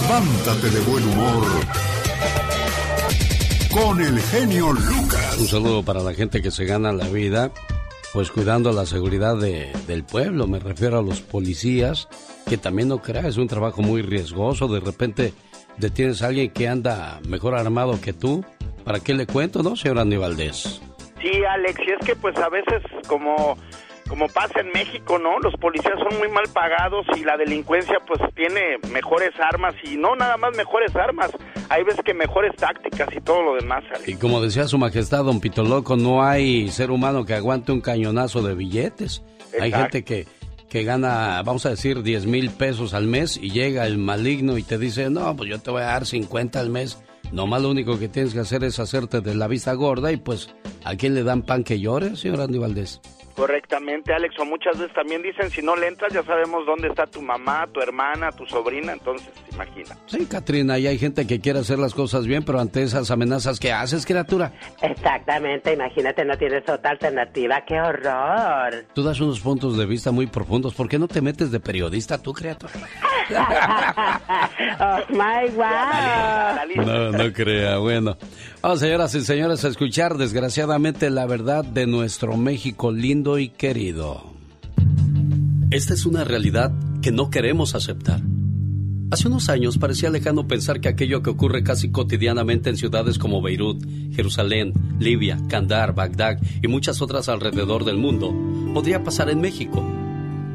levántate de buen humor con el genio Lucas. Un saludo para la gente que se gana la vida, pues cuidando la seguridad del pueblo. Me refiero a los policías, que también no crea, es un trabajo muy riesgoso. De repente detienes a alguien que anda mejor armado que tú. ¿Para qué le cuento, no, señor Andy Valdés? Sí, Alex, y es que pues a veces como como pasa en México, ¿no? Los policías son muy mal pagados y la delincuencia pues tiene mejores armas y no nada más mejores armas, hay veces que mejores tácticas y todo lo demás. Y como decía su majestad don Pito Loco, no hay ser humano que aguante un cañonazo de billetes. Hay gente que, que gana, vamos a decir, 10 mil pesos al mes y llega el maligno y te dice, no, pues yo te voy a dar 50 al mes. Nomás lo único que tienes que hacer es hacerte de la vista gorda y pues, ¿a quién le dan pan que llore, señor Andy Valdés? Correctamente, Alex, o muchas veces también dicen, si no le entras ya sabemos dónde está tu mamá, tu hermana, tu sobrina, entonces, imagina. Sí, Katrina, y hay gente que quiere hacer las cosas bien, pero ante esas amenazas, ¿qué haces, criatura? Exactamente, imagínate, no tienes otra alternativa, qué horror. Tú das unos puntos de vista muy profundos, ¿por qué no te metes de periodista tú, criatura? oh my God. No, no crea, bueno. Vamos, señoras y señores, a escuchar desgraciadamente la verdad de nuestro México lindo y querido. Esta es una realidad que no queremos aceptar. Hace unos años parecía lejano pensar que aquello que ocurre casi cotidianamente en ciudades como Beirut, Jerusalén, Libia, Kandar, Bagdad y muchas otras alrededor del mundo podría pasar en México.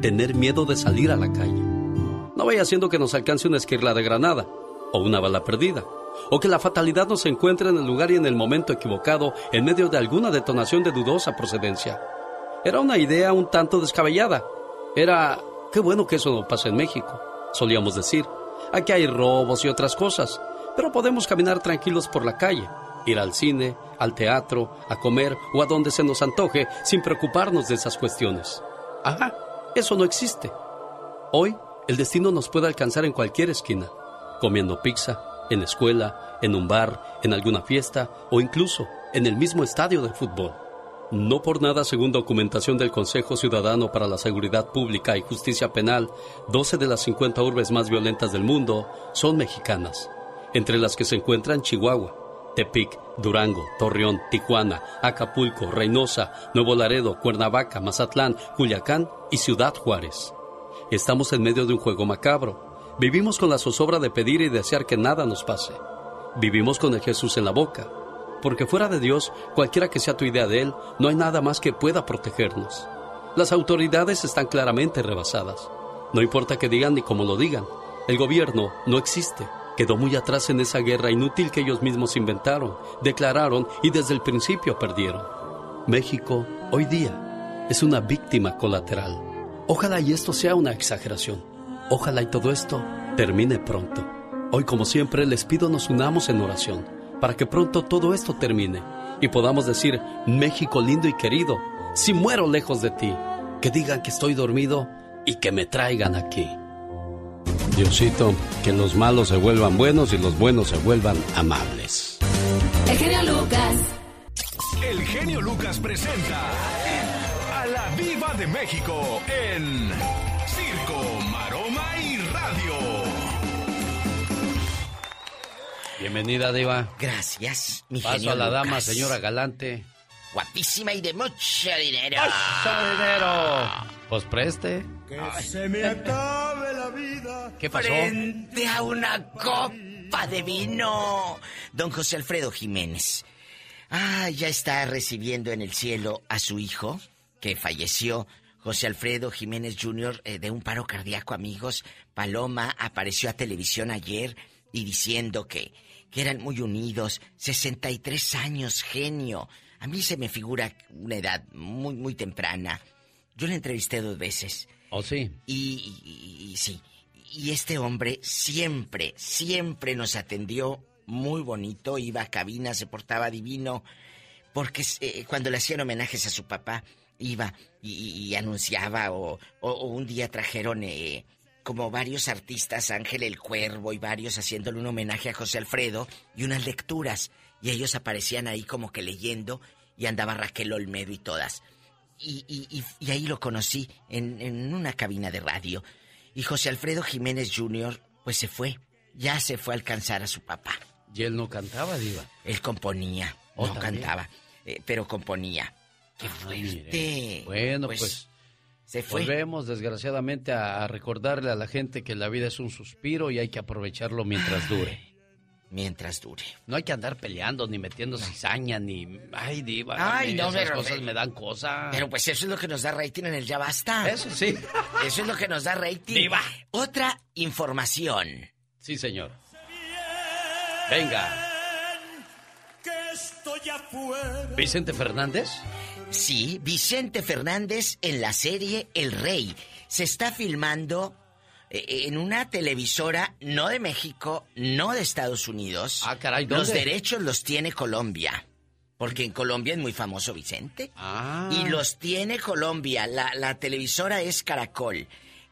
Tener miedo de salir a la calle. No vaya siendo que nos alcance una esquirla de granada o una bala perdida o que la fatalidad nos encuentre en el lugar y en el momento equivocado en medio de alguna detonación de dudosa procedencia. Era una idea un tanto descabellada. Era, qué bueno que eso no pasa en México, solíamos decir. Aquí hay robos y otras cosas, pero podemos caminar tranquilos por la calle, ir al cine, al teatro, a comer o a donde se nos antoje sin preocuparnos de esas cuestiones. Ajá, eso no existe. Hoy, el destino nos puede alcanzar en cualquier esquina, comiendo pizza, en la escuela, en un bar, en alguna fiesta o incluso en el mismo estadio de fútbol. No por nada, según documentación del Consejo Ciudadano para la Seguridad Pública y Justicia Penal, 12 de las 50 urbes más violentas del mundo son mexicanas, entre las que se encuentran Chihuahua, Tepic, Durango, Torreón, Tijuana, Acapulco, Reynosa, Nuevo Laredo, Cuernavaca, Mazatlán, Culiacán y Ciudad Juárez. Estamos en medio de un juego macabro, Vivimos con la zozobra de pedir y desear que nada nos pase. Vivimos con el Jesús en la boca, porque fuera de Dios, cualquiera que sea tu idea de Él, no hay nada más que pueda protegernos. Las autoridades están claramente rebasadas. No importa que digan ni cómo lo digan, el gobierno no existe. Quedó muy atrás en esa guerra inútil que ellos mismos inventaron, declararon y desde el principio perdieron. México, hoy día, es una víctima colateral. Ojalá y esto sea una exageración. Ojalá y todo esto termine pronto. Hoy, como siempre, les pido nos unamos en oración para que pronto todo esto termine y podamos decir, México lindo y querido, si muero lejos de ti, que digan que estoy dormido y que me traigan aquí. Diosito, que los malos se vuelvan buenos y los buenos se vuelvan amables. El genio Lucas. El genio Lucas presenta a la Viva de México en Bienvenida, Diva. Gracias, mi Paso a la dama, señora Galante. Guapísima y de mucho dinero. ¡Mucho dinero! Pues preste. Que se me acabe la vida. ¿Qué pasó? Frente a una copa de vino. Don José Alfredo Jiménez. Ah, ya está recibiendo en el cielo a su hijo, que falleció. José Alfredo Jiménez Jr. Eh, de un paro cardíaco, amigos. Paloma apareció a televisión ayer y diciendo que que eran muy unidos, 63 años, genio. A mí se me figura una edad muy, muy temprana. Yo le entrevisté dos veces. ¿Oh, sí? Y, sí. Y este hombre siempre, siempre nos atendió muy bonito, iba a cabina, se portaba divino, porque eh, cuando le hacían homenajes a su papá, iba y, anunciaba, o, un día trajeron eh, como varios artistas, Ángel el Cuervo y varios haciéndole un homenaje a José Alfredo y unas lecturas. Y ellos aparecían ahí como que leyendo y andaba Raquel Olmedo y todas. Y, y, ahí lo conocí en, en, una cabina de radio. Y José Alfredo Jiménez Jr. pues se fue. ya se fue a alcanzar a su papá. ¿Y él no cantaba, Diva? Él componía, ¿Oh, no también? cantaba, eh, pero componía. ¡Qué Ah, mire. fuerte! Bueno, pues, se fue. volvemos desgraciadamente a, a recordarle a la gente que la vida es un suspiro y hay que aprovecharlo mientras dure. Mientras dure. No hay que andar peleando, ni metiendo cizaña, ni... Ay, Diva, Ay, no, esas pero- cosas me dan cosa. Pero pues eso es lo que nos da rating en el Ya Basta. Eso sí. Eso es lo que nos da rating. Diva. Otra información. Sí, señor. Venga. Que estoy afuera. Vicente Fernández. Sí, Vicente Fernández en la serie El Rey. Se está filmando eh, en una televisora no de México, no de Estados Unidos. Ah, caray, Los derechos los tiene Colombia. Porque en Colombia es muy famoso Vicente. Ah. Y los tiene Colombia. La, la televisora es Caracol.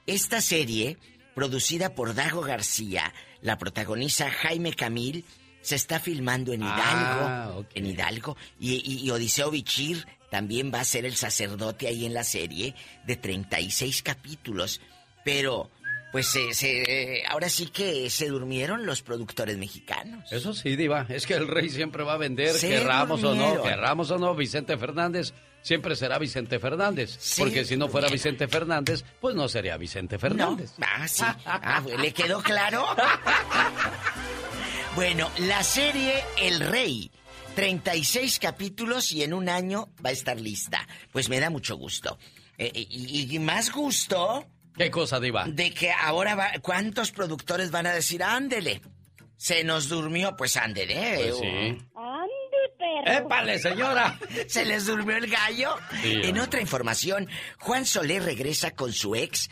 Esta serie, producida por Dago García, la protagoniza Jaime Camil, se está filmando en Hidalgo. Ah. En Hidalgo. Y, y- y Odiseo Bichir también va a ser el sacerdote ahí en la serie de 36 capítulos. Pero, pues se- ahora sí que se durmieron los productores mexicanos. Eso sí, Diva. Es que el rey siempre va a vender, Se querramos o no, querramos o no, Vicente Fernández siempre será Vicente Fernández. Porque si no fuera. Vicente Fernández, pues no sería Vicente Fernández. No. Ah, sí. Ah, ¿Le quedó claro? bueno, la serie El Rey. 36 capítulos y en un año va a estar lista. Pues me da mucho gusto. Eh, y, y más gusto ¿Qué cosa, Diva? de que ahora va... ¿Cuántos productores van a decir, ándele? Se nos durmió, pues ándele. Pues sí. Ande, perro. ¡Épale, señora! ¿Se les durmió el gallo? Sí. En otra información, Juan Soler regresa con su ex.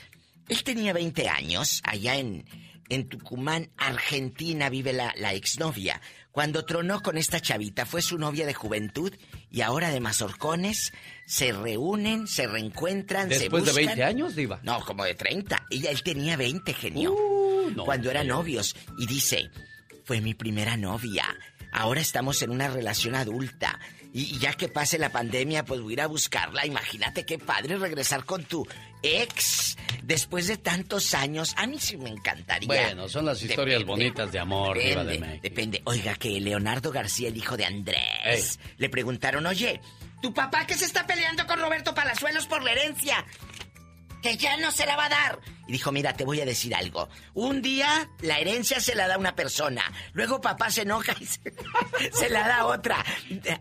Él tenía 20 años, allá en, en Tucumán, Argentina, vive la, la exnovia. Cuando tronó con esta chavita, fue su novia de juventud y ahora de mazorcones, se reúnen, se reencuentran, se Después de buscan. 20 años, Diva. No, como de 30. Ella, él tenía 20, genio. Uh, no, cuando eran novios. Y dice, fue mi primera novia. Ahora estamos en una relación adulta. Y, y ya que pase la pandemia, pues voy a ir a buscarla. Imagínate qué padre regresar con tu ex después de tantos años. A mí sí me encantaría. Bueno, son las historias Depende. bonitas de amor, Diva de Depende, depende. Oiga, que Leonardo García, el hijo de Andrés, le preguntaron, oye, ¿tu papá que se está peleando con Roberto Palazuelos por la herencia? Que ya no se la va a dar. Y dijo, mira, te voy a decir algo. Un día la herencia se la da una persona. Luego papá se enoja y se, se la da a otra.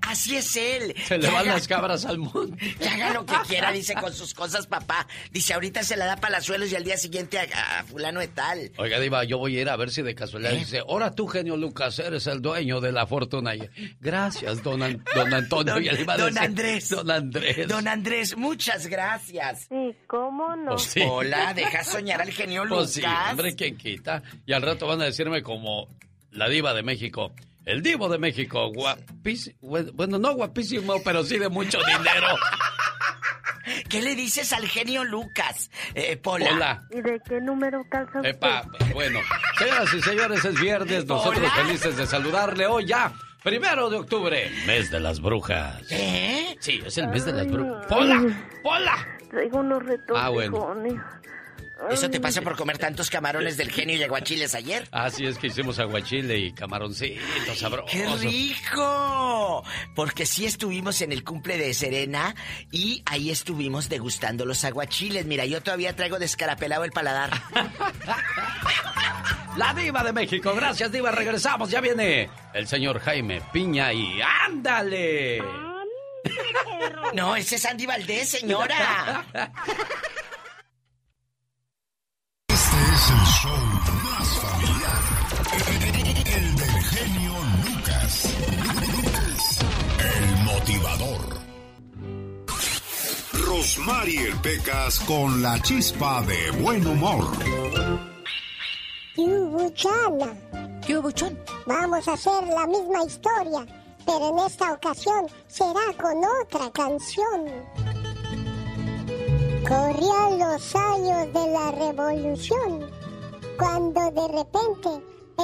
Así es él. Se le van haga- las cabras al mundo. que haga lo que quiera, dice con sus cosas, papá. Dice, ahorita se la da Palazuelos y al día siguiente a, a fulano de tal. Oiga, Diva, yo voy a ir a ver si de casualidad ¿Eh? dice, ahora tú, genio Lucas, eres el dueño de la fortuna. Y, Gracias, don, An- don Antonio. Don, Y don decir, Andrés. Don Andrés. Don Andrés, muchas gracias. Sí, ¿cómo no? Pues sí. Hola, deja soñar al genio Lucas. Pues sí, hombre, ¿quién quita? Y al rato van a decirme como la diva de México. El divo de México, guapísimo. Bueno, no guapísimo, pero sí de mucho dinero. ¿Qué le dices al genio Lucas? Eh, Pola. Hola. ¿Y de qué número calza usted? Epa, bueno, señoras y señores, es viernes, nosotros Hola. felices de saludarle hoy ya, primero de octubre, mes de las brujas. ¿Eh? Sí, es el mes de las brujas. ¡Pola! ¡Pola! Traigo unos retos Ah, bueno. ¿Eso te pasa por comer tantos camarones del genio y aguachiles ayer? Así es que hicimos aguachile y camaroncitos sabrosos. ¡Qué rico! Porque sí estuvimos en el cumple de Serena y ahí estuvimos degustando los aguachiles. Mira, yo todavía traigo descarapelado el paladar. La diva de México, gracias diva, regresamos, ya viene el señor Jaime Piña y ándale. No, ese es Andy Valdés, señora. motivador. Rosmarie Pecas con la chispa de buen humor. Yubuchana. Yubuchón. Vamos a hacer la misma historia, pero en esta ocasión será con otra canción. Corrían los años de la revolución, cuando de repente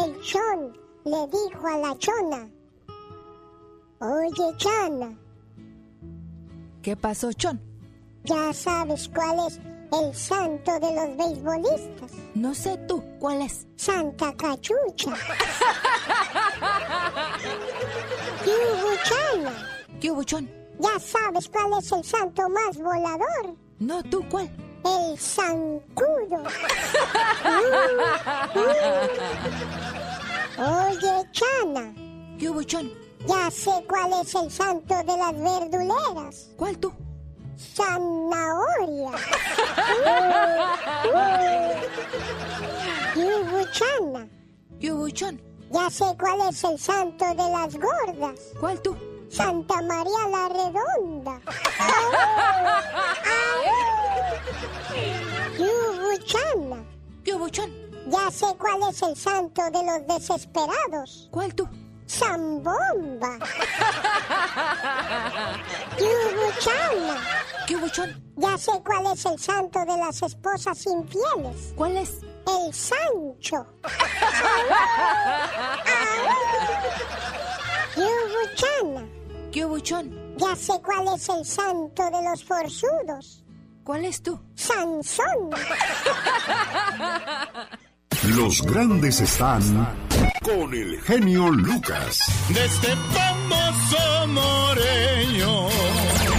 el chon le dijo a la chona, Oye, Chana, ¿Qué pasó, Chon? ¿ya sabes cuál es el santo de los beisbolistas? No sé tú, ¿cuál es? Santa Cachucha. Yubuchana. ¿Qué buchón? ¿Ya sabes cuál es el santo más volador? No, ¿tú cuál? El zancudo. Oye, Chana. ¿Qué buchón? Ya sé cuál es el santo de las verduleras. ¿Cuál tú? Zanahoria. Yubuchana. ¿Qué buchón? Ya sé cuál es el santo de las gordas. ¿Cuál tú? Santa María la Redonda. Yubuchana. ¿Qué buchón? Ya sé cuál es el santo de los desesperados. ¿Cuál tú? Zambomba. Yubuchana. ¿Qué buchón? Ya sé cuál es el santo de las esposas infieles. ¿Cuál es? El Sancho. Yubuchana. ¿Qué buchón? Ya sé cuál es el santo de los forzudos. ¿Cuál es tú? Sansón. Los grandes están con el genio Lucas. De este famoso moreño.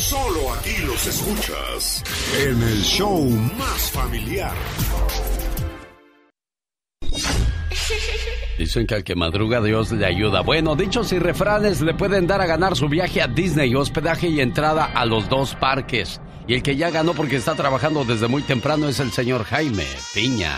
Solo aquí los escuchas en el show más familiar. Dicen que al que madruga Dios le ayuda. Bueno, dichos y refranes le pueden dar a ganar su viaje a Disney, hospedaje y entrada a los dos parques. Y el que ya ganó porque está trabajando desde muy temprano es el señor Jaime Piña.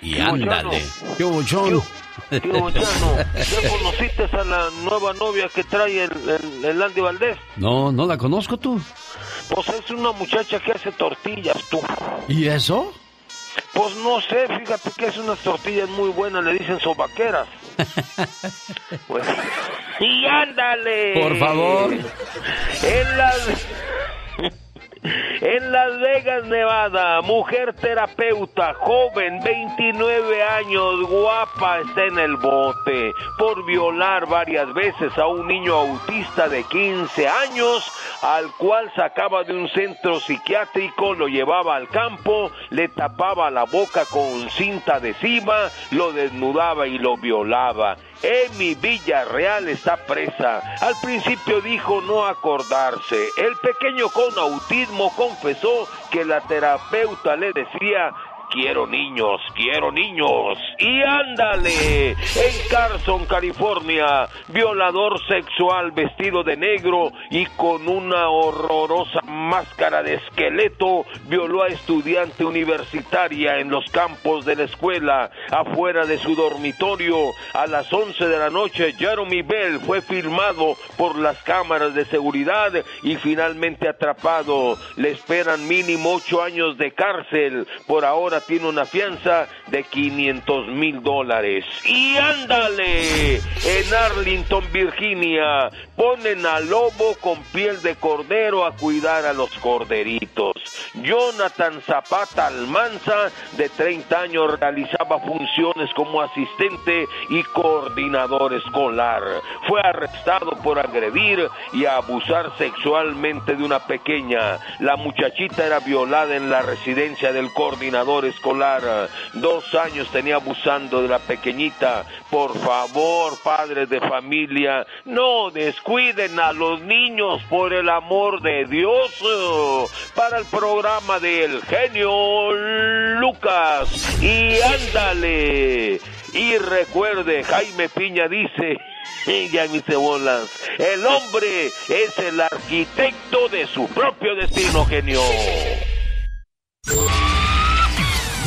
Y ándale. Chano. ¿Qué hubo, John? Tío Chano, ¿ya conociste a la nueva novia que trae el, el, el Andy Valdés? No, no la conozco tú. Pues es una muchacha que hace tortillas, tú. ¿Y eso? Pues no sé, fíjate que es unas tortillas muy buenas, le dicen sobaqueras. Pues, y ándale. Por favor. En las... En Las Vegas, Nevada, mujer terapeuta, joven, 29 años, guapa, está en el bote por violar varias veces a un niño autista de 15 años, al cual sacaba de un centro psiquiátrico, lo llevaba al campo, le tapaba la boca con cinta adhesiva, lo desnudaba y lo violaba. Emi Villarreal está presa. Al principio dijo no acordarse. El pequeño con autismo confesó que la terapeuta le decía Quiero niños, quiero niños. Y ándale, en Carson, California, violador sexual vestido de negro y con una horrorosa máscara de esqueleto, violó a estudiante universitaria en los campos de la escuela, afuera de su dormitorio. A las 11 de la noche, Jeremy Bell fue filmado por las cámaras de seguridad y finalmente atrapado. Le esperan mínimo ocho años de cárcel. Por ahora tiene una fianza de 500 mil dólares. Y ándale, en Arlington, Virginia, ponen al lobo con piel de cordero a cuidar a los corderitos. Jonathan Zapata Almanza, de 30 años, realizaba funciones como asistente y coordinador escolar. Fue arrestado por agredir y abusar sexualmente de una pequeña. La muchachita era violada en la residencia del coordinador escolar. Dos años tenía abusando de la pequeñita. Por favor, padres de familia, no descuiden a los niños por el amor de Dios. Para el programa del genio Lucas. Y ándale. Y recuerde, Jaime Piña dice, ya mis cebolas, el hombre es el arquitecto de su propio destino, genio.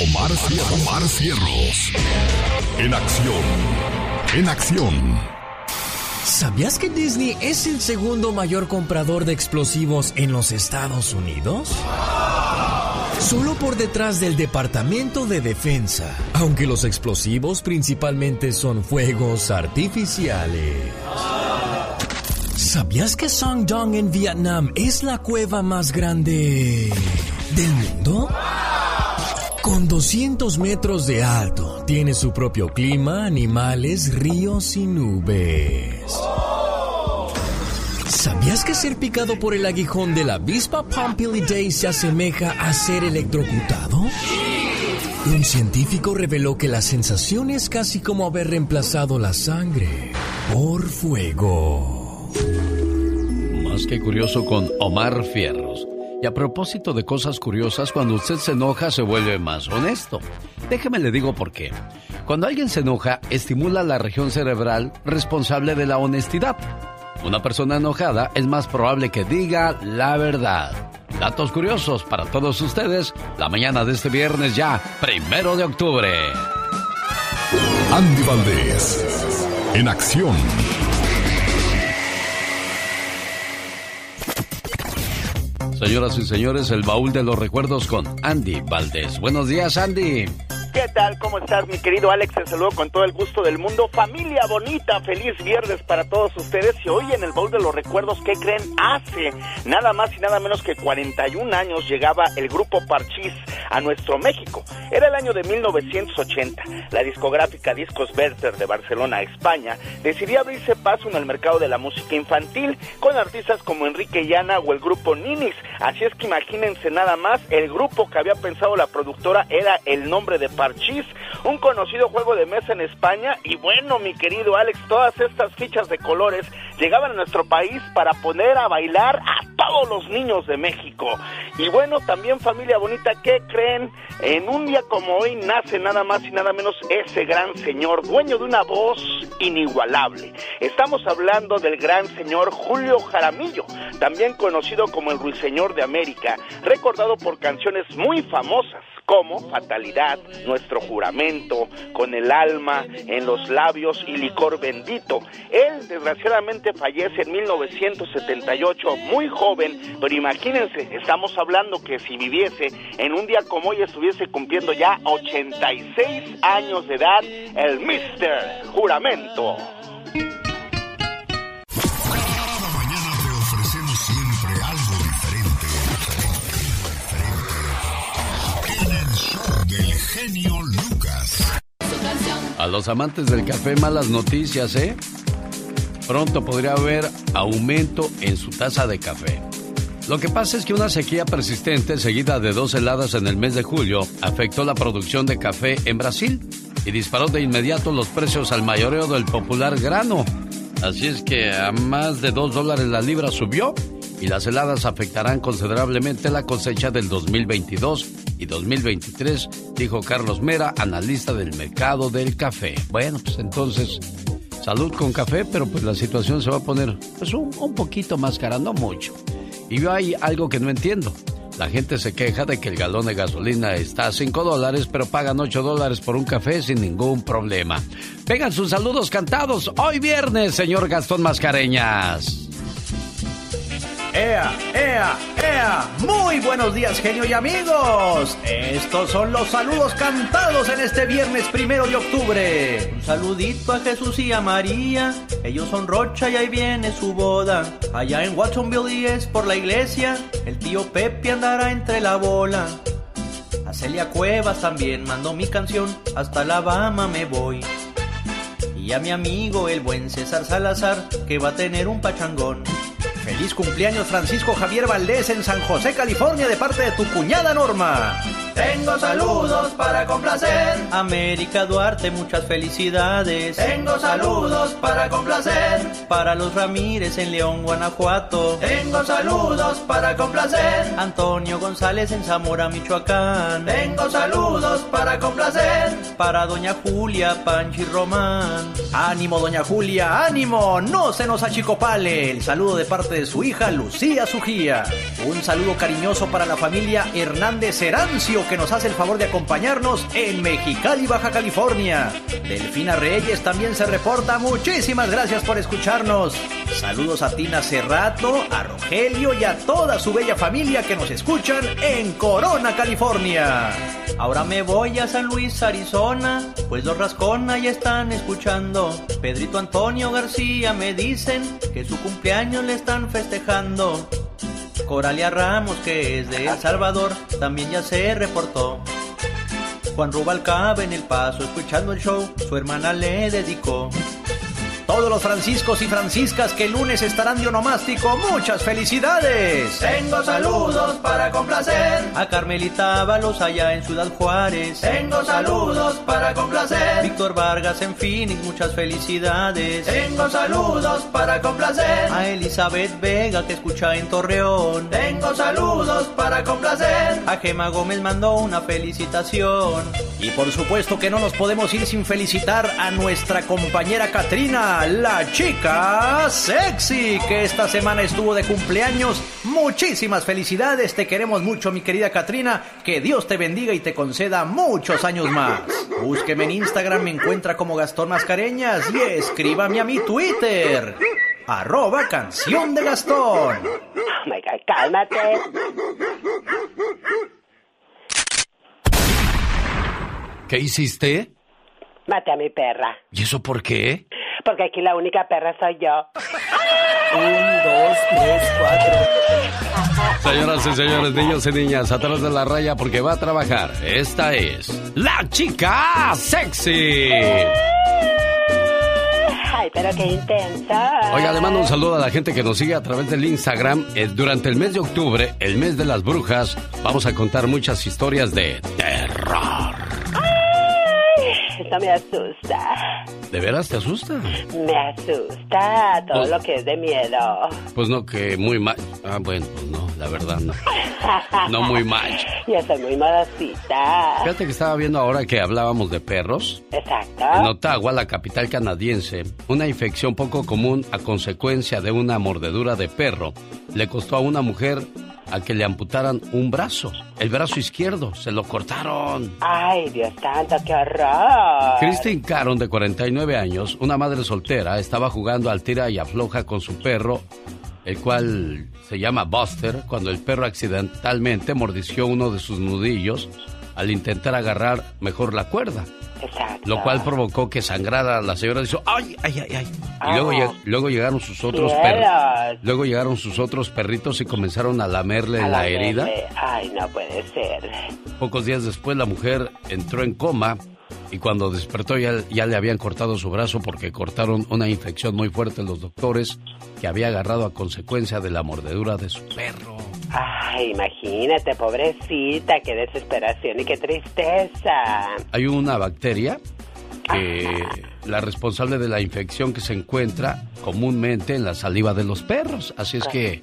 Omar Fierros. Omar Fierros. En acción. En acción. ¿Sabías que Disney es el segundo mayor comprador de explosivos en los Estados Unidos? Solo por detrás del Departamento de Defensa, aunque los explosivos principalmente son fuegos artificiales. ¿Sabías que Dong en Vietnam es la cueva más grande del mundo? Con 200 metros de alto, tiene su propio clima, animales, ríos y nubes. ¿Sabías que ser picado por el aguijón de la avispa Pompilidae se asemeja a ser electrocutado? Un científico reveló que la sensación es casi como haber reemplazado la sangre por fuego. Más que curioso con Omar Fierros. Y a propósito de cosas curiosas, cuando usted se enoja se vuelve más honesto. Déjeme le digo por qué. Cuando alguien se enoja, estimula la región cerebral responsable de la honestidad. Una persona enojada es más probable que diga la verdad. Datos curiosos para todos ustedes, la mañana de este viernes ya, primero de octubre. Andy Valdés, en acción. Señoras y señores, el baúl de los recuerdos con Andy Valdés. Buenos días, Andy. ¿Qué tal? ¿Cómo estás, mi querido Alex? Te saludo con todo el gusto del mundo. Familia bonita, feliz viernes para todos ustedes. Y hoy en el baúl de los recuerdos, ¿qué creen? Hace nada más y nada menos que 41 años llegaba el grupo Parchís a nuestro México. Era el año de 1980. La discográfica Discos Werther de Barcelona, España, decidió abrirse paso en el mercado de la música infantil con artistas como Enrique Llana o el grupo Ninis. Así es que imagínense nada más, el grupo que había pensado la productora era el nombre de Parchís, un conocido juego de mesa en España. Y bueno, mi querido Alex, todas estas fichas de colores llegaban a nuestro país para poner a bailar a todos los niños de México. Y bueno, también familia bonita, ¿qué creen? En un día como hoy nace nada más y nada menos ese gran señor, dueño de una voz inigualable. Estamos hablando del gran señor Julio Jaramillo, también conocido como el Ruiseñor de América, recordado por canciones muy famosas como Fatalidad, Nuestro Juramento, Con el Alma, En los Labios y Licor Bendito. Él desgraciadamente fallece en 1978, muy joven, pero imagínense, estamos hablando que si viviese en un día como hoy estuviese cumpliendo ya 86 años de edad, el Mr. Juramento. Genio Lucas. A los amantes del café, malas noticias, ¿eh? Pronto podría haber aumento en su taza de café. Lo que pasa es que una sequía persistente, seguida de dos heladas en el mes de julio, afectó la producción de café en Brasil y disparó de inmediato los precios al mayoreo del popular grano. Así es que a más de dos dólares la libra subió y las heladas afectarán considerablemente la cosecha del 2022 y 2023, dijo Carlos Mera, analista del mercado del café. Bueno, pues entonces, salud con café, pero pues la situación se va a poner pues un, un poquito más cara, no mucho. Y yo hay algo que no entiendo. La gente se queja de que el galón de gasolina está a 5 dólares, pero pagan 8 dólares por un café sin ningún problema. Vengan sus saludos cantados hoy viernes, señor Gastón Mascareñas. ¡Ea, ea, ea! Muy buenos días, genio y amigos. Estos son los saludos cantados en este viernes primero de octubre. Un saludito a Jesús y a María. Ellos son Rocha y ahí viene su boda. Allá en Watsonville y es por la iglesia. El tío Pepe andará entre la bola. A Celia Cuevas también mando mi canción. Hasta Alabama me voy. Y a mi amigo el buen César Salazar, que va a tener un pachangón. Feliz cumpleaños Francisco Javier Valdés en San José, California, de parte de tu cuñada Norma. Tengo saludos para complacer. América Duarte, muchas felicidades. Tengo saludos para complacer. Para los Ramírez en León, Guanajuato. Tengo saludos para complacer. Antonio González en Zamora, Michoacán. Tengo saludos para complacer. Para doña Julia, Panchi Román. Ánimo, doña Julia, ánimo. No se nos achicopale. El saludo de parte de su hija Lucía Sujía. Un saludo cariñoso para la familia Hernández Herancio que nos hace el favor de acompañarnos en Mexicali, Baja California. Delfina Reyes también se reporta. Muchísimas gracias por escucharnos. Saludos a Tina Cerrato, a Rogelio y a toda su bella familia que nos escuchan en Corona, California. Ahora me voy a San Luis, Arizona, pues los Rascona ya están escuchando. Pedrito Antonio García me dicen que su cumpleaños le están festejando. Coralia Ramos, que es de El Salvador, también ya se reportó. Juan Rubalcaba en El Paso, escuchando el show, su hermana le dedicó. Todos los franciscos y franciscas que el lunes estarán de onomástico, muchas felicidades. Tengo saludos para complacer a Carmelita Ábalos allá en Ciudad Juárez. Tengo saludos para complacer Víctor Vargas en Phoenix, muchas felicidades. Tengo saludos para complacer a Elizabeth Vega que escucha en Torreón. Tengo saludos para complacer a Gema Gómez mandó una felicitación. Y por supuesto que no nos podemos ir sin felicitar a nuestra compañera Katrina la chica sexy, que esta semana estuvo de cumpleaños. Muchísimas felicidades, te queremos mucho, mi querida Katrina. Que Dios te bendiga y te conceda muchos años más. Búsqueme en Instagram, me encuentra como Gastón Mascareñas y escríbame a mi Twitter. Arroba canción de Gastón. Oh my God, cálmate. ¿Qué hiciste? Maté a mi perra. ¿Y eso por qué? Porque aquí la única perra soy yo. Un, dos, tres, cuatro. Señoras y señores, niños y niñas, atrás de la raya porque va a trabajar. Esta es la chica sexy. Ay, pero qué intensa. Oiga, le mando un saludo a la gente que nos sigue a través del Instagram. Eh, durante el mes de octubre, el mes de las brujas, vamos a contar muchas historias de terror. Esto me asusta. ¿De veras te asusta? Me asusta todo Pues- lo que es de miedo. Pues no, que muy mal. Ah, bueno, pues no, la verdad no. No muy mal. Yo soy muy modosita. Fíjate que estaba viendo ahora que hablábamos de perros. Exacto. En Ottawa, la capital canadiense, una infección poco común a consecuencia de una mordedura de perro le costó a una mujer a que le amputaran un brazo, el brazo izquierdo, se lo cortaron. Ay, Dios santo, qué horror. Christine Caron, de 49 años, una madre soltera, estaba jugando al tira y afloja con su perro, el cual se llama Buster, cuando el perro accidentalmente mordició uno de sus nudillos al intentar agarrar mejor la cuerda. Exacto. Lo cual provocó que sangrara la señora. Dijo, ay, ay, ay, ay. Y luego, Ah. lleg- luego llegaron sus otros perros. Luego llegaron sus otros perritos y comenzaron a lamerle A la herida. Ay, no puede ser. Pocos días después la mujer entró en coma y cuando despertó ya, ya le habían cortado su brazo porque cortaron una infección muy fuerte los doctores que había agarrado a consecuencia de la mordedura de su perro. Ay, imagínate, pobrecita, qué desesperación y qué tristeza. Hay una bacteria que la responsable de la infección que se encuentra comúnmente en la saliva de los perros. Así es que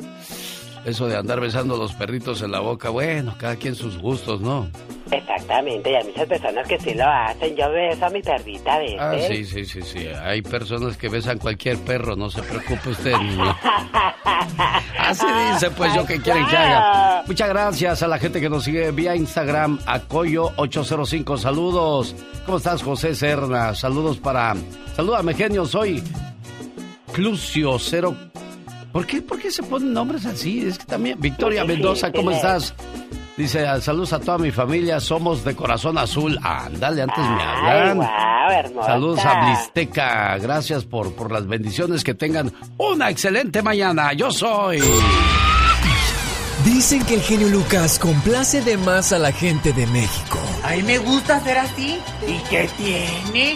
eso de andar besando a los perritos en la boca, bueno, cada quien sus gustos, ¿no? Exactamente, y hay muchas personas que sí lo hacen. Yo beso a mi perrita a veces. Ah, sí, sí, sí, sí. Hay personas que besan cualquier perro, no se preocupe usted, niño. Así dice, pues yo que quieren que haga. Muchas gracias a la gente que nos sigue vía Instagram, Acoyo805. Saludos. ¿Cómo estás, José Serna? Saludos para. Salúdame, genio. Soy Clucio Cero. ¿Por qué, ¿Por qué se ponen nombres así? Es que también. Victoria Mendoza, ¿cómo estás? Dice, "Ah, saludos a toda mi familia, somos de corazón azul. Ándale, antes me hablan. hermosa. Saludos a Blisteca, gracias por, por las bendiciones, que tengan una excelente mañana. Yo soy... Dicen que el genio Lucas complace de más a la gente de México. A mí me gusta ser así. ¿Y qué tiene?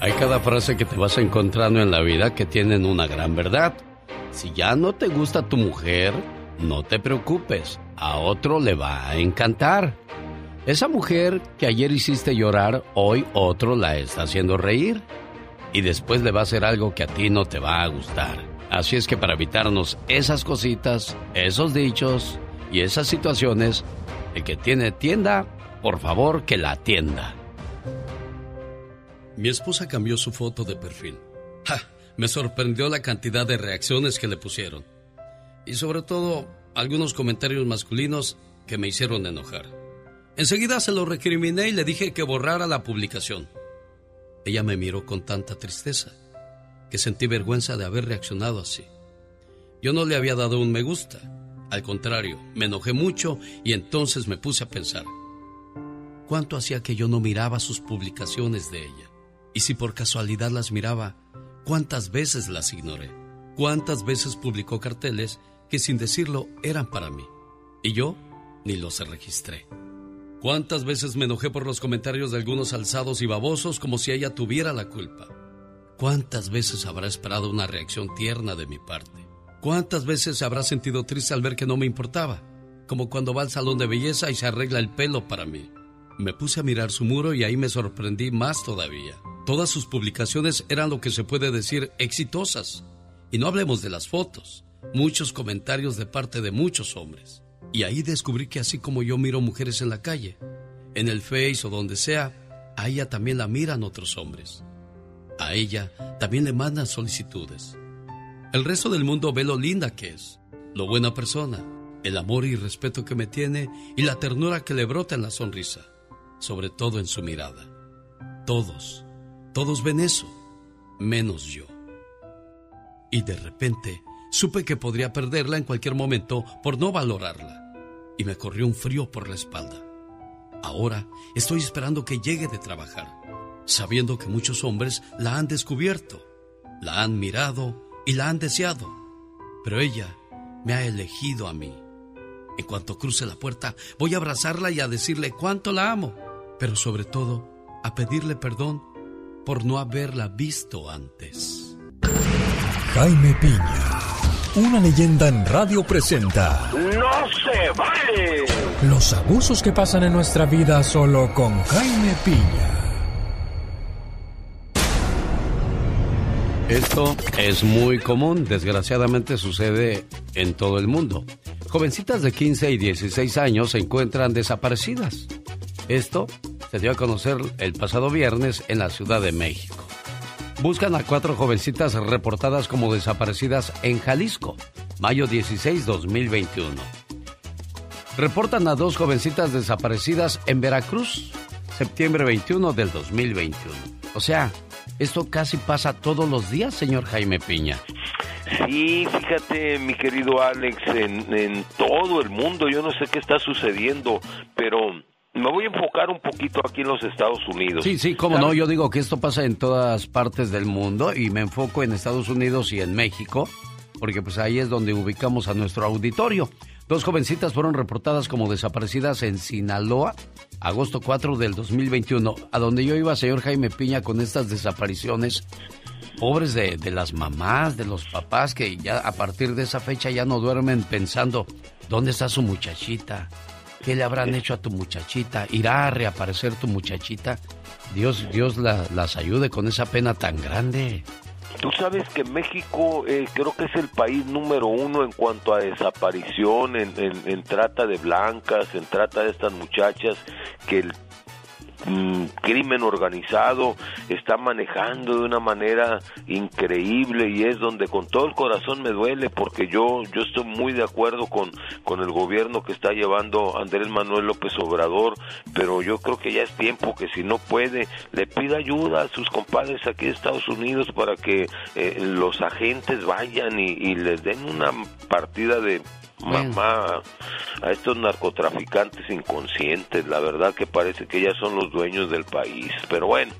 Hay cada frase que te vas encontrando en la vida que tienen una gran verdad. Si ya no te gusta tu mujer, no te preocupes, a otro le va a encantar. Esa mujer que ayer hiciste llorar, hoy otro la está haciendo reír. Y después le va a hacer algo que a ti no te va a gustar. Así es que para evitarnos esas cositas, esos dichos y esas situaciones, el que tiene tienda, por favor que la atienda. Mi esposa cambió su foto de perfil. ¡Ja! Me sorprendió la cantidad de reacciones que le pusieron. Y sobre todo, algunos comentarios masculinos que me hicieron enojar. Enseguida se lo recriminé y le dije que borrara la publicación. Ella me miró con tanta tristeza que sentí vergüenza de haber reaccionado así. Yo no le había dado un me gusta. Al contrario, me enojé mucho y entonces me puse a pensar. ¿Cuánto hacía que yo no miraba sus publicaciones de ella? Y si por casualidad las miraba, ¿cuántas veces las ignoré? ¿Cuántas veces publicó carteles que sin decirlo eran para mí? Y yo ni los registré. ¿Cuántas veces me enojé por los comentarios de algunos alzados y babosos como si ella tuviera la culpa? ¿Cuántas veces habrá esperado una reacción tierna de mi parte? ¿Cuántas veces se habrá sentido triste al ver que no me importaba? Como cuando va al salón de belleza y se arregla el pelo para mí. Me puse a mirar su muro y ahí me sorprendí más todavía. Todas sus publicaciones eran lo que se puede decir exitosas. Y no hablemos de las fotos, muchos comentarios de parte de muchos hombres. Y ahí descubrí que así como yo miro mujeres en la calle, en el Face o donde sea, a ella también la miran otros hombres. A ella también le mandan solicitudes. El resto del mundo ve lo linda que es, lo buena persona, el amor y respeto que me tiene y la ternura que le brota en la sonrisa, sobre todo en su mirada. Todos, todos ven eso, menos yo. Y de repente supe que podría perderla en cualquier momento por no valorarla. Y me corrió un frío por la espalda. Ahora estoy esperando que llegue de trabajar, sabiendo que muchos hombres la han descubierto, la han mirado y la han deseado. Pero ella me ha elegido a mí. En cuanto cruce la puerta, voy a abrazarla y a decirle cuánto la amo, pero sobre todo a pedirle perdón por no haberla visto antes. Jaime Piña, una leyenda en radio presenta ¡No se vale! los abusos que pasan en nuestra vida solo con Jaime Piña. Esto es muy común, desgraciadamente sucede en todo el mundo. Jovencitas de 15 y 16 años se encuentran desaparecidas. Esto se dio a conocer el pasado viernes en la Ciudad de México. Buscan a cuatro jovencitas reportadas como desaparecidas en Jalisco, mayo 16, 2021. Reportan a dos jovencitas desaparecidas en Veracruz, septiembre 21 del 2021. O sea, esto casi pasa todos los días, señor Jaime Piña. Sí, fíjate, mi querido Alex, en, en todo el mundo, yo no sé qué está sucediendo, pero me voy a enfocar un poquito aquí en los Estados Unidos. Sí, sí, cómo no, yo digo que esto pasa en todas partes del mundo y me enfoco en Estados Unidos y en México, porque pues ahí es donde ubicamos a nuestro auditorio. Dos jovencitas fueron reportadas como desaparecidas en Sinaloa, agosto 4 del 2021, a donde yo iba, señor Jaime Piña, con estas desapariciones. Pobres de, de las mamás, de los papás, que ya a partir de esa fecha ya no duermen pensando, ¿dónde está su muchachita? ¿Qué le habrán hecho a tu muchachita? ¿Irá a reaparecer tu muchachita? Dios, Dios la- las ayude con esa pena tan grande. Tú sabes que México eh, creo que es el país número uno en cuanto a desaparición, en, en- en trata de blancas, en trata de estas muchachas, que el crimen organizado está manejando de una manera increíble y es donde con todo el corazón me duele porque yo yo estoy muy de acuerdo con con el gobierno que está llevando Andrés Manuel López Obrador, pero yo creo que ya es tiempo que si no puede le pida ayuda a sus compadres aquí de Estados Unidos para que eh, los agentes vayan y les den una partida de mamá a estos narcotraficantes inconscientes, la verdad que parece que ya son los dueños del país. Pero bueno,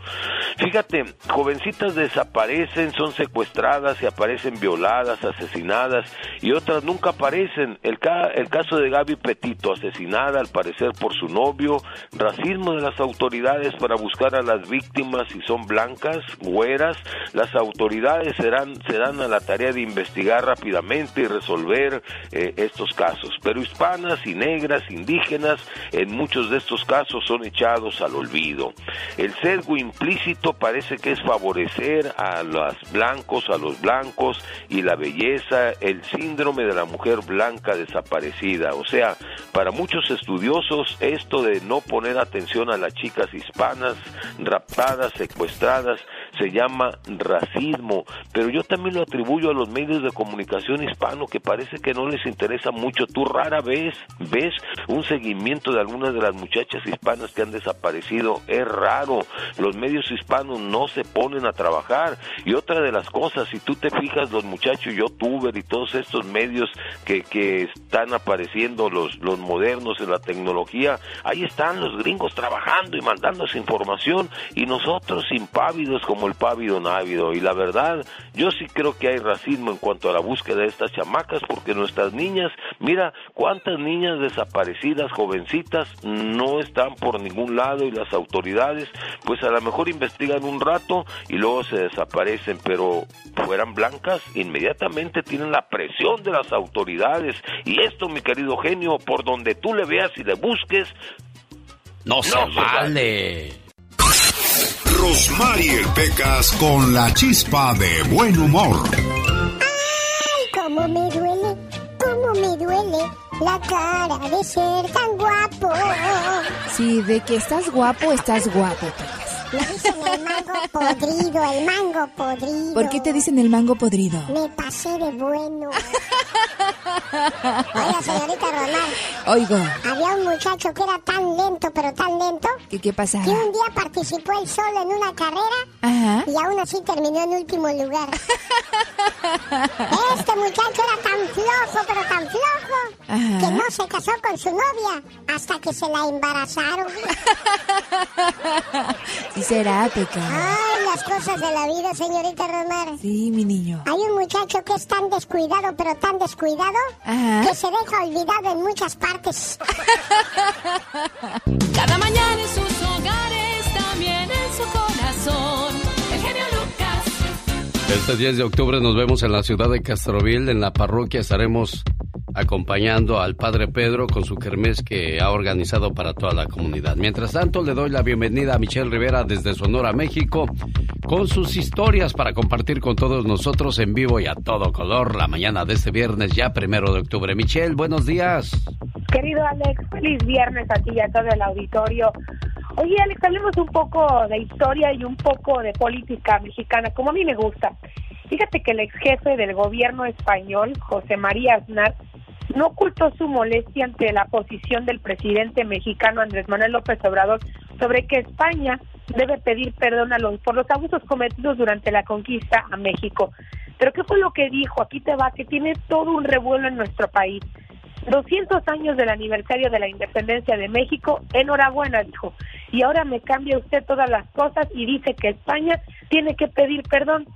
fíjate, jovencitas desaparecen, son secuestradas y aparecen violadas, asesinadas y otras nunca aparecen. El, ca el caso de Gaby Petito, asesinada al parecer por su novio, racismo de las autoridades para buscar a las víctimas si son blancas, güeras, las autoridades serán, se dan a la tarea de investigar rápidamente y resolver eh, estos casos, pero hispanas y negras, indígenas, en muchos de estos casos son echados al olvido. El sesgo implícito parece que es favorecer a los blancos, a los blancos y la belleza, el síndrome de la mujer blanca desaparecida. O sea, para muchos estudiosos esto de no poner atención a las chicas hispanas, raptadas, secuestradas, se llama racismo, pero yo también lo atribuyo a los medios de comunicación hispano que parece que no les interesa mucho. Tú rara vez ves un seguimiento de algunas de las muchachas hispanas que han desaparecido. Es raro. Los medios hispanos no se ponen a trabajar. Y otra de las cosas, si tú te fijas, los muchachos youtuber y todos estos medios que, que están apareciendo, los, los modernos en la tecnología, ahí están los gringos trabajando y mandando esa información y nosotros impávidos como el pávido návido. Y la verdad, yo sí creo que hay racismo en cuanto a la búsqueda de estas chamacas porque nuestras niñas, mira cuántas niñas desaparecidas, jovencitas, no están por ningún lado y las autoridades pues a lo mejor investigan un rato y luego se desaparecen, pero fueran blancas, inmediatamente tienen la presión de las autoridades. Y esto, mi querido genio, por donde tú le veas y le busques, no, se, vale. Rosmarie Pecas con la chispa de buen humor. Me duele la cara de ser tan guapo? Sí, de que estás guapo, estás guapo, Pecas. Me dicen el mango podrido, el mango podrido. ¿Por qué te dicen el mango podrido? Me pasé de bueno. Oiga, señorita Román. Oigo. Había un muchacho que era tan lento, pero tan lento. ¿Qué, qué pasaba? Que un día participó él solo en una carrera. Ajá. Y aún así terminó en último lugar. este muchacho era tan flojo, pero tan flojo. Ajá. Que no se casó con su novia hasta que se la embarazaron. Sí será, Pecas. Ay, las cosas de la vida, señorita Romar. Sí, mi niño. Hay un muchacho que es tan descuidado, pero tan descuidado, Ajá. que se deja olvidado en muchas partes. Cada mañana en sus hogares, también en su corazón. Este 10 de octubre nos vemos en la ciudad de Castroville, en la parroquia estaremos acompañando al Padre Pedro con su kermés que ha organizado para toda la comunidad. Mientras tanto, le doy la bienvenida a Michelle Rivera desde Sonora, México, con sus historias para compartir con todos nosotros en vivo y a todo color la mañana de este viernes, ya primero de octubre. Michelle, buenos días. Querido Alex, feliz viernes a ti y a todo el auditorio. Oye, Alex, hablemos un poco de historia y un poco de política mexicana, como a mí me gusta. Fíjate que el ex jefe del gobierno español, José María Aznar, no ocultó su molestia ante la posición del presidente mexicano Andrés Manuel López Obrador sobre que España debe pedir perdón a los, por los abusos cometidos durante la conquista a México. Pero ¿qué fue lo que dijo? Aquí te va, que tiene todo un revuelo en nuestro país. 200 años del aniversario de la independencia de México, enhorabuena, dijo. Y ahora me cambia usted todas las cosas y dice que España tiene que pedir perdón.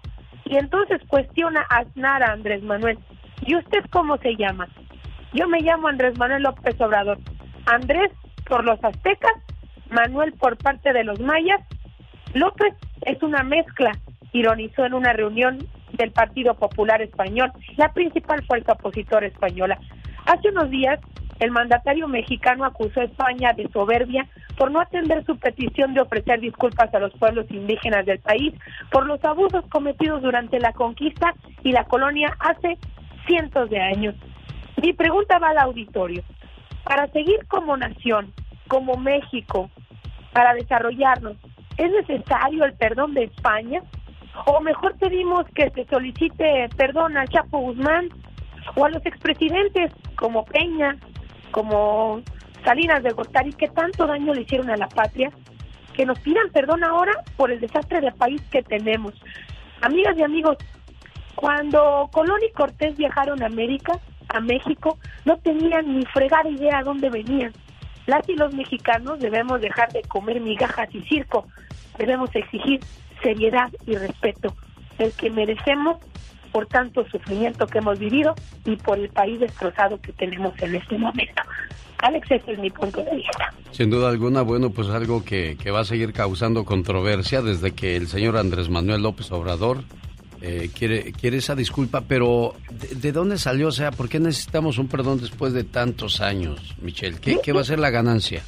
Y entonces cuestiona a Aznar a Andrés Manuel. ¿Y usted cómo se llama? Yo me llamo Andrés Manuel López Obrador. Andrés por los aztecas, Manuel por parte de los mayas. López es una mezcla, ironizó en una reunión del Partido Popular Español, la principal fuerza opositora española. Hace unos días, el mandatario mexicano acusó a España de soberbia por no atender su petición de ofrecer disculpas a los pueblos indígenas del país por los abusos cometidos durante la conquista y la colonia hace cientos de años. Mi pregunta va al auditorio. Para seguir como nación, como México, para desarrollarnos. ¿Es necesario el perdón de España? ¿O mejor pedimos que se solicite perdón al Chapo Guzmán o a los expresidentes como Peña, como Salinas de Gortari, que tanto daño le hicieron a la patria? Que nos pidan perdón ahora por el desastre del país que tenemos. Amigas y amigos, cuando Colón y Cortés viajaron a América, a México, no tenían ni fregada idea a dónde venían. Las y los mexicanos debemos dejar de comer migajas y circo. Debemos exigir seriedad y respeto, el que merecemos por tanto sufrimiento que hemos vivido y por el país destrozado que tenemos en este momento. Alex, ese es mi punto de vista. Sin duda alguna, bueno, pues algo que, que va a seguir causando controversia desde que el señor Andrés Manuel López Obrador eh, quiere, quiere esa disculpa, pero ¿de, de dónde salió? O sea, ¿por qué necesitamos un perdón después de tantos años, Michelle? ¿Qué, qué va a ser la ganancia?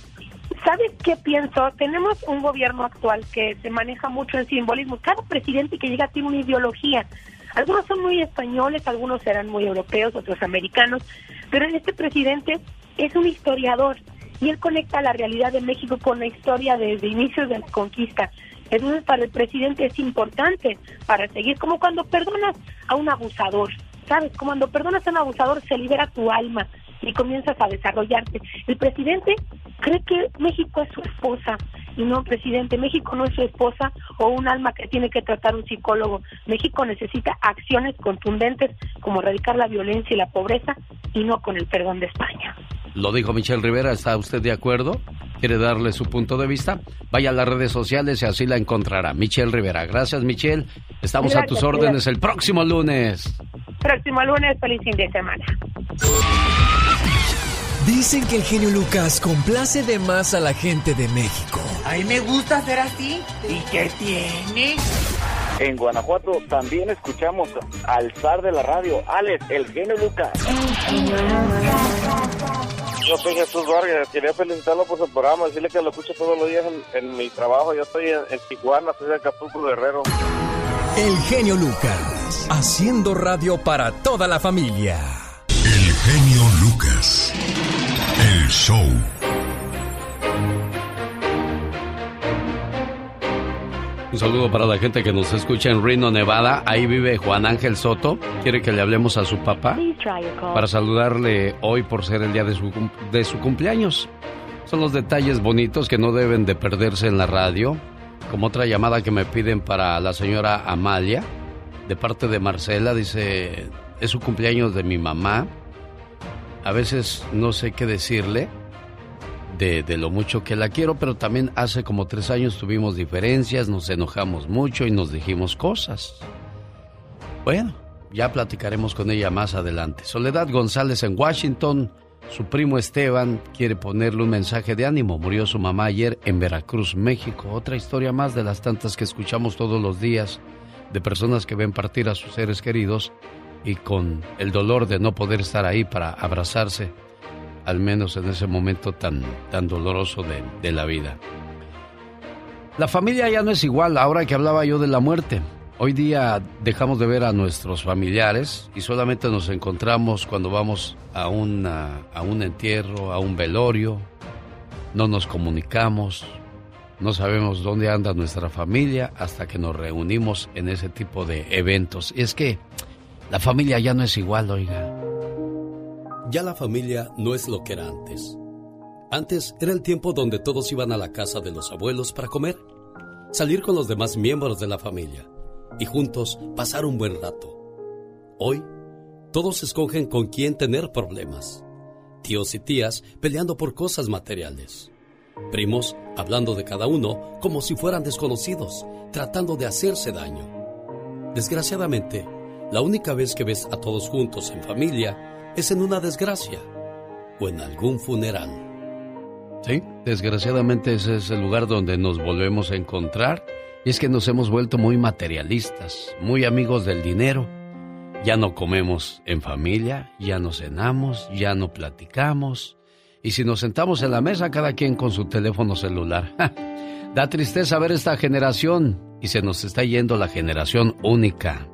¿Sabes qué pienso? Tenemos un gobierno actual que se maneja mucho en simbolismo. Cada presidente que llega tiene una ideología. Algunos son muy españoles, algunos serán muy europeos, otros americanos, pero este presidente es un historiador y él conecta la realidad de México con la historia desde inicios de la conquista. Entonces, para el presidente es importante para seguir, como cuando perdonas a un abusador, ¿sabes? Como cuando perdonas a un abusador se libera tu alma y comienzas a desarrollarte. El presidente cree que México es su esposa y no, presidente, México no es su esposa o un alma que tiene que tratar un psicólogo. México necesita acciones contundentes como erradicar la violencia y la pobreza y no con el perdón de España. Lo dijo Michelle Rivera, ¿está usted de acuerdo? ¿Quiere darle su punto de vista? Vaya a las redes sociales y así la encontrará. Michelle Rivera. Gracias, Michelle. Estamos a tus órdenes el próximo lunes. Próximo lunes, feliz fin de semana. Dicen que el genio Lucas complace de más a la gente de México. A mí me gusta ser así. ¿Y qué tiene? En Guanajuato también escuchamos al zar de la radio, Alex, el genio Lucas. Yo soy Jesús Vargas, quería felicitarlo por su programa, decirle que lo escucho todos los días en, en mi trabajo. Yo estoy en, en Tijuana, soy de Acapulco, Guerrero. El genio Lucas, haciendo radio para toda la familia. El genio Lucas. El show. Un saludo para la gente que nos escucha en Reno, Nevada. Ahí vive Juan Ángel Soto. Quiere que le hablemos a su papá para saludarle hoy por ser el día de su, de su cumpleaños. Son los detalles bonitos que no deben de perderse en la radio. Como otra llamada que me piden para la señora Amalia, de parte de Marcela, dice, es su cumpleaños de mi mamá. A veces no sé qué decirle de, de lo mucho que la quiero, pero también hace como tres años tuvimos diferencias, nos enojamos mucho y nos dijimos cosas. Bueno, ya platicaremos con ella más adelante. Soledad González en Washington, su primo Esteban quiere ponerle un mensaje de ánimo. Murió su mamá ayer en Veracruz, México. Otra historia más de las tantas que escuchamos todos los días de personas que ven partir a sus seres queridos y con el dolor de no poder estar ahí para abrazarse, al menos en ese momento tan, tan doloroso de, de la vida. La familia ya no es igual ahora que hablaba yo de la muerte. Hoy día dejamos de ver a nuestros familiares y solamente nos encontramos cuando vamos a, a un entierro, a un velorio. No nos comunicamos, no sabemos dónde anda nuestra familia hasta que nos reunimos en ese tipo de eventos. Es que la familia ya no es igual, oiga. Ya la familia no es lo que era antes. Antes era el tiempo donde todos iban a la casa de los abuelos para comer, salir con los demás miembros de la familia y juntos pasar un buen rato. Hoy, todos escogen con quién tener problemas. Tíos y tías peleando por cosas materiales. Primos hablando de cada uno como si fueran desconocidos, tratando de hacerse daño. Desgraciadamente, la única vez que ves a todos juntos en familia es en una desgracia o en algún funeral. Sí, desgraciadamente ese es el lugar donde nos volvemos a encontrar. Y es que nos hemos vuelto muy materialistas, muy amigos del dinero. Ya no comemos en familia, ya no cenamos, ya no platicamos. Y si nos sentamos en la mesa, cada quien con su teléfono celular. da tristeza ver esta generación y se nos está yendo la generación única.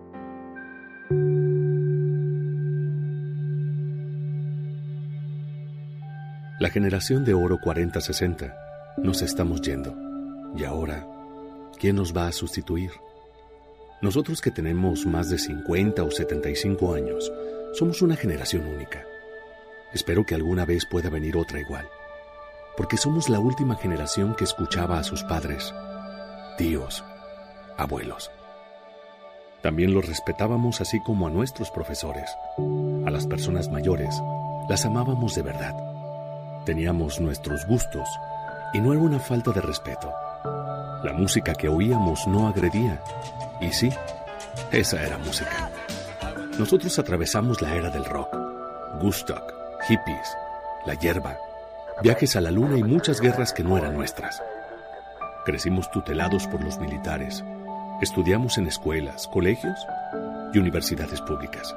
La generación de oro 4060 Nos estamos yendo. Y ahora, ¿quién nos va a sustituir? Nosotros que tenemos más de 50 o 75 años, somos una generación única. Espero que alguna vez pueda venir otra igual, porque somos la última generación que escuchaba a sus padres, tíos, abuelos. También los respetábamos así como a nuestros profesores. A las personas mayores las amábamos de verdad. Teníamos nuestros gustos y no era una falta de respeto. La música que oíamos no agredía. Y sí, esa era música. Nosotros atravesamos la era del rock, Woodstock, hippies, la hierba, viajes a la luna y muchas guerras que no eran nuestras. Crecimos tutelados por los militares. Estudiamos en escuelas, colegios y universidades públicas.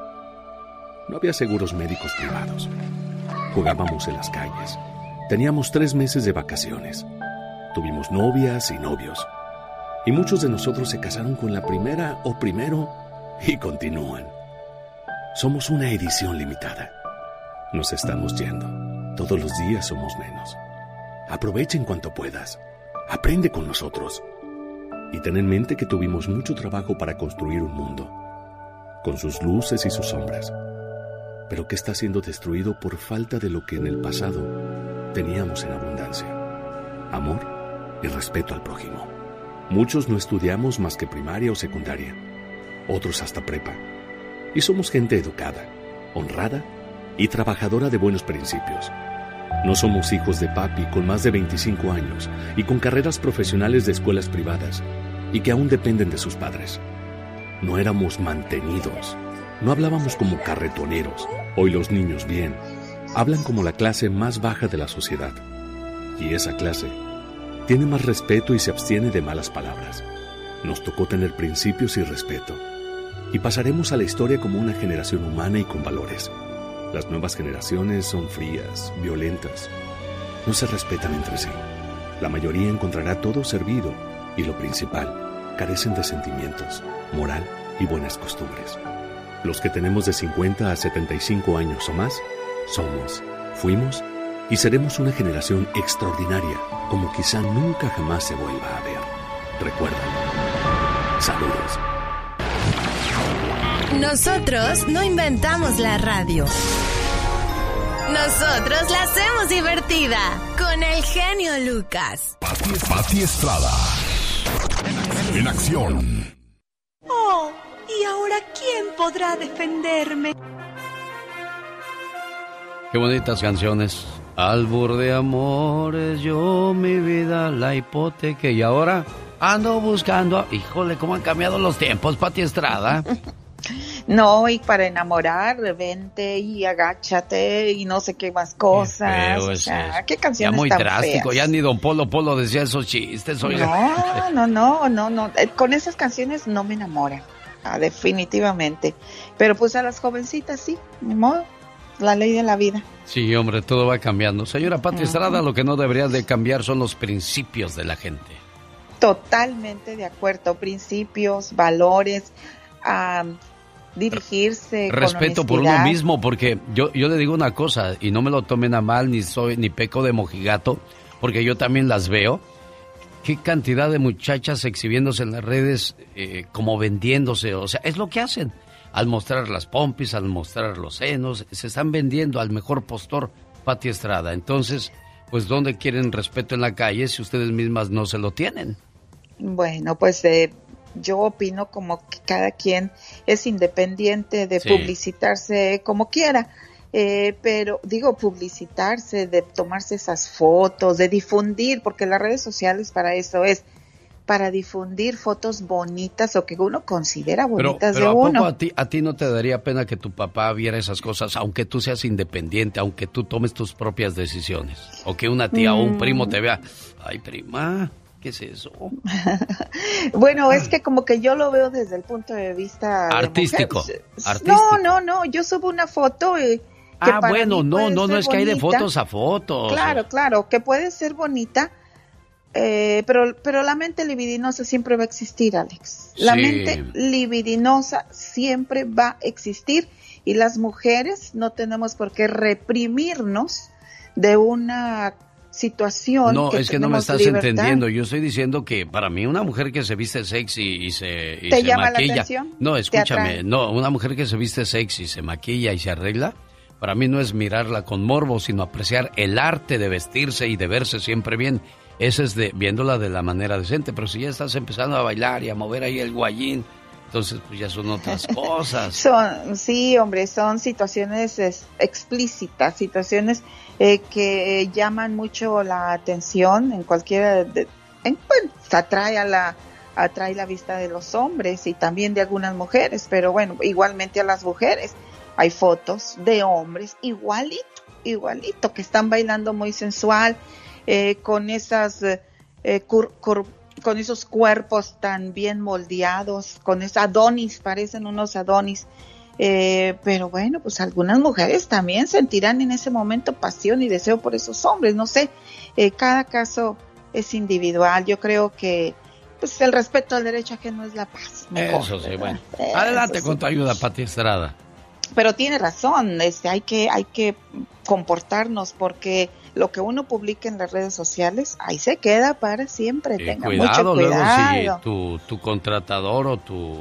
No había seguros médicos privados. Jugábamos en las calles. Teníamos tres meses de vacaciones. Tuvimos novias y novios. Y muchos de nosotros se casaron con la primera o primero y continúan. Somos una edición limitada. Nos estamos yendo. Todos los días somos menos. Aprovechen cuanto puedas. Aprende con nosotros. Y ten en mente que tuvimos mucho trabajo para construir un mundo, con sus luces y sus sombras, pero que está siendo destruido por falta de lo que en el pasado teníamos en abundancia. Amor y respeto al prójimo. Muchos no estudiamos más que primaria o secundaria, otros hasta prepa. Y somos gente educada, honrada y trabajadora de buenos principios. No somos hijos de papi con más de 25 años y con carreras profesionales de escuelas privadas y que aún dependen de sus padres. No éramos mantenidos. No hablábamos como carretoneros. Hoy los niños bien. Hablan como la clase más baja de la sociedad. Y esa clase tiene más respeto y se abstiene de malas palabras. Nos tocó tener principios y respeto. Y pasaremos a la historia como una generación humana y con valores. Las nuevas generaciones son frías, violentas. No se respetan entre sí. La mayoría encontrará todo servido y lo principal, carecen de sentimientos, moral y buenas costumbres. Los que tenemos de 50 a 75 años o más, somos, fuimos y seremos una generación extraordinaria como quizá nunca jamás se vuelva a ver. Recuerda. Saludos. Nosotros no inventamos la radio. Nosotros la hacemos divertida con el genio Lucas. Pati Estrada. En acción. Oh, ¿y ahora quién podrá defenderme? Qué bonitas canciones. Albur de amores, yo mi vida la hipoteca y ahora ando buscando. Híjole, cómo han cambiado los tiempos, Pati Estrada. No, y para enamorar, vente y agáchate y no sé qué más cosas. Qué, o sea, qué canciones Ya muy tan drástico, feas. ya ni Don Polo Polo decía esos chistes, oiga. No, no, no, no, no. Eh, Con esas canciones no me enamoran, ah, definitivamente. Pero pues a las jovencitas sí, ni modo. La ley de la vida. Sí, hombre, todo va cambiando. Señora Pati Estrada, lo que no debería de cambiar son los principios de la gente. Totalmente de acuerdo. Principios, valores, ah, dirigirse. con Respeto por uno mismo, porque yo, yo le digo una cosa, y no me lo tomen a mal, ni soy, ni peco de mojigato, porque yo también las veo. Qué cantidad de muchachas exhibiéndose en las redes eh, como vendiéndose, o sea, es lo que hacen. Al mostrar las pompis, al mostrar los senos, se están vendiendo al mejor postor, Pati Estrada. Entonces, pues, ¿dónde quieren respeto en la calle si ustedes mismas no se lo tienen? Bueno, pues eh, yo opino como que cada quien es independiente de Sí. publicitarse como quiera. Eh, pero digo publicitarse, de tomarse esas fotos, de difundir, porque las redes sociales para eso es, para difundir fotos bonitas o que uno considera bonitas pero de ¿a poco uno. a ti, a ti no te daría pena que tu papá viera esas cosas, aunque tú seas independiente, aunque tú tomes tus propias decisiones? O que una tía o un Mm. primo te vea, ay prima, ¿qué es eso? Bueno, es que como que yo lo veo desde el punto de vista Artístico, artístico. No, no, no, yo subo una foto y Ah, bueno, no, no, no es que hay de fotos a fotos. Claro, claro, que puede ser bonita, eh, pero, pero la mente libidinosa siempre va a existir, Alex. La Sí. mente libidinosa siempre va a existir y las mujeres no tenemos por qué reprimirnos de una situación. No, que es que no me estás libertad. entendiendo. Yo estoy diciendo que para mí una mujer que se viste sexy y se, y ¿Te se llama la maquilla. atención? No, ¿Te escúchame. No, una mujer que se viste sexy, se maquilla y se arregla. Para mí no es mirarla con morbo, sino apreciar el arte de vestirse y de verse siempre bien. Ese es de viéndola de la manera decente. Pero si ya estás empezando a bailar y a mover ahí el guayín, entonces pues ya son otras cosas. Son, sí, hombre, son situaciones es, explícitas, situaciones eh, que llaman mucho la atención en cualquiera de, en, bueno, atrae a la atrae la vista de los hombres y también de algunas mujeres, pero bueno, igualmente a las mujeres. Hay fotos de hombres igualito, igualito, que están bailando muy sensual, eh, con esas eh, cur- cur- con esos cuerpos tan bien moldeados, con esos adonis, parecen unos adonis. Eh, pero bueno, pues algunas mujeres también sentirán en ese momento pasión y deseo por esos hombres. No sé, eh, cada caso es individual. Yo creo que pues el respeto al derecho ajeno es la paz. mejor, Eso sí, ¿verdad? bueno. Eso Adelante sí. con tu ayuda, Pati Estrada. Pero tiene razón, este, hay que, hay que comportarnos porque lo que uno publica en las redes sociales, ahí se queda para siempre. Y Tenga cuidado, mucho luego cuidado. si tu, tu contratador o tu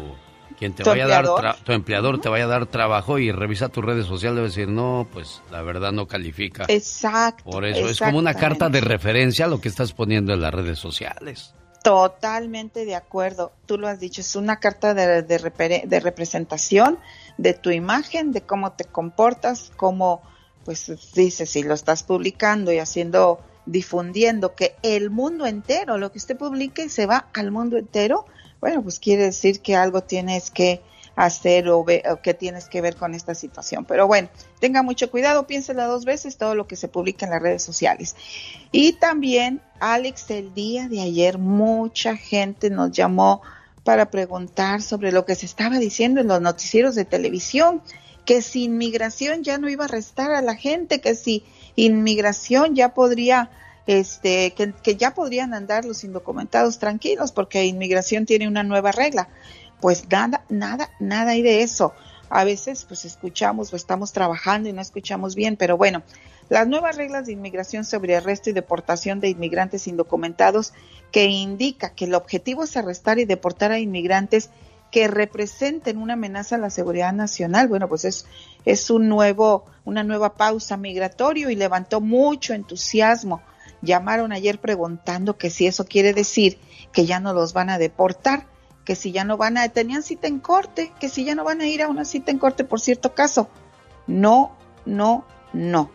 quien te ¿Tu vaya a dar empleador? tu empleador te vaya a dar trabajo y revisa tus redes sociales debe decir no pues la verdad no califica Exacto. por eso es como una carta de referencia a lo que estás poniendo en las redes sociales Totalmente de acuerdo. Tú lo has dicho, es una carta de, de, de representación de tu imagen, de cómo te comportas, cómo, pues dices, si lo estás publicando y haciendo, difundiendo que el mundo entero, lo que usted publique se va al mundo entero, bueno, pues quiere decir que algo tienes que hacer o, ve- o que tienes que ver con esta situación. Pero bueno, tenga mucho cuidado, piénsela dos veces todo lo que se publica en las redes sociales. Y también, Alex, el día de ayer mucha gente nos llamó para preguntar sobre lo que se estaba diciendo en los noticieros de televisión, que si inmigración ya no iba a arrestar a la gente, que si inmigración ya podría, este, que, que ya podrían andar los indocumentados tranquilos porque inmigración tiene una nueva regla. Pues nada, nada, nada hay de eso. A veces pues escuchamos o estamos trabajando y no escuchamos bien, pero bueno, las nuevas reglas de inmigración sobre arresto y deportación de inmigrantes indocumentados que indica que el objetivo es arrestar y deportar a inmigrantes que representen una amenaza a la seguridad nacional. Bueno, pues es, es un nuevo, una nueva pausa migratorio y levantó mucho entusiasmo. Llamaron ayer preguntando que si eso quiere decir que ya no los van a deportar, que si ya no van a, tenían cita en corte, que si ya no van a ir a una cita en corte por cierto caso. No, no, no.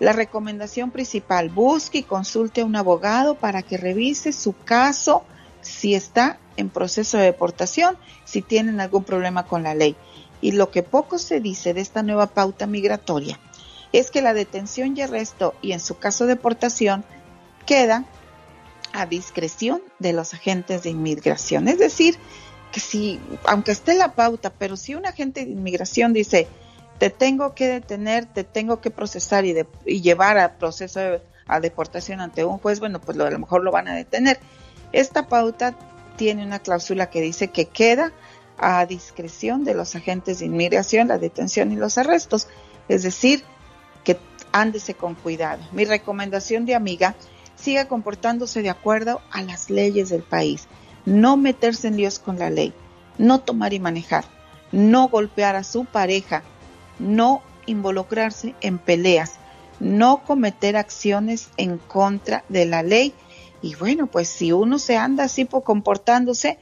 La recomendación principal, busque y consulte a un abogado para que revise su caso si está en proceso de deportación, si tienen algún problema con la ley. Y lo que poco se dice de esta nueva pauta migratoria es que la detención y arresto y en su caso deportación queda a discreción de los agentes de inmigración. Es decir, que si, aunque esté la pauta, pero si un agente de inmigración dice, te tengo que detener, te tengo que procesar y, llevar a proceso de- a deportación ante un juez, bueno, pues lo- a lo mejor lo van a detener. Esta pauta tiene una cláusula que dice que queda a discreción de los agentes de inmigración la detención y los arrestos. Es decir, que ándese con cuidado. Mi recomendación de amiga, siga comportándose de acuerdo a las leyes del país. No meterse en líos con la ley, no tomar y manejar, no golpear a su pareja, no involucrarse en peleas, no cometer acciones en contra de la ley. Y bueno, pues si uno se anda así por comportándose,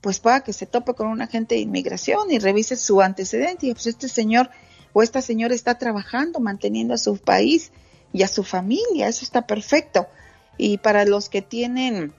pues pueda que se tope con un agente de inmigración y revise su antecedente. Y pues este señor o esta señora está trabajando, manteniendo a su país y a su familia. Eso está perfecto. Y para los que tienen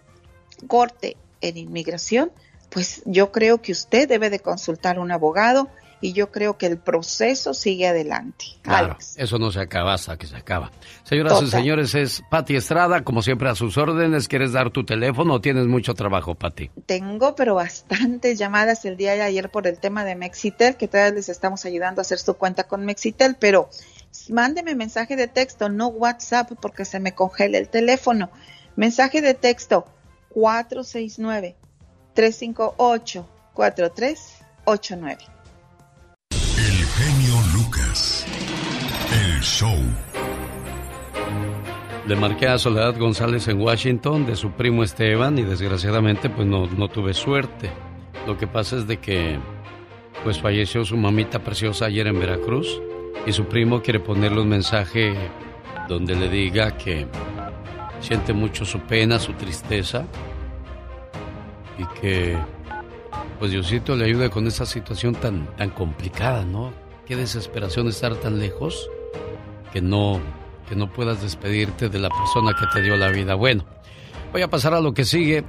corte en inmigración, pues yo creo que usted debe de consultar a un abogado y yo creo que el proceso sigue adelante. Claro, eso no se acaba hasta que se acaba. Señoras y señores, es Pati Estrada, como siempre a sus órdenes. ¿Quieres dar tu teléfono o tienes mucho trabajo, Pati? Tengo, pero bastantes llamadas el día de ayer por el tema de Mexitel, que todavía les estamos ayudando a hacer su cuenta con Mexitel, pero mándeme mensaje de texto, no WhatsApp porque se me congela el teléfono. Mensaje de texto 469 358 4389. Show. Le marqué a Soledad González en Washington de su primo Esteban y desgraciadamente pues no, no tuve suerte. Lo que pasa es de que pues falleció su mamita preciosa ayer en Veracruz y su primo quiere ponerle un mensaje donde le diga que siente mucho su pena, su tristeza y que pues Diosito le ayude con esa situación tan, tan complicada, ¿no? Qué desesperación estar tan lejos que no, que no puedas despedirte de la persona que te dio la vida. Bueno, voy a pasar a lo que sigue.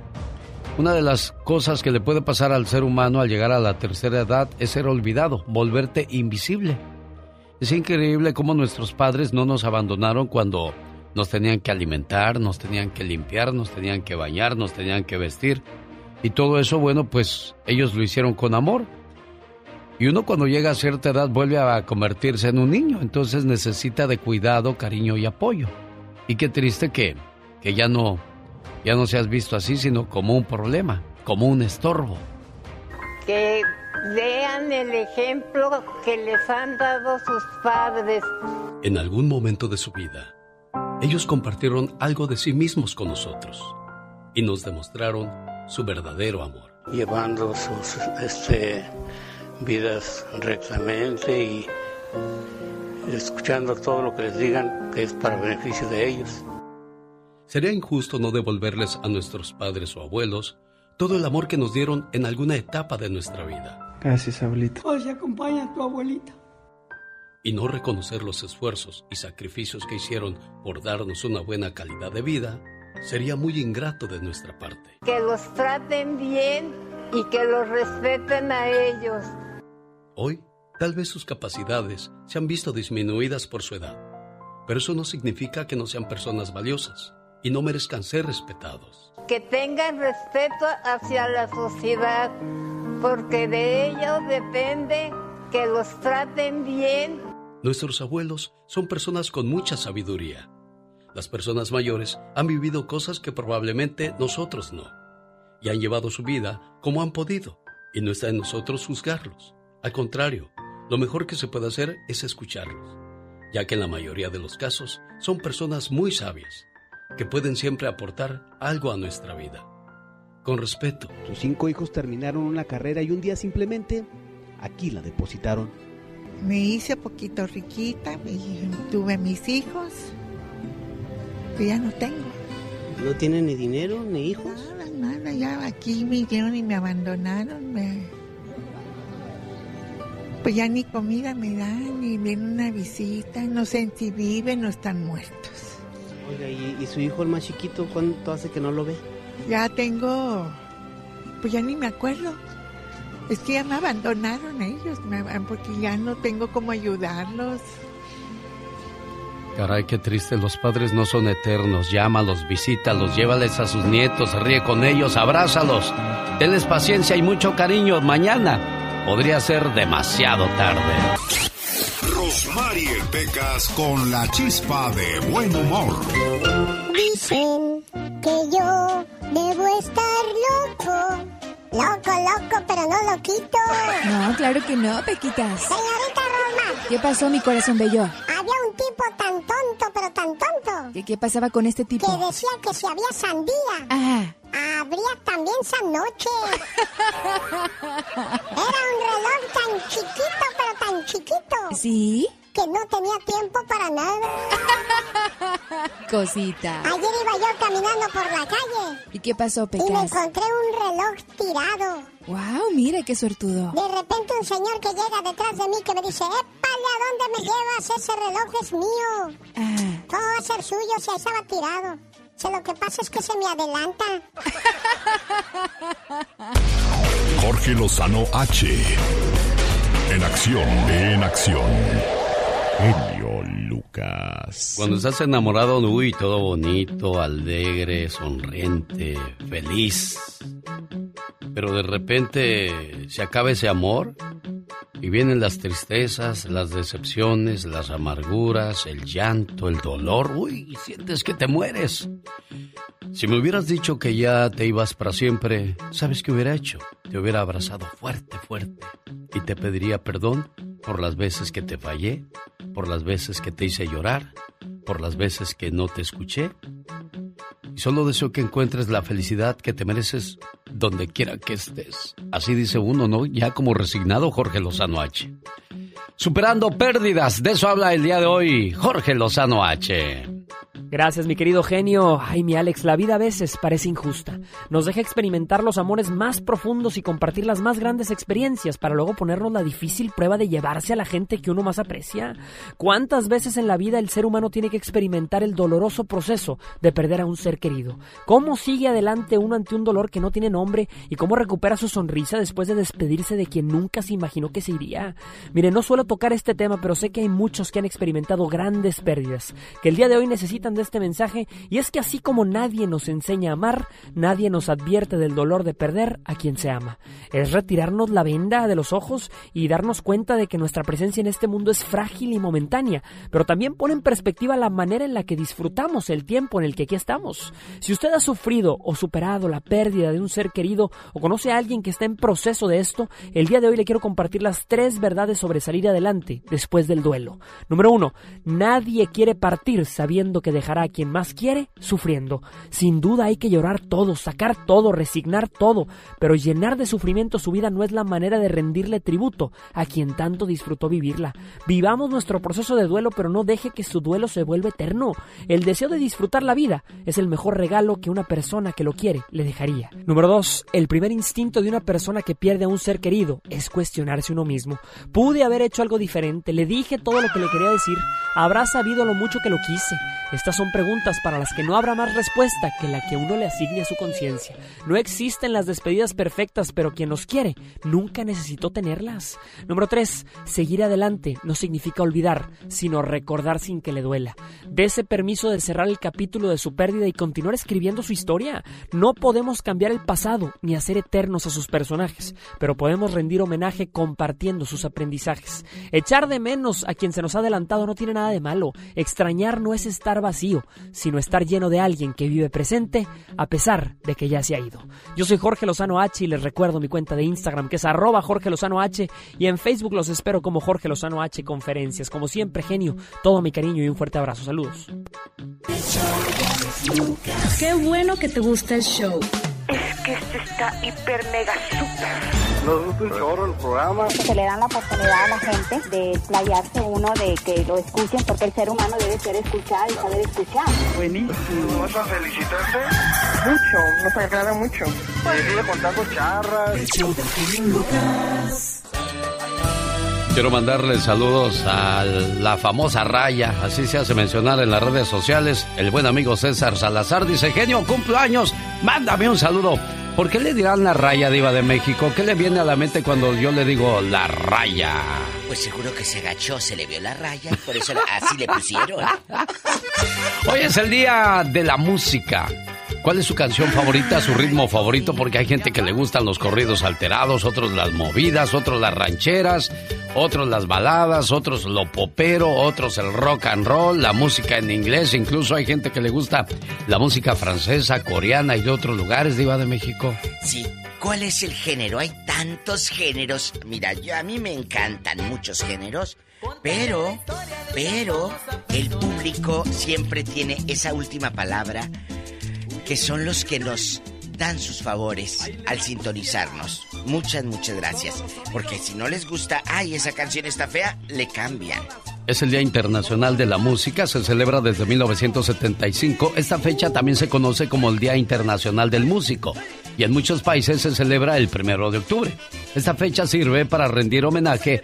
Una de las cosas que le puede pasar al ser humano al llegar a la tercera edad es ser olvidado, volverte invisible. Es increíble cómo nuestros padres no nos abandonaron cuando nos tenían que alimentar, nos tenían que limpiar, nos tenían que bañar, nos tenían que vestir. Y todo eso, bueno, pues ellos lo hicieron con amor. Y uno cuando llega a cierta edad vuelve a convertirse en un niño, entonces necesita de cuidado, cariño y apoyo. Y qué triste que, que ya no ya no seas visto así, sino como un problema, como un estorbo. Que vean el ejemplo que les han dado sus padres. En algún momento de su vida, ellos compartieron algo de sí mismos con nosotros y nos demostraron su verdadero amor. Llevando sus este, vidas rectamente y escuchando todo lo que les digan que es para beneficio de ellos. Sería injusto no devolverles a nuestros padres o abuelos todo el amor que nos dieron en alguna etapa de nuestra vida. Gracias, abuelito. Pues acompaña a tu abuelita. Y no reconocer los esfuerzos y sacrificios que hicieron por darnos una buena calidad de vida sería muy ingrato de nuestra parte. Que los traten bien y que los respeten a ellos. Hoy, tal vez sus capacidades se han visto disminuidas por su edad, pero eso no significa que no sean personas valiosas y no merezcan ser respetados. Que tengan respeto hacia la sociedad, porque de ellos depende que los traten bien. Nuestros abuelos son personas con mucha sabiduría. Las personas mayores han vivido cosas que probablemente nosotros no, y han llevado su vida como han podido, y no está en nosotros juzgarlos. Al contrario, lo mejor que se puede hacer es escucharlos, ya que en la mayoría de los casos son personas muy sabias que pueden siempre aportar algo a nuestra vida. Con respeto. Sus cinco hijos terminaron una carrera y un día simplemente aquí la depositaron. Me hice poquito riquita, y tuve mis hijos, que ya no tengo. ¿No tiene ni dinero ni hijos? Nada, ya aquí vinieron y me abandonaron. Me... Pues ya ni comida me dan, ni viene una visita, no sé si viven o están muertos. Oiga, ¿y, su hijo el más chiquito cuánto hace que no lo ve? Ya tengo, pues ya ni me acuerdo. Es que ya me abandonaron ellos, porque ya no tengo cómo ayudarlos. Caray, qué triste, los padres no son eternos. Llámalos, visítalos, llévales a sus nietos, ríe con ellos, abrázalos. Denles paciencia y mucho cariño. Mañana podría ser demasiado tarde. Rosmarie Pecas con la chispa de buen humor. Dicen que yo debo estar loco. Loco, loco, pero no lo quito. No, claro que no, Pequitas. Señorita Roma. ¿Qué pasó, mi corazón bello? Había un tipo tan tonto, pero tan tonto. ¿Qué, qué pasaba con este tipo? Que decía que si había sandía. Habría también noche. Era un reloj tan chiquito, pero tan chiquito. ¿Sí? Que no tenía tiempo para nada. Cosita. Ayer iba yo caminando por la calle. ¿Y qué pasó, Pecas? Y me encontré un reloj tirado. ¡Wow! Mira qué suertudo. De repente un señor que llega detrás de mí que me dice, ¡Épale, ¿a dónde me llevas? Ese reloj es mío. Ah. Todo va a ser suyo si estaba tirado. Si lo que pasa es que se me adelanta. Jorge Lozano H. En acción, en acción. Genio Lucas. Cuando estás enamorado, uy, todo bonito, alegre, sonriente, feliz. Pero de repente se acaba ese amor y vienen las tristezas, las decepciones, las amarguras, el llanto, el dolor. Uy, sientes que te mueres. Si me hubieras dicho que ya te ibas para siempre, ¿sabes qué hubiera hecho? Te hubiera abrazado fuerte, fuerte. Y te pediría perdón por las veces que te fallé, por las veces que te hice llorar, por las veces que no te escuché. Y solo deseo que encuentres la felicidad que te mereces donde quiera que estés. Así dice uno, ¿no? Ya como resignado Jorge Lozano H. Superando pérdidas, de eso habla el día de hoy Jorge Lozano H. Gracias, mi querido genio. Ay, mi Alex, la vida a veces parece injusta. Nos deja experimentar los amores más profundos y compartir las más grandes experiencias para luego ponernos la difícil prueba de llevarse a la gente que uno más aprecia. ¿Cuántas veces en la vida el ser humano tiene que experimentar el doloroso proceso de perder a un ser querido? ¿Cómo sigue adelante uno ante un dolor que no tiene nombre y cómo recupera su sonrisa después de despedirse de quien nunca se imaginó que se iría? Mire, no suelo tocar este tema, pero sé que hay muchos que han experimentado grandes pérdidas, que el día de hoy necesitan de este mensaje y es que así como nadie nos enseña a amar, nadie nos advierte del dolor de perder a quien se ama. Es retirarnos la venda de los ojos y darnos cuenta de que nuestra presencia en este mundo es frágil y momentánea, pero también pone en perspectiva la manera en la que disfrutamos el tiempo en el que aquí estamos. Si usted ha sufrido o superado la pérdida de un ser querido o conoce a alguien que está en proceso de esto, el día de hoy le quiero compartir las tres verdades sobre salir adelante después del duelo. Número uno, nadie quiere partir sabiendo que a quien más quiere sufriendo. Sin duda hay que llorar todo, sacar todo, resignar todo, pero llenar de sufrimiento su vida no es la manera de rendirle tributo a quien tanto disfrutó vivirla. Vivamos nuestro proceso de duelo, pero no deje que su duelo se vuelva eterno. El deseo de disfrutar la vida es el mejor regalo que una persona que lo quiere le dejaría. Número 2. El primer instinto de una persona que pierde a un ser querido es cuestionarse uno mismo. Pude haber hecho algo diferente, le dije todo lo que le quería decir, habrá sabido lo mucho que lo quise. Son preguntas para las que no habrá más respuesta que la que uno le asigne a su conciencia. No existen las despedidas perfectas, pero quien nos quiere nunca necesitó tenerlas. Número 3. Seguir adelante no significa olvidar, sino recordar sin que le duela. Dese permiso de cerrar el capítulo de su pérdida y continuar escribiendo su historia. No podemos cambiar el pasado ni hacer eternos a sus personajes, pero podemos rendir homenaje compartiendo sus aprendizajes. Echar de menos a quien se nos ha adelantado no tiene nada de malo. Extrañar no es estar vacío, sino estar lleno de alguien que vive presente a pesar de que ya se ha ido. Yo soy Jorge Lozano H y les recuerdo mi cuenta de Instagram que es arroba Jorge Lozano H y en Facebook los espero como Jorge Lozano H Conferencias. Como siempre, genio, todo mi cariño y un fuerte abrazo. Saludos. Qué bueno que te gusta el show. Que este está hiper mega super. Nos gusta un chorro el programa. Se le dan la oportunidad a la gente de playarse uno, de que lo escuchen, porque el ser humano debe ser escuchado y saber escuchar. Buenísimo. ¿Vas a felicitarte? Mucho, nos agrada mucho. Sigue contando charras. Quiero mandarle saludos a la famosa Raya, así se hace mencionar en las redes sociales. El buen amigo César Salazar dice, genio, cumpleaños, mándame un saludo. ¿Por qué le dirán la Raya Diva de México? ¿Qué le viene a la mente cuando yo le digo la Raya? Pues seguro que se agachó, se le vio la raya por eso así le pusieron. Hoy es el día de la música. ¿Cuál es su canción favorita, su ritmo favorito? Porque hay gente que le gustan los corridos alterados, otros las movidas, otros las rancheras, otros las baladas, otros lo popero, otros el rock and roll, la música en inglés, incluso hay gente que le gusta la música francesa, coreana y de otros lugares, Diva de México. Sí, ¿cuál es el género? Hay tantos géneros. Mira, a mí me encantan muchos géneros, pero, pero, el público siempre tiene esa última palabra que son los que nos dan sus favores al sintonizarnos. Muchas, muchas gracias. Porque si no les gusta, ay, esa canción está fea, le cambian. Es el Día Internacional de la Música, se celebra desde 1975. Esta fecha también se conoce como el Día Internacional del Músico y en muchos países se celebra el primero de octubre. Esta fecha sirve para rendir homenaje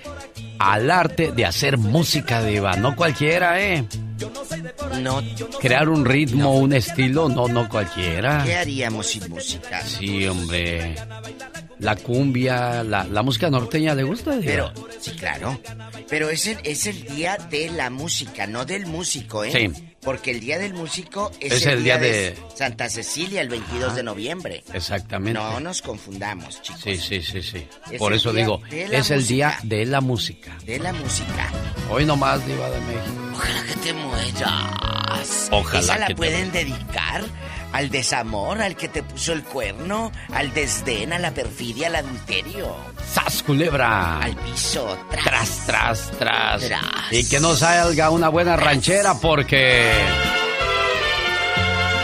al arte de hacer música diva, no cualquiera, ¿eh? No. Crear un ritmo, un estilo, no, no cualquiera. ¿Qué haríamos sin música? Sí, hombre. La cumbia, la, la música norteña, ¿le gusta? Diva? Pero, sí, claro. Pero es el, es el día de la música, no del músico, ¿eh? Sí. Porque el día del músico es, Es el día de- Santa Cecilia, el 22 de noviembre. Exactamente. No nos confundamos, chicos. Sí, sí, sí, sí. Es Por eso digo, la es el día de la música. De la música. Hoy nomás, Diva de México. Ojalá que te mueras. Ojalá Esa la que te pueden dedicar al desamor, al que te puso el cuerno, al desdén, a la perfidia, al adulterio. ¡Sas, culebra! Al piso, tras, tras, tras. Y que no salga una buena ranchera porque...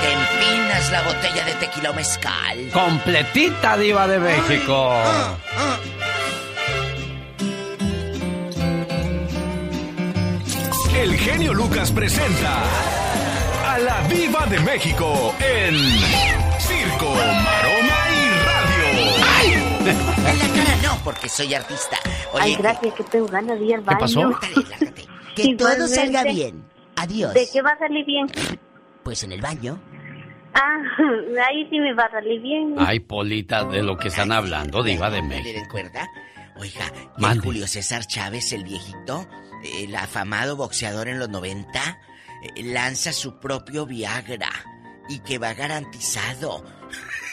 Empinas la botella de tequila o mezcal. Completita, diva de México. Ah, ah. El genio Lucas presenta a la Viva de México en Circo, Maroma y Radio. ¡Ay! En la cara no, porque soy artista. Oye, Ay, gracias, que tengo ganas de ir al baño. ¿Qué pasó? Que todo salga bien. Adiós. ¿De qué va a salir bien? Pues en el baño. Ah, ahí sí me va a salir bien. Ay, Polita, de lo que están hablando, Diva de México. ¿Le recuerda? Oiga, Julio César Chávez, el viejito, el afamado boxeador en los 90, eh, lanza su propio Viagra y que va garantizado.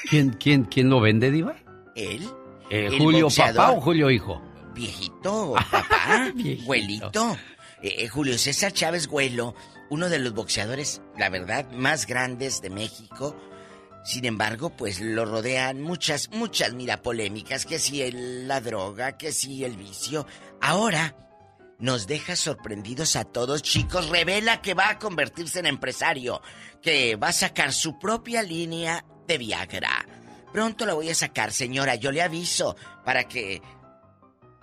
¿Quién, quién, quién lo vende, Diva? Él. Eh, ¿Julio papá o Julio hijo? Viejito, papá, güelito. Eh, Julio César Chávez Güelo, uno de los boxeadores, la verdad, más grandes de México. Sin embargo, pues lo rodean muchas, muchas, mira, polémicas, que si el, la droga, que si el vicio. Ahora, nos deja sorprendidos a todos, chicos. Revela que va a convertirse en empresario, que va a sacar su propia línea de Viagra. Pronto la voy a sacar, señora, yo le aviso, para que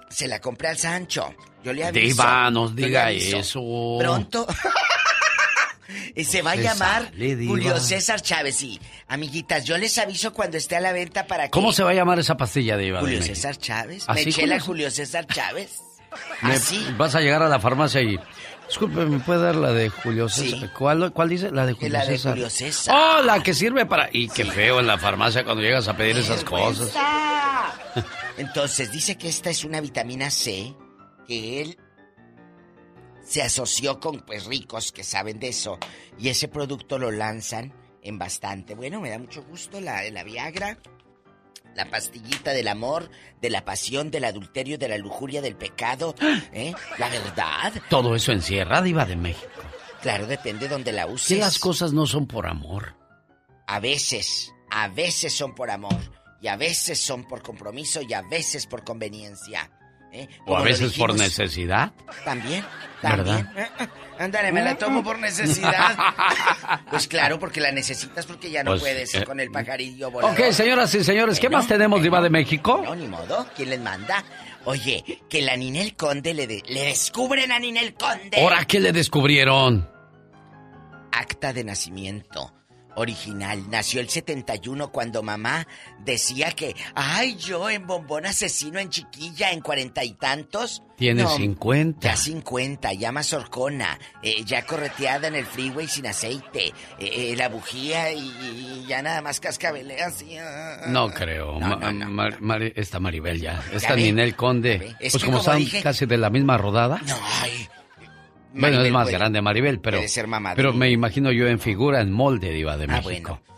se la compre al Sancho. Yo le aviso. Diva, nos diga eso. Pronto. y se va a llamar Julio César Chávez. Y, amiguitas, yo les aviso cuando esté a la venta para que. ¿Cómo se va a llamar esa pastilla, Diva? Julio César Chávez. Mechela Julio César Chávez. Vas a llegar a la farmacia y... Disculpe, ¿me puede dar la de Julio César? ¿Cuál, ¿Cuál, dice? La de Julio la César. De Julio César. Oh, la que sirve para... Y qué feo en la farmacia cuando llegas a pedir esas cosas. Entonces, dice que esta es una vitamina C que él se asoció con pues ricos que saben de eso y ese producto lo lanzan en bastante. Bueno, me da mucho gusto la, la Viagra. La pastillita del amor, de la pasión, del adulterio, de la lujuria, del pecado. ¿eh? La verdad. Todo eso encierra, Diva de México. Claro, depende de donde la uses. Si las cosas no son por amor. A veces, a veces son por amor. Y a veces son por compromiso y a veces por conveniencia. ¿Eh? O a veces por necesidad. También, también. ¿verdad? Ándale, me la tomo por necesidad. pues claro, porque la necesitas porque ya no pues, puedes eh, con el pajarillo volador. Ok, señoras y señores, ¿qué más tenemos, Diva de México? No, ni modo. ¿Quién les manda? Oye, que la Ninel Conde le, le descubren a Ninel Conde. ¿Ahora qué le descubrieron? Acta de nacimiento original. Nació el 71 cuando mamá decía que, ay, yo en bombón asesino en chiquilla en cuarenta y tantos. Tiene 50. Ya 50, ya más horcona, eh, ya correteada en el freeway sin aceite, eh, eh, la bujía y, ya nada más cascabelea así. Ah, ah, no ah. creo. esta Maribel ya. Esta Ninel Conde. Pues como están casi de la misma rodada. No, ay. Bueno, es más grande Maribel, pero. pero me imagino yo en figura, en molde, Diva de ah, México. Bueno.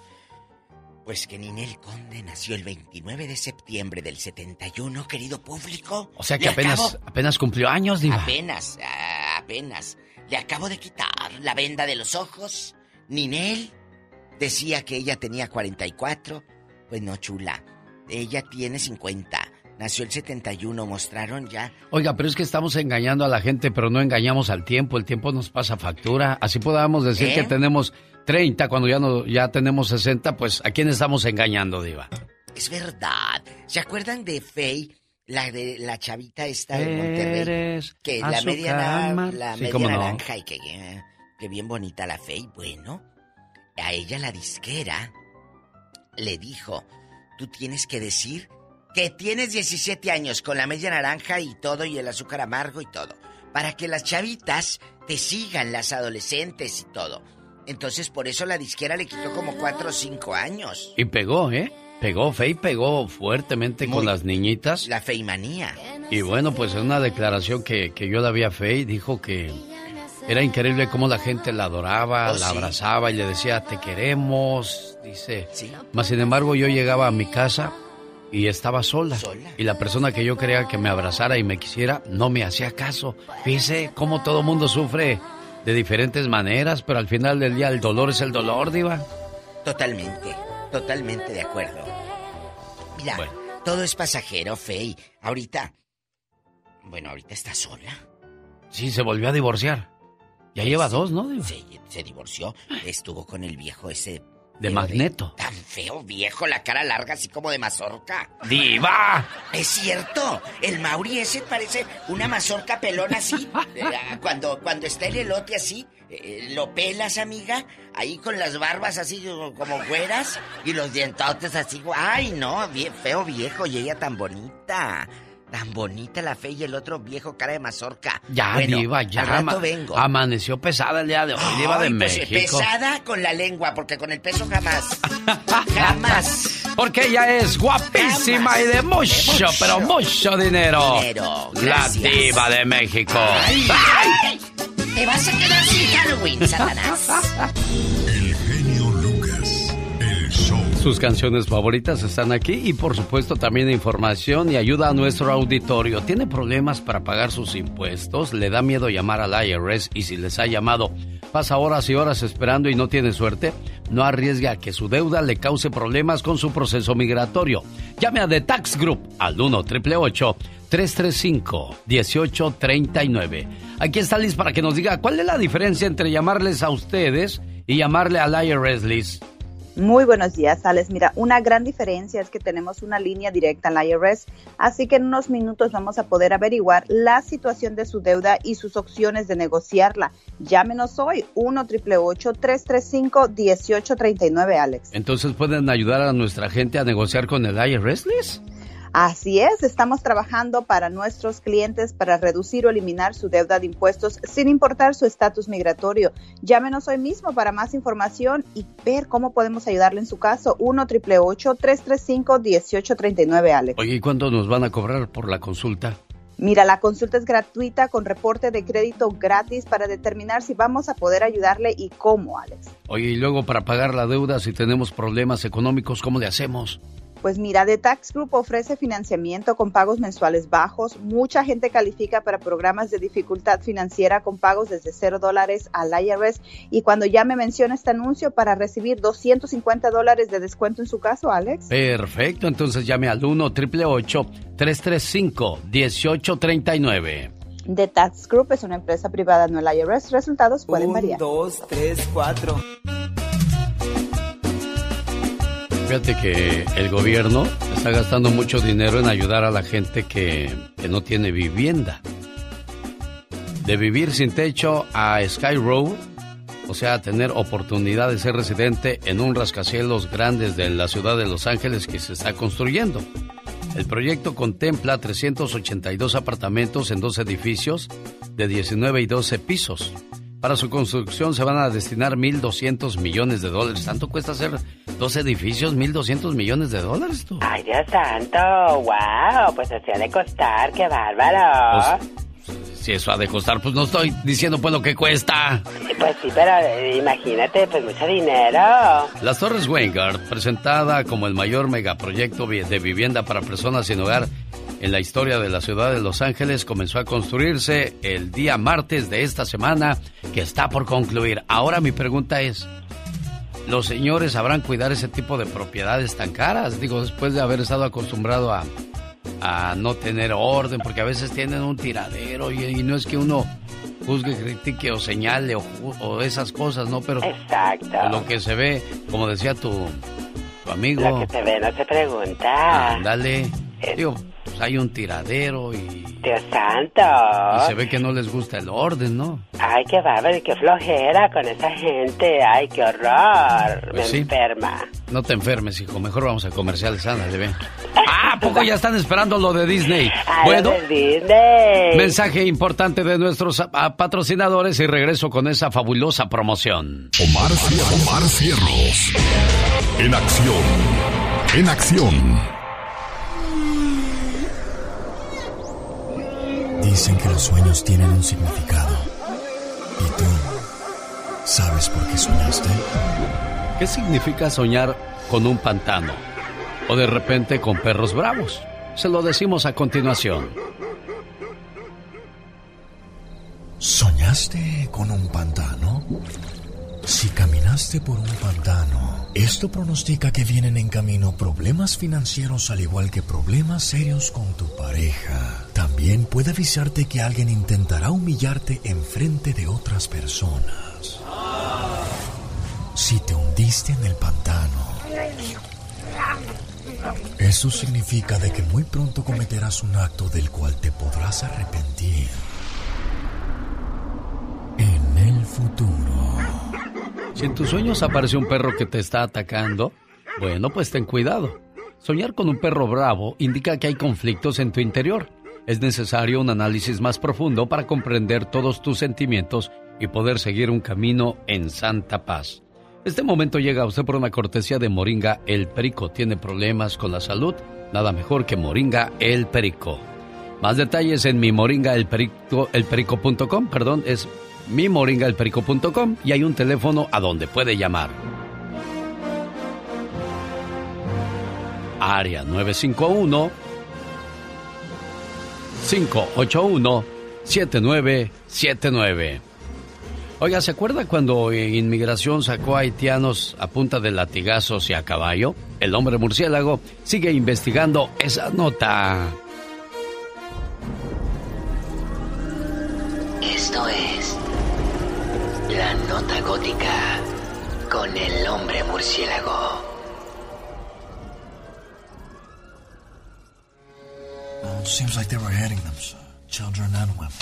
Pues que Ninel Conde nació el 29 de septiembre del 71, querido público. O sea que apenas, apenas cumplió años, Diva. Apenas, ah, apenas. Le acabo de quitar la venda de los ojos. Ninel decía que ella tenía 44. Pues no, chula. Ella tiene 50. Nació el 71, mostraron ya. Oiga, pero es que estamos engañando a la gente, pero no engañamos al tiempo. El tiempo nos pasa factura. Así podamos decir que tenemos 30 cuando ya, no, ya tenemos 60, pues ¿a quién estamos engañando, Diva? Es verdad. ¿Se acuerdan de Faye? La de la chavita esta de Monterrey. Que la media, la media naranja y que, que bien bonita la Faye. Bueno, a ella la disquera le dijo, tú tienes que decir que tienes 17 años con la media naranja y todo y el azúcar amargo y todo. Para que las chavitas te sigan, las adolescentes y todo. Entonces por eso la disquera le quitó como 4 o 5 años. Y pegó, ¿eh? Pegó, Fey pegó fuertemente con las niñitas. La manía. Y bueno, pues en una declaración que, que yo la vi a Fey, dijo que era increíble cómo la gente la adoraba, oh, la abrazaba y le decía, te queremos. Dice, ¿Sí? más sin embargo yo llegaba a mi casa y estaba sola. Y la persona que yo creía que me abrazara y me quisiera no me hacía caso. Fíjese cómo todo mundo sufre de diferentes maneras, pero al final del día el dolor es el dolor, Diva. Totalmente, totalmente de acuerdo. Mira, todo es pasajero, Fey. Ahorita. Bueno, ahorita está sola. Sí, se volvió a divorciar. Ya lleva dos, ¿no? Se, se divorció. Estuvo con el viejo ese. De Magneto. Tan feo viejo, la cara larga así como de mazorca. ¡Diva! Es cierto, el Mauri ese parece una mazorca pelona así. Eh, cuando, cuando está el elote así, eh, lo pelas, amiga, ahí con las barbas así como güeras y los dientotes así. ¡Ay, no! Bien, feo viejo y ella tan bonita. Tan bonita la fe y el otro viejo cara de mazorca. Ya, Diva, ya. Al rato vengo. Amaneció pesada el día de hoy, Diva de pues, México. Pesada con la lengua, porque con el peso jamás. jamás. Porque ella es guapísima y de mucho, pero mucho dinero. Dinero, La. Diva de México. Ay, ay, Te vas a quedar sin Halloween, Satanás. Sus canciones favoritas están aquí y por supuesto también información y ayuda a nuestro auditorio. ¿Tiene problemas para pagar sus impuestos? ¿Le da miedo llamar al IRS y si les ha llamado pasa horas y horas esperando y no tiene suerte? No arriesgue a que su deuda le cause problemas con su proceso migratorio. Llame a The Tax Group al 1 888 335 1839. Aquí está Liz para que nos diga cuál es la diferencia entre llamarles a ustedes y llamarle al IRS, Liz. Muy buenos días, Alex. Mira, una gran diferencia es que tenemos una línea directa en la IRS, así que en unos minutos vamos a poder averiguar la situación de su deuda y sus opciones de negociarla. Llámenos hoy, 1 888 335 1839 Alex. Entonces pueden ayudar a nuestra gente a negociar con el IRS, Liz. Así es, estamos trabajando para nuestros clientes para reducir o eliminar su deuda de impuestos sin importar su estatus migratorio. Llámenos hoy mismo para más información y ver cómo podemos ayudarle en su caso. 1 888 335 1839 Alex. Oye, ¿y cuánto nos van a cobrar por la consulta? Mira, la consulta es gratuita con reporte de crédito gratis para determinar si vamos a poder ayudarle y cómo, Alex. Oye, y luego para pagar la deuda, si tenemos problemas económicos, ¿cómo le hacemos? Pues mira, The Tax Group ofrece financiamiento con pagos mensuales bajos. Mucha gente califica para programas de dificultad financiera con pagos desde cero dólares al IRS. Y cuando ya me menciona este anuncio para recibir 250 dólares de descuento en su caso, Alex. Perfecto, entonces llame al 1 888 335 1839 The Tax Group es una empresa privada, no el IRS. Resultados pueden Un, variar. dos, tres, cuatro. Fíjate que el gobierno está gastando mucho dinero en ayudar a la gente que, no tiene vivienda. De vivir sin techo a Sky Row, o sea, tener oportunidad de ser residente en un rascacielos grandes de la ciudad de Los Ángeles que se está construyendo. El proyecto contempla 382 apartamentos en dos edificios de 19 y 12 pisos. Para su construcción se van a destinar 1.200 millones de dólares. ¿Tanto cuesta hacer dos edificios? ¿1.200 millones de dólares tú? Ay, Dios santo, wow, pues así ha de costar, qué bárbaro. Si eso ha de costar, pues no estoy diciendo pues lo que cuesta. Pues sí, pero eh, imagínate, pues mucho dinero. Las Torres Weingart, presentada como el mayor megaproyecto de vivienda para personas sin hogar en la historia de la ciudad de Los Ángeles, comenzó a construirse el día martes de esta semana que está por concluir. Ahora mi pregunta es, ¿los señores sabrán cuidar ese tipo de propiedades tan caras? Digo, después de haber estado acostumbrado a, a no tener orden, porque a veces tienen un tiradero y, y no es que uno juzgue, critique o señale o, esas cosas, ¿no? Pero Exacto. lo que se ve, como decía tu, tu amigo, Lo que se ve no se pregunta. ándale, digo, hay un tiradero y, Dios santo. y se ve que no les gusta el orden, ¿no? Ay, qué bárbaro, y qué flojera con esa gente. Ay, qué horror. Pues Me sí. enferma. No te enfermes, hijo, mejor vamos a comerciales, ándale, ven. Ah, ¿a poco ya están esperando lo de Disney? Ay, Bueno, lo de Disney. mensaje importante de nuestros ah, patrocinadores y regreso con esa fabulosa promoción. Omar, Cier- Omar Cierros. En acción. En acción. Dicen que los sueños tienen un significado. ¿Y tú sabes por qué soñaste? ¿Qué significa soñar con un pantano? O de repente con perros bravos. Se lo decimos a continuación. ¿Soñaste con un pantano? Si caminaste por un pantano Esto pronostica que vienen en camino problemas financieros al igual que problemas serios con tu pareja. También puede avisarte que alguien intentará humillarte en frente de otras personas. Si te hundiste en el pantano, eso significa de que muy pronto cometerás un acto del cual te podrás arrepentir en el futuro. Si en tus sueños aparece un perro que te está atacando, bueno, pues ten cuidado. Soñar con un perro bravo indica que hay conflictos en tu interior. Es necesario un análisis más profundo para comprender todos tus sentimientos y poder seguir un camino en santa paz. Este momento llega a usted por una cortesía de Moringa El Perico. ¿Tiene problemas con la salud? Nada mejor que Moringa El Perico. Más detalles en mi moringa el elperico.com, perdón, es mimoringaelperico.com y hay un teléfono a donde puede llamar. Área 951 581 7979. Oiga, ¿se acuerda cuando Inmigración sacó a haitianos a punta de latigazos y a caballo? El hombre murciélago sigue investigando esa nota. Esto es la nota gótica con el hombre murciélago. Well, seems like they were heading them, children and women.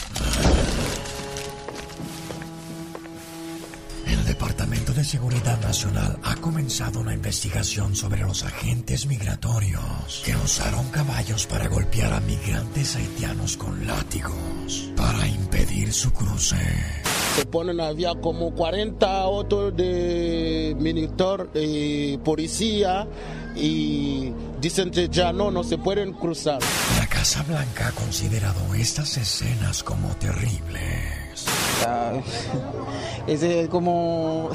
El Departamento de Seguridad Nacional ha comenzado una investigación sobre los agentes migratorios que usaron caballos para golpear a migrantes haitianos con látigos para impedir su cruce. Se ponen, había como 40 autos de militar y policía y dicen que ya no, no se pueden cruzar. La Casa Blanca ha considerado estas escenas como terribles. es como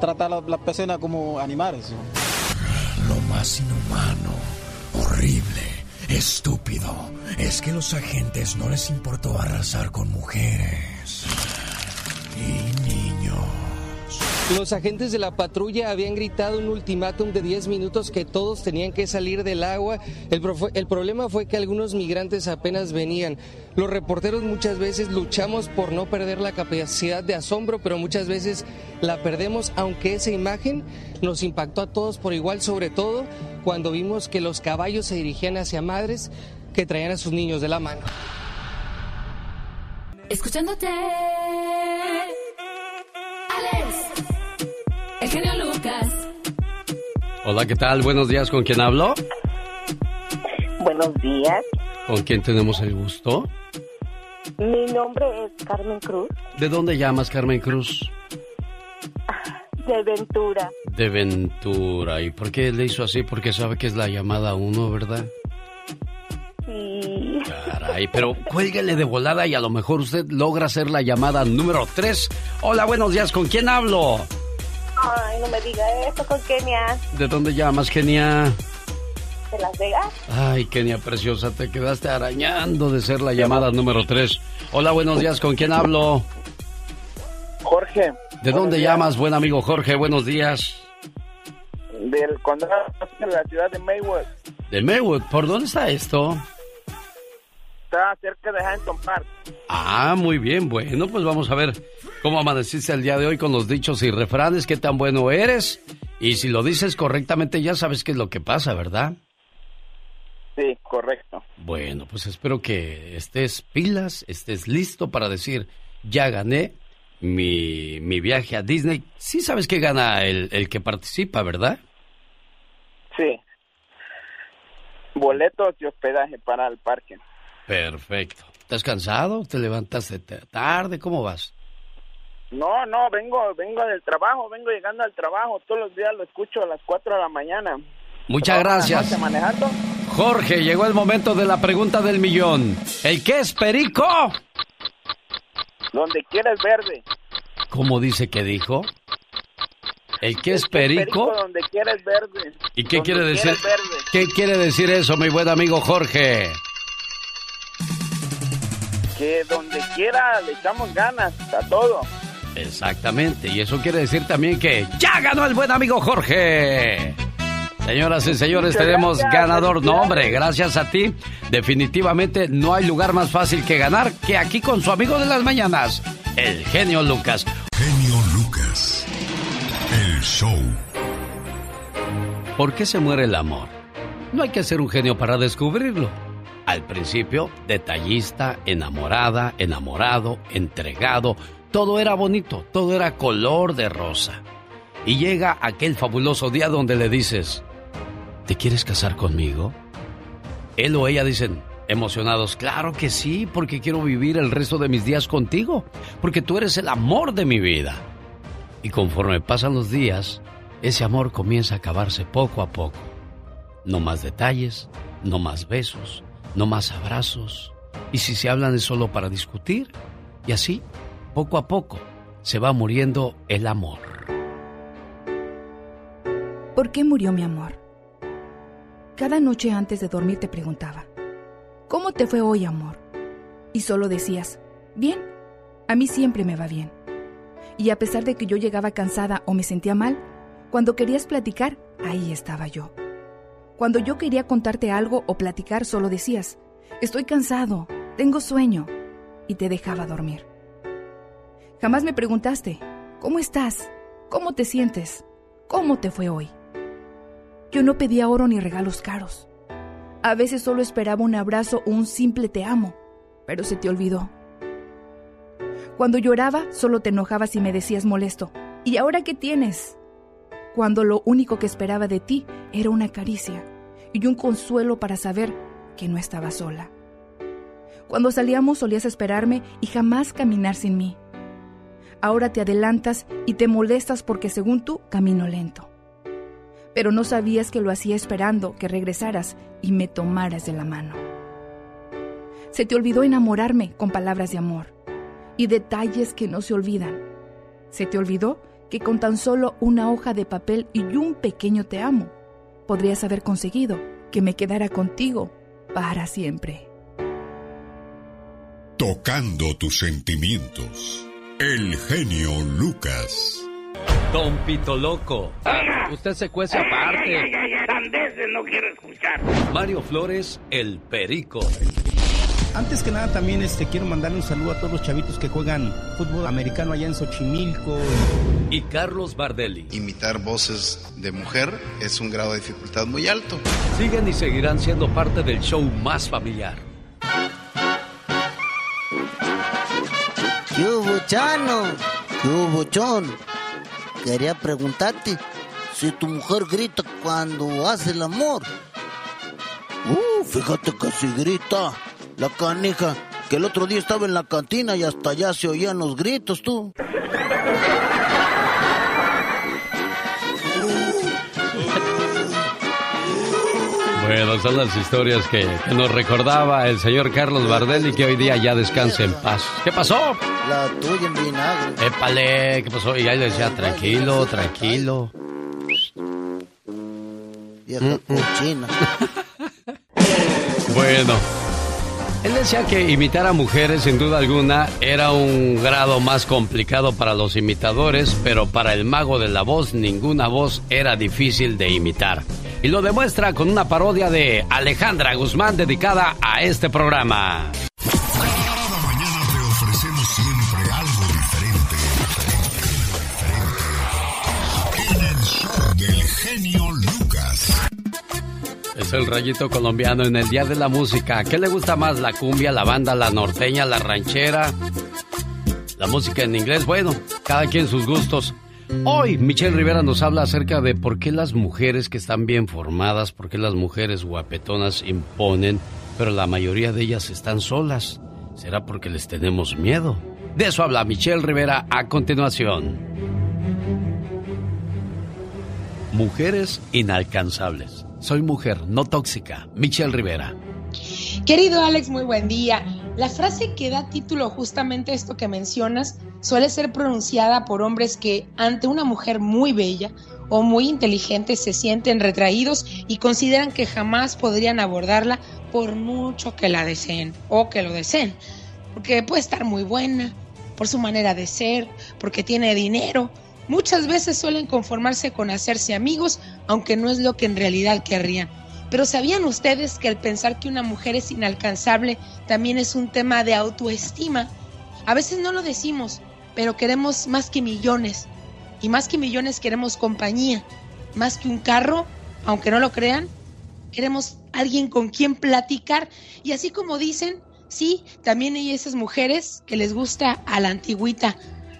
tratar a las personas como animales. Lo más inhumano, horrible, estúpido, es que los agentes no les importó arrasar con mujeres Los agentes de la patrulla habían gritado un ultimátum de 10 minutos que todos tenían que salir del agua. El, problema fue que algunos migrantes apenas venían. Los reporteros muchas veces luchamos por no perder la capacidad de asombro, pero muchas veces la perdemos, aunque esa imagen nos impactó a todos por igual, sobre todo cuando vimos que los caballos se dirigían hacia madres que traían a sus niños de la mano. Escuchándote. Alex. El genio Lucas. Hola, ¿qué tal? Buenos días, ¿con quién hablo? Buenos días. ¿Con quién tenemos el gusto? Mi nombre es Carmen Cruz. ¿De dónde llamas, Carmen Cruz? De Ventura. De Ventura. ¿Y por qué le hizo así? Porque sabe que es la llamada uno, ¿verdad? Sí. Caray, pero cuélguele de volada y a lo mejor usted logra hacer la llamada número 3. Hola, buenos días, ¿con quién hablo? Ay, no me diga esto con Kenia. ¿De dónde llamas, Kenia? De Las Vegas. Ay, Kenia preciosa, te quedaste arañando de ser la llamada número 3. Hola, buenos días, ¿con quién hablo? Jorge. ¿De dónde llamas, buen amigo Jorge? Buenos días. Del condado de la ciudad de Maywood. ¿De Maywood? ¿Por dónde está esto? Está cerca de Hampton Park. Ah, muy bien, bueno, pues vamos a ver cómo amaneciste el día de hoy con los dichos y refranes, qué tan bueno eres. Y si lo dices correctamente, ya sabes qué es lo que pasa, ¿verdad? Sí, correcto. Bueno, pues espero que estés pilas, estés listo para decir, ya gané mi, mi viaje a Disney. Sí sabes que gana el, el que participa, ¿verdad? Sí. Boletos y hospedaje para el parque. Perfecto. ¿Estás cansado? ¿Te levantas tarde? ¿Cómo vas? No, no, vengo, vengo del trabajo, vengo llegando al trabajo. Todos los días lo escucho a las 4 de la mañana. Muchas gracias. manejando? Jorge, llegó el momento de la pregunta del millón. ¿El qué es perico? Donde quieres verde. ¿Cómo dice que dijo? ¿El qué es perico? perico donde quieres verde. ¿Y qué quiere decir? ¿Qué quiere decir eso, mi buen amigo Jorge? Que donde quiera le echamos ganas a todo. Exactamente, y eso quiere decir también que ya ganó el buen amigo Jorge. Señoras y señores, tenemos ganador. No, hombre, gracias a ti. Definitivamente no hay lugar más fácil que ganar que aquí con su amigo de las mañanas, el genio Lucas. Genio Lucas. Show. ¿Por qué se muere el amor? No hay que ser un genio para descubrirlo. Al principio, detallista, enamorada, enamorado, entregado, todo era bonito, todo era color de rosa. Y llega aquel fabuloso día donde le dices, ¿te quieres casar conmigo? Él o ella dicen, emocionados, claro que sí, porque quiero vivir el resto de mis días contigo, porque tú eres el amor de mi vida. Y conforme pasan los días, ese amor comienza a acabarse poco a poco. No más detalles, no más besos, no más abrazos. Y si se hablan es solo para discutir. Y así, poco a poco, se va muriendo el amor. ¿Por qué murió mi amor? Cada noche antes de dormir te preguntaba, ¿cómo te fue hoy, amor? Y solo decías, bien, a mí siempre me va bien. Y a pesar de que yo llegaba cansada o me sentía mal, cuando querías platicar, ahí estaba yo. Cuando yo quería contarte algo o platicar, solo decías, estoy cansado, tengo sueño, y te dejaba dormir. Jamás me preguntaste, ¿cómo estás? ¿Cómo te sientes? ¿Cómo te fue hoy? Yo no pedía oro ni regalos caros. A veces solo esperaba un abrazo o un simple te amo, pero se te olvidó. Cuando lloraba, solo te enojabas y me decías molesto, ¿y ahora qué tienes? Cuando lo único que esperaba de ti era una caricia y un consuelo para saber que no estaba sola. Cuando salíamos solías esperarme y jamás caminar sin mí. Ahora te adelantas y te molestas porque según tú camino lento pero no sabías que lo hacía esperando que regresaras y me tomaras de la mano. Se te olvidó enamorarme con palabras de amor y detalles que no se olvidan. Se te olvidó que con tan solo una hoja de papel y un pequeño te amo, podrías haber conseguido que me quedara contigo para siempre. Tocando tus sentimientos. El genio Lucas. Don Pito Loco. Usted se cuece aparte. no quiero escuchar. Mario Flores, el Perico. Antes que nada también este quiero mandarle un saludo a todos los chavitos que juegan fútbol americano allá en Xochimilco. Y Carlos Bardelli. Imitar voces de mujer es un grado de dificultad muy alto. Siguen y seguirán siendo parte del show más familiar. ¿Qué hubo, Chano? ¿Qué hubo, Chon? Quería preguntarte si tu mujer grita cuando hace el amor. Uh, fíjate que si grita la canija, que el otro día estaba en la cantina y hasta allá se oían los gritos, tú. Bueno, son las historias que, que, nos recordaba el señor Carlos Bardelli que hoy día ya descansa en paz. ¿Qué pasó? La tuya en vinagre. Épale, ¿qué pasó? Y ahí le decía, tranquilo, tranquilo. Vieja cochina. bueno. Él decía que imitar a mujeres, sin duda alguna, era un grado más complicado para los imitadores, pero para el mago de la voz, ninguna voz era difícil de imitar. Y lo demuestra con una parodia de Alejandra Guzmán dedicada a este programa. El rayito colombiano en el Día de la Música. ¿Qué le gusta más? ¿La cumbia, la banda, la norteña, la ranchera? La música en inglés, bueno, cada quien sus gustos. Hoy Michelle Rivera nos habla acerca de por qué las mujeres que están bien formadas, por qué las mujeres guapetonas imponen, pero la mayoría de ellas están solas. ¿Será porque les tenemos miedo? De eso habla Michelle Rivera a continuación. Mujeres inalcanzables. Soy mujer, no tóxica. Michelle Rivera. Querido Alex, muy buen día. La frase que da título justamente a esto que mencionas suele ser pronunciada por hombres que ante una mujer muy bella o muy inteligente se sienten retraídos y consideran que jamás podrían abordarla por mucho que la deseen o que lo deseen. Porque puede estar muy buena, por su manera de ser, porque tiene dinero. Muchas veces suelen conformarse con hacerse amigos, aunque no es lo que en realidad querrían. Pero ¿sabían ustedes que el pensar que una mujer es inalcanzable también es un tema de autoestima? A veces no lo decimos, pero queremos más que millones. Y más que millones queremos compañía. Más que un carro, aunque no lo crean, queremos alguien con quien platicar. Y así como dicen, sí, también hay esas mujeres que les gusta a la antigüita.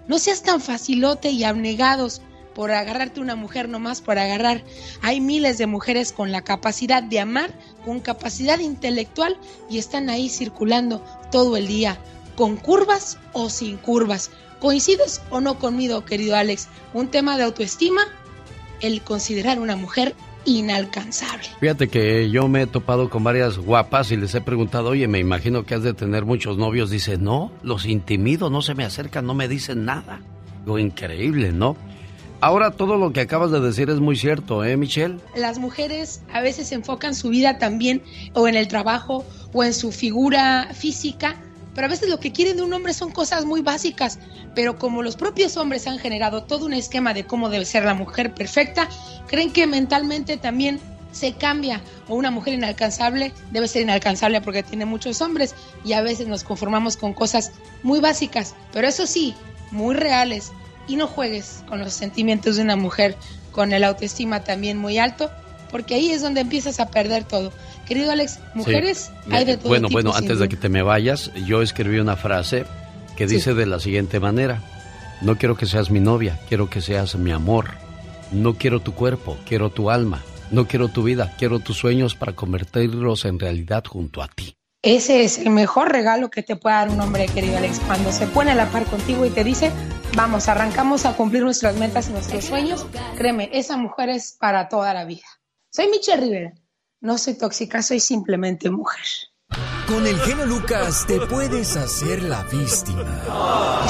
No seas tan facilote y abnegados por agarrarte una mujer nomás por agarrar. Hay miles de mujeres con la capacidad de amar, con capacidad intelectual y están ahí circulando todo el día, con curvas o sin curvas. ¿Coincides o no conmigo, querido Alex? Un tema de autoestima, el considerar una mujer inalcanzable. Fíjate que yo me he topado con varias guapas y les he preguntado, oye, me imagino que has de tener muchos novios. Dice, no, los intimido, no se me acercan, no me dicen nada. Lo increíble, ¿no? Ahora todo lo que acabas de decir es muy cierto, ¿eh, Michelle? Las mujeres a veces enfocan su vida también o en el trabajo o en su figura física, pero a veces lo que quieren de un hombre son cosas muy básicas, pero como los propios hombres han generado todo un esquema de cómo debe ser la mujer perfecta, creen que mentalmente también se cambia o una mujer inalcanzable debe ser inalcanzable porque tiene muchos hombres y a veces nos conformamos con cosas muy básicas, pero eso sí, muy reales y no juegues con los sentimientos de una mujer con el autoestima también muy alto, porque ahí es donde empiezas a perder todo. Querido Alex, mujeres hay de todo Bueno, tipo, bueno, antes de que te me vayas, yo escribí una frase que dice de la siguiente manera: No quiero que seas mi novia, quiero que seas mi amor. No quiero tu cuerpo, quiero tu alma. No quiero tu vida, quiero tus sueños para convertirlos en realidad junto a ti. Ese es el mejor regalo que te puede dar un hombre, querido Alex, cuando se pone a la par contigo y te dice, vamos, arrancamos a cumplir nuestras metas y nuestros sueños. Créeme, esa mujer es para toda la vida. Soy Michelle Rivera. No soy tóxica, soy simplemente mujer. Con el genio Lucas te puedes hacer la víctima.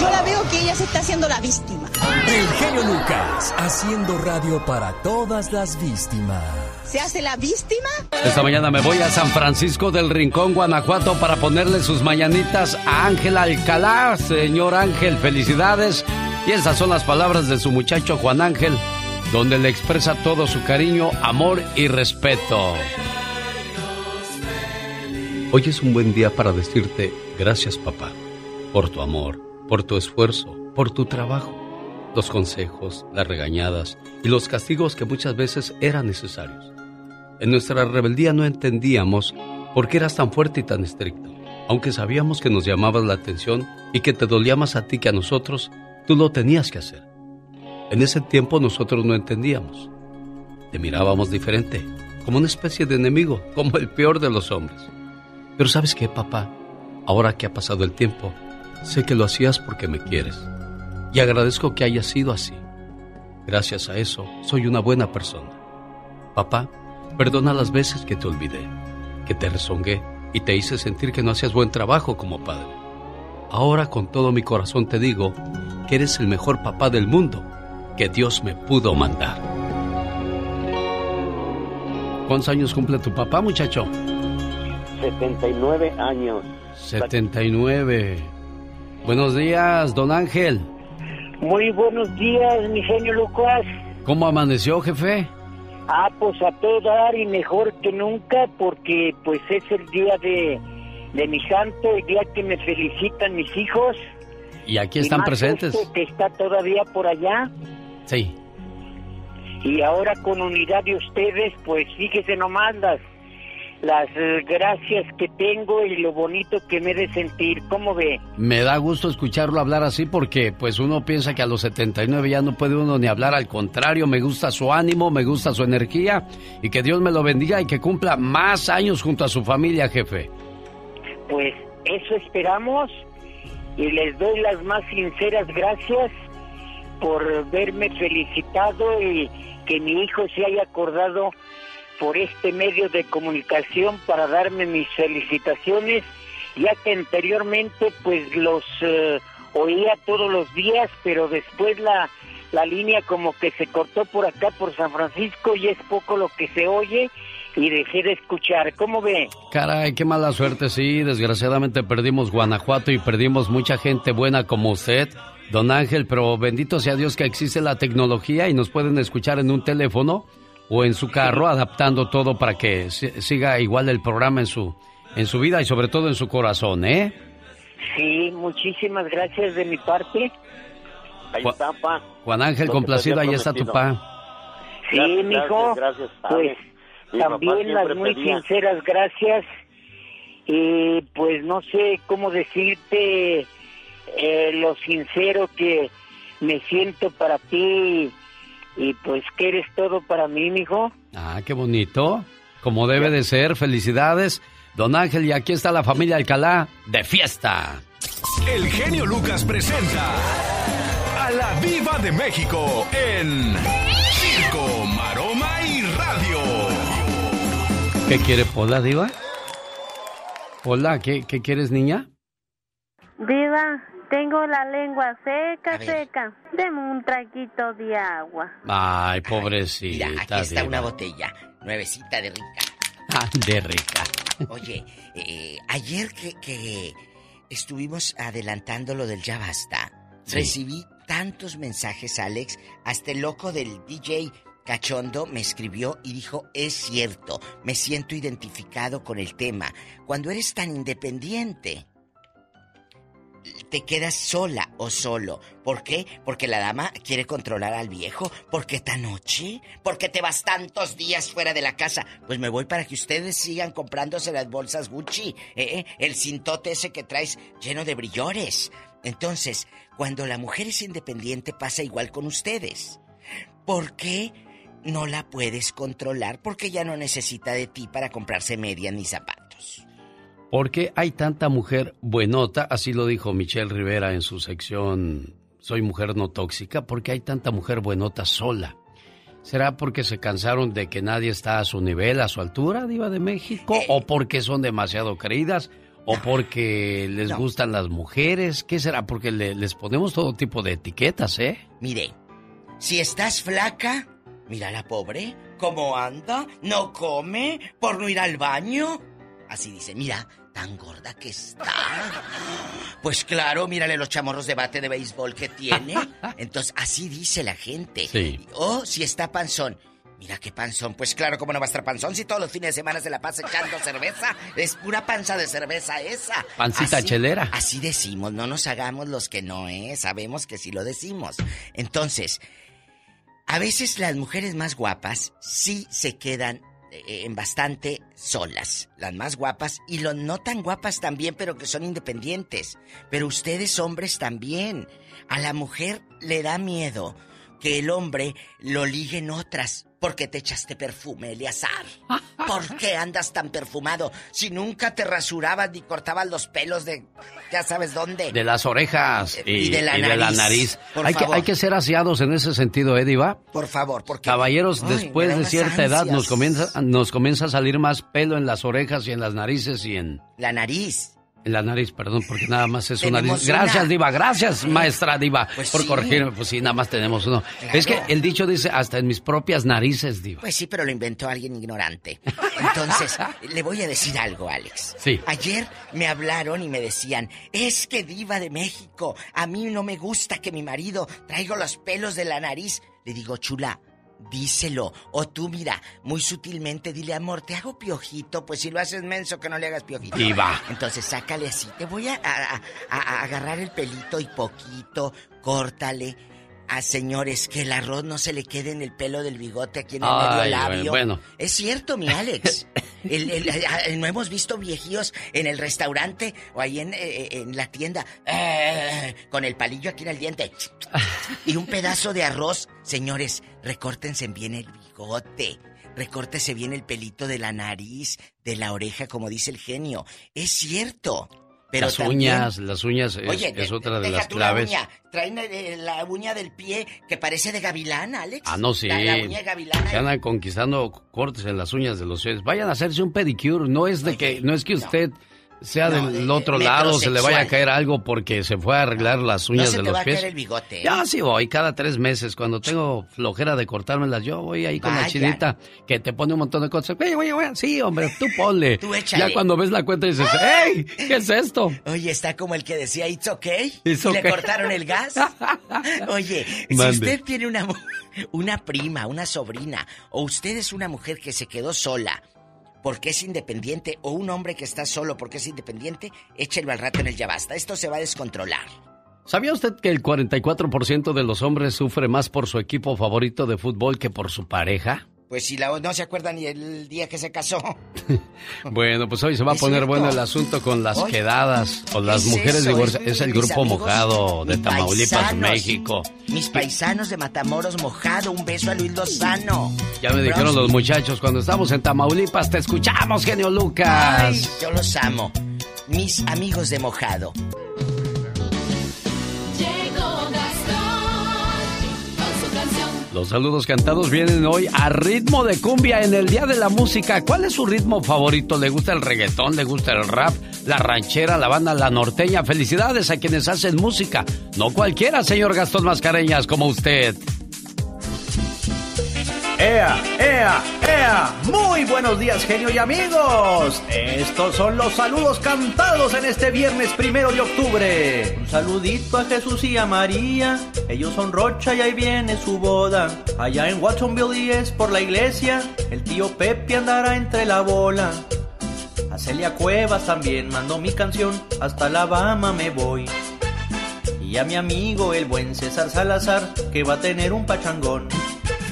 Yo la veo que ella se está haciendo la víctima. El genio Lucas, haciendo radio para todas las víctimas. ¿Se hace la víctima? Esta mañana me voy a San Francisco del Rincón, Guanajuato, para ponerle sus mañanitas a Ángel Alcalá. Señor Ángel, felicidades. Y esas son las palabras de su muchacho Juan Ángel, donde le expresa todo su cariño, amor y respeto. Hoy es un buen día para decirte gracias papá, por tu amor, por tu esfuerzo, por tu trabajo, los consejos, las regañadas y los castigos que muchas veces eran necesarios. En nuestra rebeldía no entendíamos por qué eras tan fuerte y tan estricto. Aunque sabíamos que nos llamabas la atención y que te dolía más a ti que a nosotros, tú lo tenías que hacer. En ese tiempo nosotros no entendíamos. Te mirábamos diferente, como una especie de enemigo, como el peor de los hombres. Pero sabes qué, papá, ahora que ha pasado el tiempo, sé que lo hacías porque me quieres. Y agradezco que haya sido así. Gracias a eso, soy una buena persona. Papá, perdona las veces que te olvidé, que te rezongué y te hice sentir que no hacías buen trabajo como padre. Ahora con todo mi corazón te digo que eres el mejor papá del mundo que Dios me pudo mandar. ¿Cuántos años cumple tu papá, muchacho? 79 años. 79. Buenos días, don Ángel. Muy buenos días, mi genio Lucas. ¿Cómo amaneció, jefe? Ah, pues a todo dar y mejor que nunca porque pues es el día de, de mi santo, el día que me felicitan mis hijos. Y aquí Y están más presentes. este que está todavía por allá. Sí. Y ahora con unidad de ustedes, pues fíjese nomás las, las eh, gracias que tengo y lo bonito que me he de sentir. ¿Cómo ve? Me da gusto escucharlo hablar así porque pues uno piensa que a los 79 ya no puede uno ni hablar, al contrario, me gusta su ánimo, me gusta su energía y que Dios me lo bendiga y que cumpla más años junto a su familia, jefe. Pues eso esperamos y les doy las más sinceras gracias por verme felicitado y que mi hijo se haya acordado por este medio de comunicación para darme mis felicitaciones, ya que anteriormente pues los eh, oía todos los días, pero después la, la línea como que se cortó por acá por San Francisco y es poco lo que se oye y dejé de escuchar. ¿Cómo ve? Caray, qué mala suerte, sí. Desgraciadamente perdimos Guanajuato y perdimos mucha gente buena como usted, don Ángel, pero bendito sea Dios que existe la tecnología y nos pueden escuchar en un teléfono o en su carro, adaptando todo para que si- siga igual el programa en su, en su vida y sobre todo en su corazón, ¿eh? Sí, muchísimas gracias de mi parte. Ahí está, pa. Juan Ángel, complacido, ahí está tu pa. Sí, Gracias, mijo. gracias, Pues. Mi también las muy pedía. sinceras gracias. Y pues no sé cómo decirte eh, lo sincero que me siento para ti y pues que eres todo para mí, mijo. Ah, qué bonito. Como debe de ser, felicidades. Don Ángel, y aquí está la familia Alcalá de fiesta. El genio Lucas presenta a la Viva de México en Circo, Maroma y Radio. ¿Qué quiere Pola, Diva? Pola, ¿qué, qué quieres, niña? Diva, tengo la lengua seca, seca. Deme un traguito de agua. Ay, pobrecita. Mira, aquí está Diva. una botella, nuevecita de rica. Ah, de rica. Oye, eh, ayer que, que estuvimos adelantando lo del ya basta, Sí. recibí tantos mensajes, Alex, hasta el loco del DJ Cachondo me escribió y dijo, es cierto, me siento identificado con el tema. Cuando eres tan independiente, te quedas sola o solo. ¿Por qué? Porque la dama quiere controlar al viejo. ¿Por qué esta noche? ¿Por qué te vas tantos días fuera de la casa? Pues me voy para que ustedes sigan comprándose las bolsas Gucci. ¿eh? El cintote ese que traes lleno de brillores. Entonces, cuando la mujer es independiente pasa igual con ustedes. ¿Por qué no la puedes controlar? Porque ya no necesita de ti para comprarse medias ni zapatos. ¿Por qué hay tanta mujer buenota? Así lo dijo Michelle Rivera en su sección Soy mujer no tóxica. ¿Por qué hay tanta mujer buenota sola? ¿Será porque se cansaron de que nadie está a su nivel, a su altura, Diva de México? ¿O porque son demasiado creídas? ¿O porque les gustan las mujeres? ¿Qué será? Porque le- les ponemos todo tipo de etiquetas, ¿eh? Mire, si estás flaca, mira la pobre, cómo anda, no come, por no ir al baño. Así dice, mira, tan gorda que está. Pues claro, mírale los chamorros de bate de béisbol que tiene. Entonces, así dice la gente. Sí. O si está panzón. Mira qué panzón. Pues claro, ¿cómo no va a estar panzón si todos los fines de semana se la pasa echando cerveza? Es pura panza de cerveza esa. Pancita Así- chelera. Así decimos, no nos hagamos los que no, ¿eh? Sabemos que sí lo decimos. Entonces, a veces las mujeres más guapas sí se quedan en bastante solas, las más guapas y los no tan guapas también, pero que son independientes. Pero ustedes hombres también. A la mujer le da miedo que el hombre lo ligue en otras. Porque te echaste perfume, Eleazar? ¿Por qué andas tan perfumado si nunca te rasurabas ni cortabas los pelos de ya sabes dónde? De las orejas y, Y de la y de la nariz. nariz. Por Hay que, hay que ser aseados en ese sentido, ¿eh, Diva? Por favor, porque... Caballeros, Ay, después de cierta edad nos comienza, nos comienza a salir más pelo en las orejas y en las narices y en... La nariz. En la nariz, perdón, porque nada más es una nariz. Gracias, una. Diva, gracias, maestra Diva, Pues por sí. corregirme. Pues sí, nada más tenemos uno. Claro. Es que el dicho dice, hasta en mis propias narices, Diva. Pues sí, pero lo inventó alguien ignorante. Entonces, le voy a decir algo, Alex. Sí. Ayer me hablaron y me decían, es que diva de México, a mí no me gusta que mi marido traiga los pelos de la nariz. Le digo, chula, díselo. O tú, mira, muy sutilmente dile, amor, te hago piojito. Pues si lo haces menso, que no le hagas piojito. Diva. Entonces, sácale así. Te voy a, a- a- a agarrar el pelito y poquito, córtale. A señores, que el arroz no se le quede en el pelo del bigote aquí en el Ay, medio labio. bueno. Es cierto, mi Alex. El- no hemos visto viejíos en el restaurante o ahí en, eh, en la tienda eh, con el palillo aquí en el diente y un pedazo de arroz. Señores, recórtense bien el bigote. Recórtese bien el pelito de la nariz, de la oreja, como dice el genio. Es cierto. Pero las también- uñas, las uñas es, Oye, es de- otra de las la claves. uña. Traen eh, la uña del pie que parece de gavilán, Alex. Ah, no, sí. La, la uña de gavilán. Se andan conquistando cortes en las uñas de los pies. Vayan a hacerse un pedicure. No es de que, no es que usted sea del otro lado, se le vaya a caer algo porque se fue a arreglar las uñas de los pies. el bigote. Ya sí voy, cada tres meses. Cuando tengo flojera de cortármelas, yo voy ahí con la chinita que te pone un montón de cosas. Oye, oye, oye, sí, hombre, tú ponle. Tú échale. Ya cuando ves la cuenta dices, ¡Ey! ¿Qué es esto? Oye, está como el que decía, It's okay. It's y le okay. cortaron el gas. Oye, si usted tiene una, una prima, una sobrina, o usted es una mujer que se quedó sola porque es independiente, o un hombre que está solo porque es independiente, échelo al rato en el ya basta. Esto se va a descontrolar. ¿Sabía usted que el 44% de los hombres sufre más por su equipo favorito de fútbol que por su pareja? Pues si la, no se acuerda ni el día que se casó. Bueno, pues hoy se va a poner cierto. bueno el asunto con las Oye, quedadas o las es mujeres eso, divorciadas. es- Es el grupo amigos, mojado de Tamaulipas, paisanos. México. Mis paisanos de Matamoros mojado, un beso a Luis Lozano. Ya me dijeron los muchachos, cuando estamos en Tamaulipas, te escuchamos, genio Lucas. Ay, yo los amo. Mis amigos de mojado. Los saludos cantados vienen hoy a ritmo de cumbia en el Día de la Música. ¿Cuál es su ritmo favorito? ¿Le gusta el reggaetón? ¿Le gusta el rap? ¿La ranchera? ¿La banda? ¿La norteña? Felicidades a quienes hacen música. No cualquiera, señor Gastón Mascareñas, como usted. ¡Ea, ea, ea! Muy buenos días, genio y amigos. Estos son los saludos cantados en este viernes primero de octubre. Un saludito a Jesús y a María. Ellos son Rocha y ahí viene su boda. Allá en Watsonville y es por la iglesia. El tío Pepe andará entre la bola. A Celia Cuevas también mando mi canción. Hasta Alabama me voy. Y a mi amigo el buen César Salazar, que va a tener un pachangón.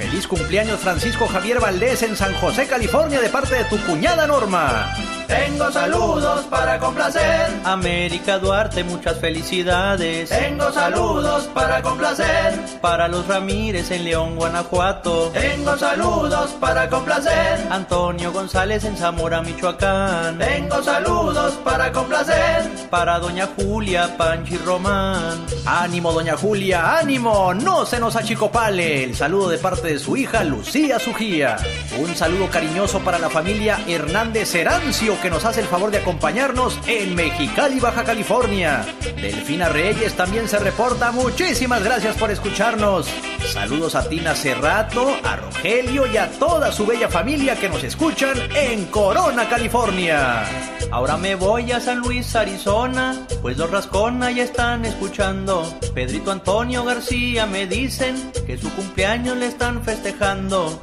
Feliz cumpleaños Francisco Javier Valdés en San José, California, de parte de tu cuñada Norma. Tengo saludos para complacer. América Duarte, muchas felicidades. Tengo saludos para complacer. Para los Ramírez en León, Guanajuato. Tengo saludos para complacer. Antonio González en Zamora, Michoacán. Tengo saludos para complacer. Para Doña Julia, Panchi Román. Ánimo, Doña Julia, ánimo. No se nos achicopale. El saludo de parte de su hija Lucía Sujía. Un saludo cariñoso para la familia Hernández Herancio que nos hace el favor de acompañarnos en Mexicali, Baja California. Delfina Reyes también se reporta. Muchísimas gracias por escucharnos. Saludos a Tina Cerrato, a Rogelio y a toda su bella familia que nos escuchan en Corona, California. Ahora me voy a San Luis, Arizona, pues los Rascona ya están escuchando. Pedrito Antonio García me dicen que su cumpleaños le están festejando.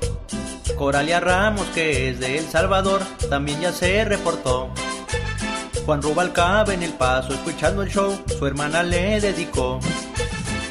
Coralia Ramos, que es de El Salvador, también ya se reportó. Juan Rubalcaba en El Paso, escuchando el show, su hermana le dedicó.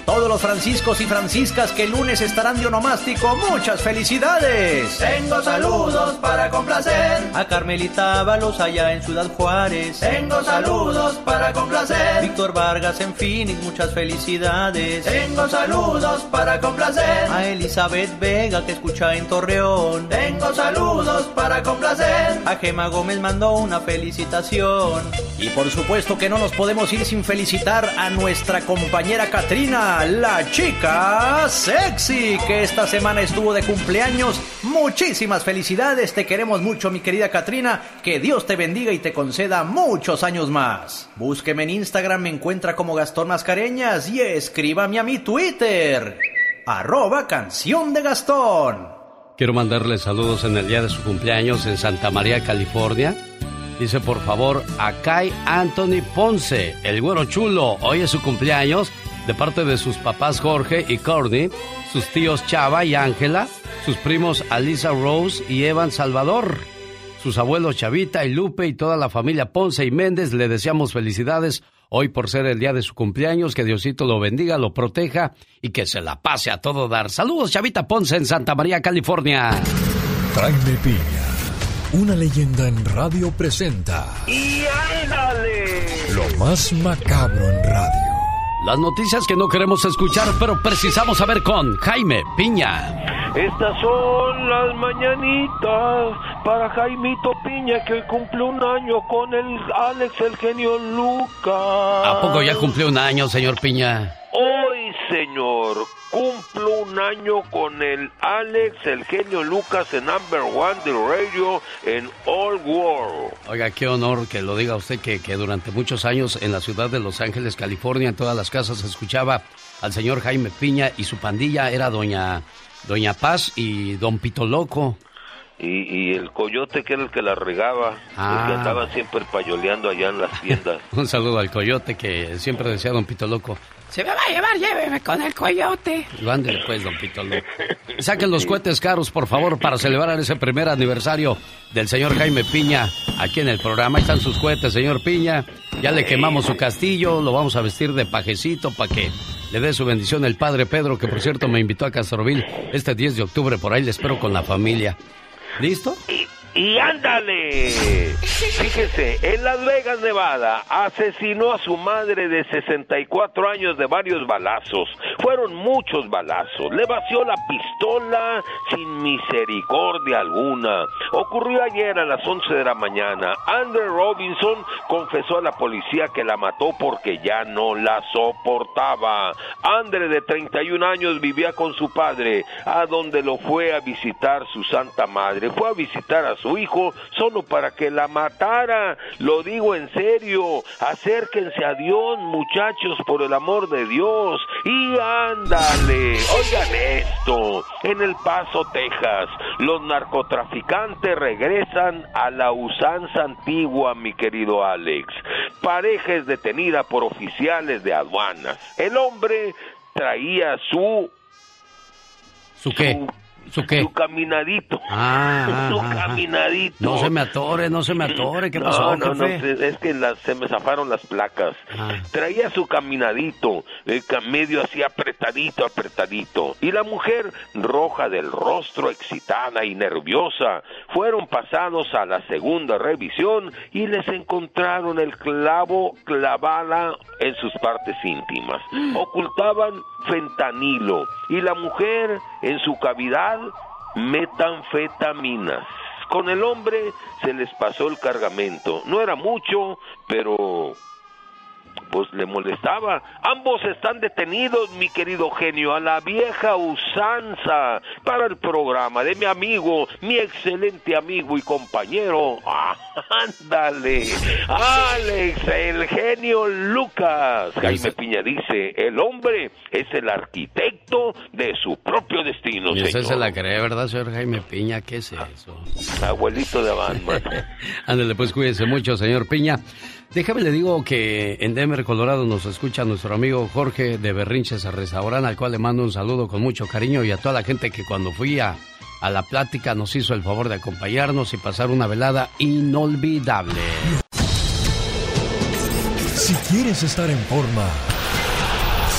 Todos los franciscos y franciscas que el lunes estarán de onomástico, muchas felicidades. Tengo saludos para complacer a Carmelita Ábalos allá en Ciudad Juárez. Tengo saludos para complacer Víctor Vargas en Phoenix, muchas felicidades. Tengo saludos para complacer a Elizabeth Vega que escucha en Torreón. Tengo saludos para complacer a Gema Gómez mandó una felicitación. Y por supuesto que no nos podemos ir sin felicitar a nuestra compañera Katrina, la chica sexy, que esta semana estuvo de cumpleaños. Muchísimas felicidades, te queremos mucho mi querida Katrina, que Dios te bendiga y te conceda muchos años más. Búsqueme en Instagram, me encuentra como Gastón Mascareñas y escríbame a mi Twitter, arroba canción de Gastón. Quiero mandarle saludos en el día de su cumpleaños en Santa María, California. Dice por favor a Kai Anthony Ponce, el güero chulo. Hoy es su cumpleaños de parte de sus papás Jorge y Courtney, sus tíos Chava y Ángela, sus primos Alisa Rose y Evan Salvador. Sus abuelos Chavita y Lupe y toda la familia Ponce y Méndez le deseamos felicidades hoy por ser el día de su cumpleaños, que Diosito lo bendiga, lo proteja y que se la pase a todo dar. Saludos Chavita Ponce en Santa María, California. Jaime Piña, una leyenda en radio presenta ¡Y ándale! lo más macabro en radio. Las noticias que no queremos escuchar, pero precisamos saber con Jaime Piña. Estas son las mañanitas para Jaimito Piña que cumple un año con el Alex el genio Lucas. ¿A poco ya cumplió un año, señor Piña? Hoy señor. Cumplo un año con el Alex, el genio Lucas en Number One de Radio en All World. Oiga, qué honor que lo diga usted que, que durante muchos años en la ciudad de Los Ángeles, California, en todas las casas se escuchaba al señor Jaime Piña y su pandilla era doña, doña Paz y don Pito Loco. Y, y el coyote que era el que la regaba, el que Ah. andaba siempre payoleando allá en las tiendas. Un saludo al coyote que siempre decía don Pito Loco. Se me va a llevar, lléveme con el coyote. Lo ándele pues, don Pito Loco. Saquen los cohetes caros, por favor, para celebrar ese primer aniversario del señor Jaime Piña aquí en el programa. Ahí están sus cohetes, señor Piña. Ya le quemamos su castillo, lo vamos a vestir de pajecito para que le dé su bendición el padre Pedro, que por cierto me invitó a Castroville este 10 de octubre. Por ahí le espero con la familia. ¿Listo? Y ándale. Fíjese, en Las Vegas, Nevada, asesinó a su madre de 64 años de varios balazos. Fueron muchos balazos. Le vació la pistola sin misericordia alguna. Ocurrió ayer a las 11 de la mañana. Andrew Robinson confesó a la policía que la mató porque ya no la soportaba. Andre, de 31 años, vivía con su padre, a donde lo fue a visitar su santa madre. Fue a visitar a su hijo solo para que la matara. Lo digo en serio. Acérquense a Dios, muchachos, por el amor de Dios. Y ándale. Oigan esto. En El Paso, Texas, los narcotraficantes regresan a la usanza antigua, mi querido Alex. Pareja es detenida por oficiales de aduanas. El hombre traía su ¿Su qué? ¿Su qué? su caminadito. Ah, su ah, ah. caminadito. No se me atore, no se me atore. ¿Qué pasó, No, no, no, jefe? es es que las- se me zafaron las placas. Ah. Traía su caminadito, el medio así apretadito, apretadito. Y la mujer, roja del rostro, excitada y nerviosa, fueron pasados a la segunda revisión y les encontraron el clavo clavada en sus partes íntimas. Ocultaban fentanilo y la mujer en su cavidad metanfetaminas. Con el hombre se les pasó el cargamento. No era mucho, pero pues le molestaba. Ambos están detenidos, mi querido genio, a la vieja usanza para el programa de mi amigo, mi excelente amigo y compañero. Ándale, Alex, el genio Lucas. Jaime Piña dice, el hombre es el arquitecto de su propio destino, Y usted se la cree, ¿verdad, señor Jaime Piña? ¿Qué es eso? Abuelito de Batman. Ándale, pues cuídese mucho, señor Piña. Déjame le digo que en Denver, Colorado, nos escucha nuestro amigo Jorge de Berrinches a Restaurante, al cual le mando un saludo con mucho cariño y a toda la gente que cuando fui a, a la plática nos hizo el favor de acompañarnos y pasar una velada inolvidable. Si quieres estar en forma,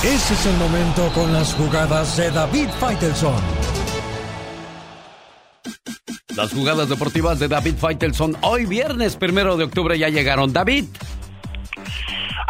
ese es el momento con las jugadas de David Faitelson. Las jugadas deportivas de David Faitelson hoy viernes primero de octubre ya llegaron. David.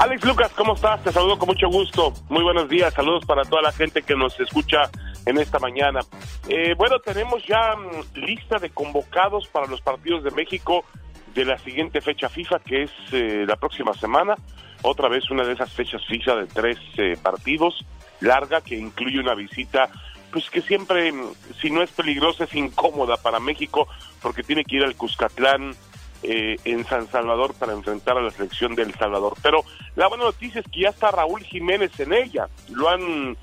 Alex Lucas, ¿cómo estás? Te saludo con mucho gusto. Muy buenos días. Saludos para toda la gente que nos escucha en esta mañana. Eh, bueno, tenemos ya mm, lista de convocados para los partidos de México de la siguiente fecha FIFA, que es eh, la próxima semana. Otra vez una de esas fechas FIFA de tres eh, partidos, larga, que incluye una visita, pues que siempre, mm, si no es peligrosa, es incómoda para México, porque tiene que ir al Cuscatlán, eh, en San Salvador para enfrentar a la selección de El Salvador. Pero la buena noticia es que ya está Raúl Jiménez en ella. Lo han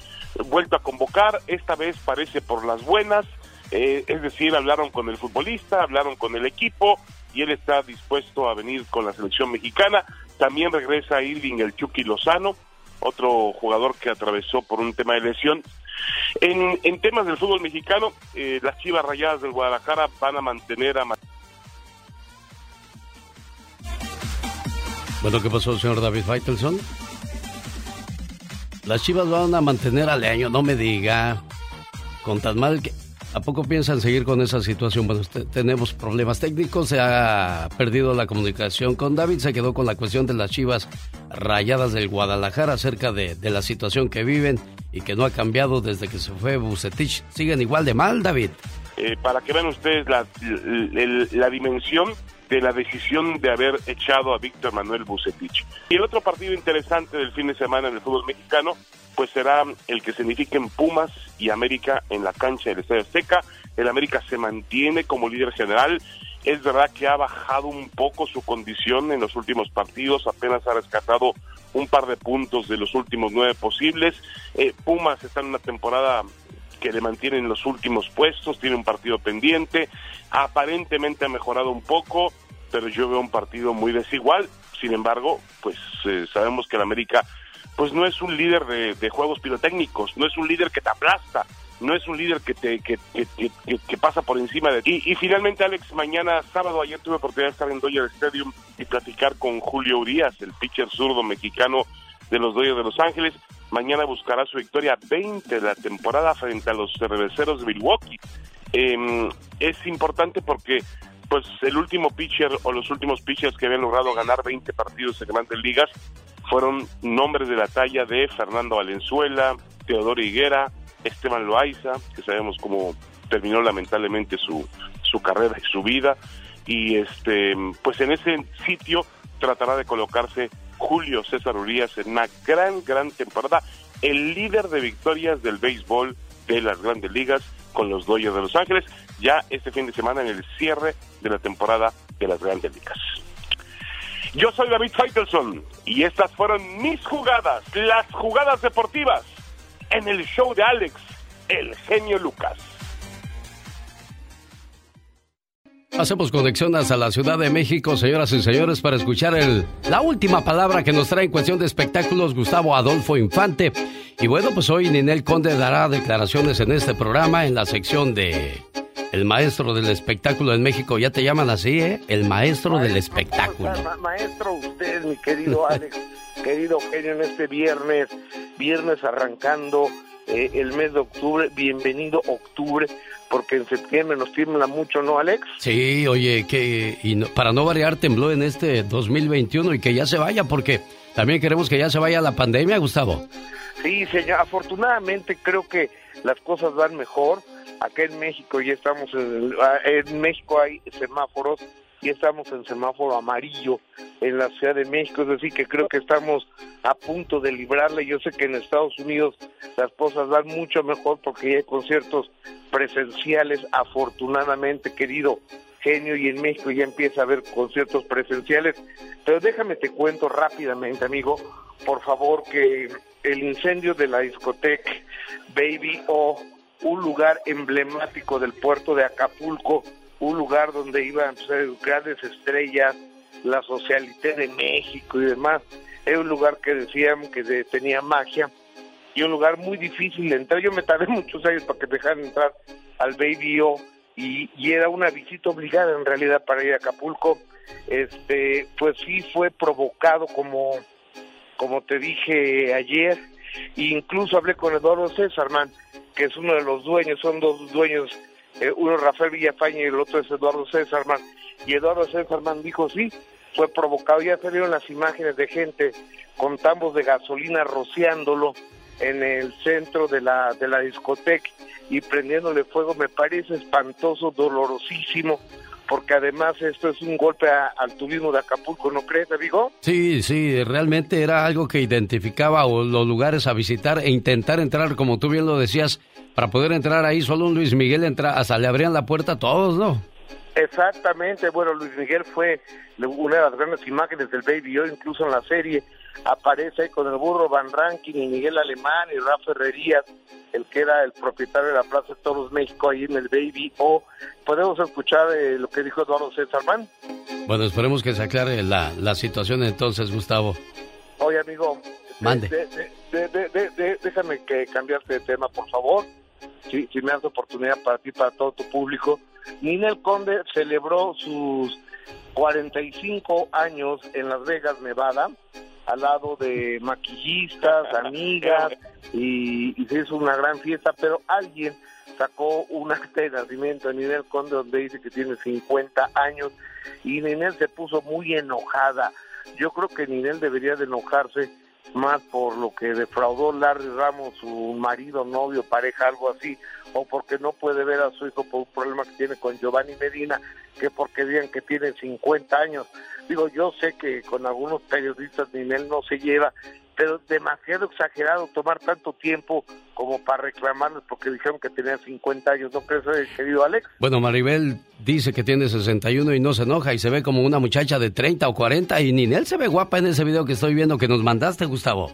vuelto a convocar, esta vez parece por las buenas, eh, es decir, hablaron con el futbolista, hablaron con el equipo y él está dispuesto a venir con la selección mexicana. También regresa Irving el Chucky Lozano, otro jugador que atravesó por un tema de lesión. En, en temas del fútbol mexicano, eh, las Chivas Rayadas del Guadalajara van a mantener a Bueno, ¿qué pasó, señor David Faitelson? Las chivas van a mantener al año, no me diga. Con tan mal que. ¿A poco piensan seguir con esa situación? Bueno, tenemos problemas técnicos, se ha perdido la comunicación con David, se quedó con la cuestión de las chivas rayadas del Guadalajara acerca de, la situación que viven y que no ha cambiado desde que se fue Bucetich. ¿Siguen igual de mal, David? eh, para que vean ustedes la dimensión de la decisión de haber echado a Víctor Manuel Bucetich. Y el otro partido interesante del fin de semana en el fútbol mexicano pues será el que signifiquen Pumas y América en la cancha del Estadio Azteca. El América se mantiene como líder general. Es verdad que ha bajado un poco su condición en los últimos partidos, apenas ha rescatado un par de puntos de los últimos nueve posibles. Eh, Pumas está en una temporada que le mantiene en los últimos puestos, tiene un partido pendiente, aparentemente ha mejorado un poco, pero yo veo un partido muy desigual. Sin embargo, pues eh, sabemos que el América pues no es un líder de, juegos pirotécnicos, no es un líder que te aplasta, no es un líder que te que, que, pasa por encima de ti. Y, finalmente, Alex, mañana sábado, ayer tuve oportunidad de estar en Dodger Stadium y platicar con Julio Urias, el pitcher zurdo mexicano de los Dodgers de Los Ángeles. Mañana buscará su victoria 20 de la temporada frente a los cerveceros de Milwaukee. Em, es importante porque pues el último pitcher o los últimos pitchers que habían logrado ganar 20 partidos en grandes ligas fueron nombres de la talla de Fernando Valenzuela, Teodoro Higuera, Esteban Loaiza, que sabemos cómo terminó lamentablemente su, su carrera y su vida, y este pues en ese sitio tratará de colocarse Julio César Urias en una gran, gran temporada, el líder de victorias del béisbol de las grandes ligas con los Dodgers de Los Ángeles, ya este fin de semana en el cierre de la temporada de las grandes ligas. Yo soy David Feitelson y estas fueron mis jugadas, las jugadas deportivas, en el show de Alex, el genio Lucas. Hacemos conexión hasta la Ciudad de México, señoras y señores, para escuchar el, la última palabra que nos trae en cuestión de espectáculos Gustavo Adolfo Infante. Y bueno, pues hoy Ninel Conde dará declaraciones en este programa en la sección de el maestro del espectáculo en México. Ya te llaman así, ¿eh? El maestro, del espectáculo. maestro, usted, mi querido Alex, querido genio, en este viernes, viernes arrancando eh, el mes de octubre. Bienvenido octubre, porque en septiembre nos tiembla mucho, ¿no, Alex? Sí, oye, que y para no variar, tembló en este 2021 y que ya se vaya, porque también queremos que ya se vaya la pandemia, Gustavo. Sí, señor, afortunadamente creo que las cosas van mejor Acá en México ya estamos en, ah, en México hay semáforos y estamos en semáforo amarillo en la Ciudad de México, es decir, que creo que estamos a punto de librarla. Yo sé que en Estados Unidos las cosas van mucho mejor porque ya hay conciertos presenciales, afortunadamente, querido genio, y en México ya empieza a haber conciertos presenciales. Pero déjame te cuento rápidamente, amigo, por favor, que el incendio de la discoteca Baby O un lugar emblemático del puerto de Acapulco, un lugar donde iban pues, grandes estrellas, la socialité de México y demás. Es un lugar que decían que tenía magia y un lugar muy difícil de entrar. Yo me tardé muchos años para que dejaran entrar al Baby O y, era una visita obligada en realidad para ir a Acapulco. Este, pues sí fue provocado como, como te dije ayer. Incluso hablé con Eduardo César, man, que es uno de los dueños, son dos dueños, eh, uno Rafael Villafaña y el otro es Eduardo Césarman. Y Eduardo Césarman dijo, sí, fue provocado. Ya salieron las imágenes de gente con tambos de gasolina rociándolo en el centro de la, de la discoteca y prendiéndole fuego. Me parece espantoso, dolorosísimo porque además esto es un golpe al turismo de Acapulco, ¿no crees, amigo? Sí, sí, realmente era algo que identificaba los lugares a visitar e intentar entrar, como tú bien lo decías, para poder entrar ahí solo un Luis Miguel entra, hasta le abrían la puerta a todos, ¿no? Exactamente, bueno, Luis Miguel fue una de las grandes imágenes del Baby Yo, incluso en la serie aparece ahí con el burro Van Ranking y Miguel Alemán y Rafa Herrerías, el que era el propietario de la Plaza de Toros México ahí en el Baby O. ¿Podemos escuchar eh, lo que dijo Eduardo César Man? Bueno, esperemos que se aclare la, la situación entonces, Gustavo. Oye, amigo, Mande. déjame que cambiarte de tema, por favor. Si, si me das oportunidad para ti, para todo tu público. Ninel Conde celebró sus 45 años en Las Vegas, Nevada, al lado de maquillistas, amigas, y, se hizo una gran fiesta, pero alguien sacó un acta de nacimiento de Ninel Conde donde dice que tiene 50 años y Ninel se puso muy enojada. Yo creo que Ninel debería de enojarse más por lo que defraudó Larry Ramos, su marido, novio, pareja, algo así, o porque no puede ver a su hijo por un problema que tiene con Giovanni Medina, que porque digan que tiene 50 años. Digo, yo sé que con algunos periodistas él no se lleva, pero demasiado exagerado tomar tanto tiempo como para reclamarles porque dijeron que tenía 50 años, ¿no crees, eh, querido Alex? Bueno, Maribel dice que tiene 61 y no se enoja y se ve como una muchacha de 30 o 40 y Ninel se ve guapa en ese video que estoy viendo que nos mandaste, Gustavo.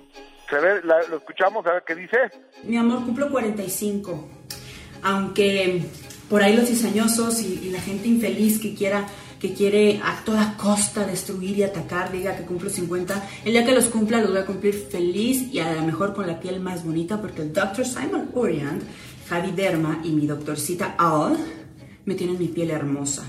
Se ve, la- lo escuchamos, a ver qué dice. Mi amor, cumplo 45. Aunque por ahí los cizañosos y, y la gente infeliz que quiera que quiere a toda costa destruir y atacar, diga que cumplo 50, el día que los cumpla los voy a cumplir feliz y a lo mejor con la piel más bonita porque el Dr. Simon Oriant, Javi Derma y mi doctorcita Al me tienen mi piel hermosa.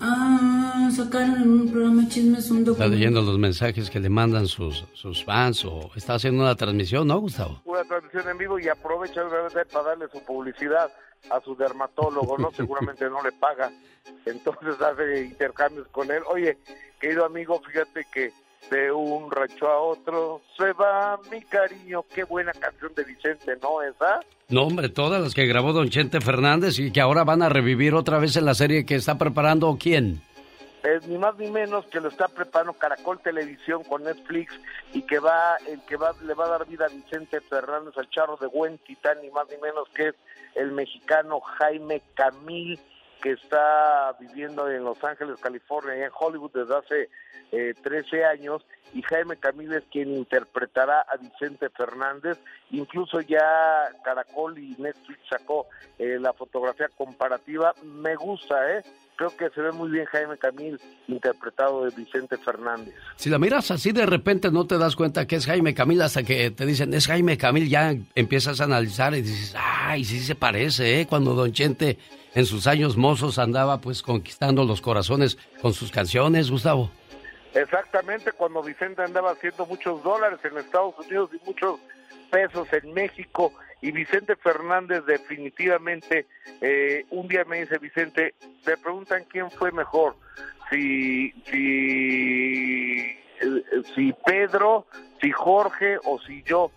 Ah, sacaron en un programa de chismes un Está documento. leyendo los mensajes que le mandan sus, sus fans o está haciendo una transmisión, ¿no, Gustavo? Una transmisión en vivo y aprovecha para darle su publicidad a su dermatólogo, ¿no? Seguramente no le paga. Entonces hace intercambios con él. Oye, querido amigo, fíjate que de un rancho a otro se va mi cariño. Qué buena canción de Vicente, ¿no? Esa. No, hombre, todas las que grabó Don Chente Fernández y que ahora van a revivir otra vez en la serie que está preparando quién. Es ni más ni menos que lo está preparando Caracol Televisión con Netflix y que va, el que va, le va a dar vida a Vicente Fernández al charro de buen titán, ni más ni menos que es el mexicano Jaime Camil, que está viviendo en Los Ángeles, California, en Hollywood desde hace eh, 13 años, y Jaime Camil es quien interpretará a Vicente Fernández. Incluso ya Caracol y Netflix sacó eh, la fotografía comparativa. Me gusta, ¿eh? Creo que se ve muy bien Jaime Camil interpretado de Vicente Fernández. Si la miras así de repente no te das cuenta que es Jaime Camil hasta que te dicen es Jaime Camil, ya empiezas a analizar y dices, ay, sí se parece, ¿eh? Cuando Don Chente en sus años mozos andaba pues conquistando los corazones con sus canciones, Gustavo. Exactamente, cuando Vicente andaba haciendo muchos dólares en Estados Unidos y muchos pesos en México, y Vicente Fernández definitivamente, eh, un día me dice Vicente, me preguntan quién fue mejor, si, si, eh, si Pedro, si Jorge o si yo.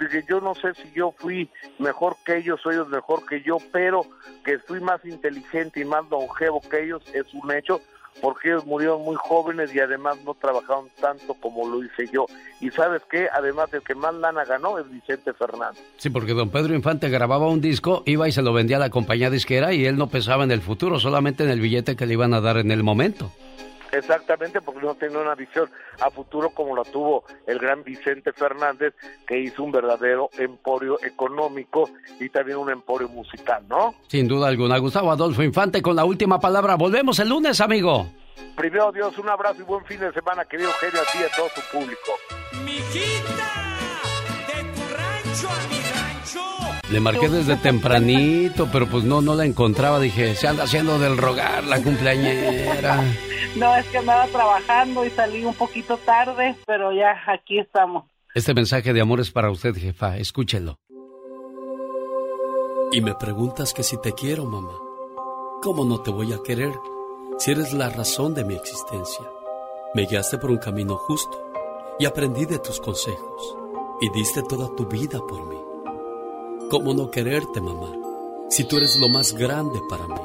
Dije, yo no sé si yo fui mejor que ellos o ellos mejor que yo, pero que fui más inteligente y más longevo que ellos es un hecho, porque ellos murieron muy jóvenes y además no trabajaron tanto como lo hice yo. Y sabes qué, además el que más lana ganó es Vicente Fernández. Sí, porque don Pedro Infante grababa un disco, iba y se lo vendía a la compañía disquera y él no pensaba en el futuro, solamente en el billete que le iban a dar en el momento. Exactamente, porque no tenía una visión a futuro como la tuvo el gran Vicente Fernández, que hizo un verdadero emporio económico y también un emporio musical, ¿no? Sin duda alguna. Gustavo Adolfo Infante con la última palabra. Volvemos el lunes, amigo. Primero, Dios, un abrazo y buen fin de semana, querido Eugenio, a ti y a todo tu público. Le marqué desde tempranito, pero pues no, no la encontraba. Dije, se anda haciendo del rogar la cumpleañera. No, es que andaba trabajando y salí un poquito tarde, pero ya aquí estamos. Este mensaje de amor es para usted, jefa. Escúchelo. Y me preguntas que si te quiero, mamá. ¿Cómo no te voy a querer si eres la razón de mi existencia? Me guiaste por un camino justo y aprendí de tus consejos y diste toda tu vida por mí. ¿Cómo no quererte, mamá? Si tú eres lo más grande para mí.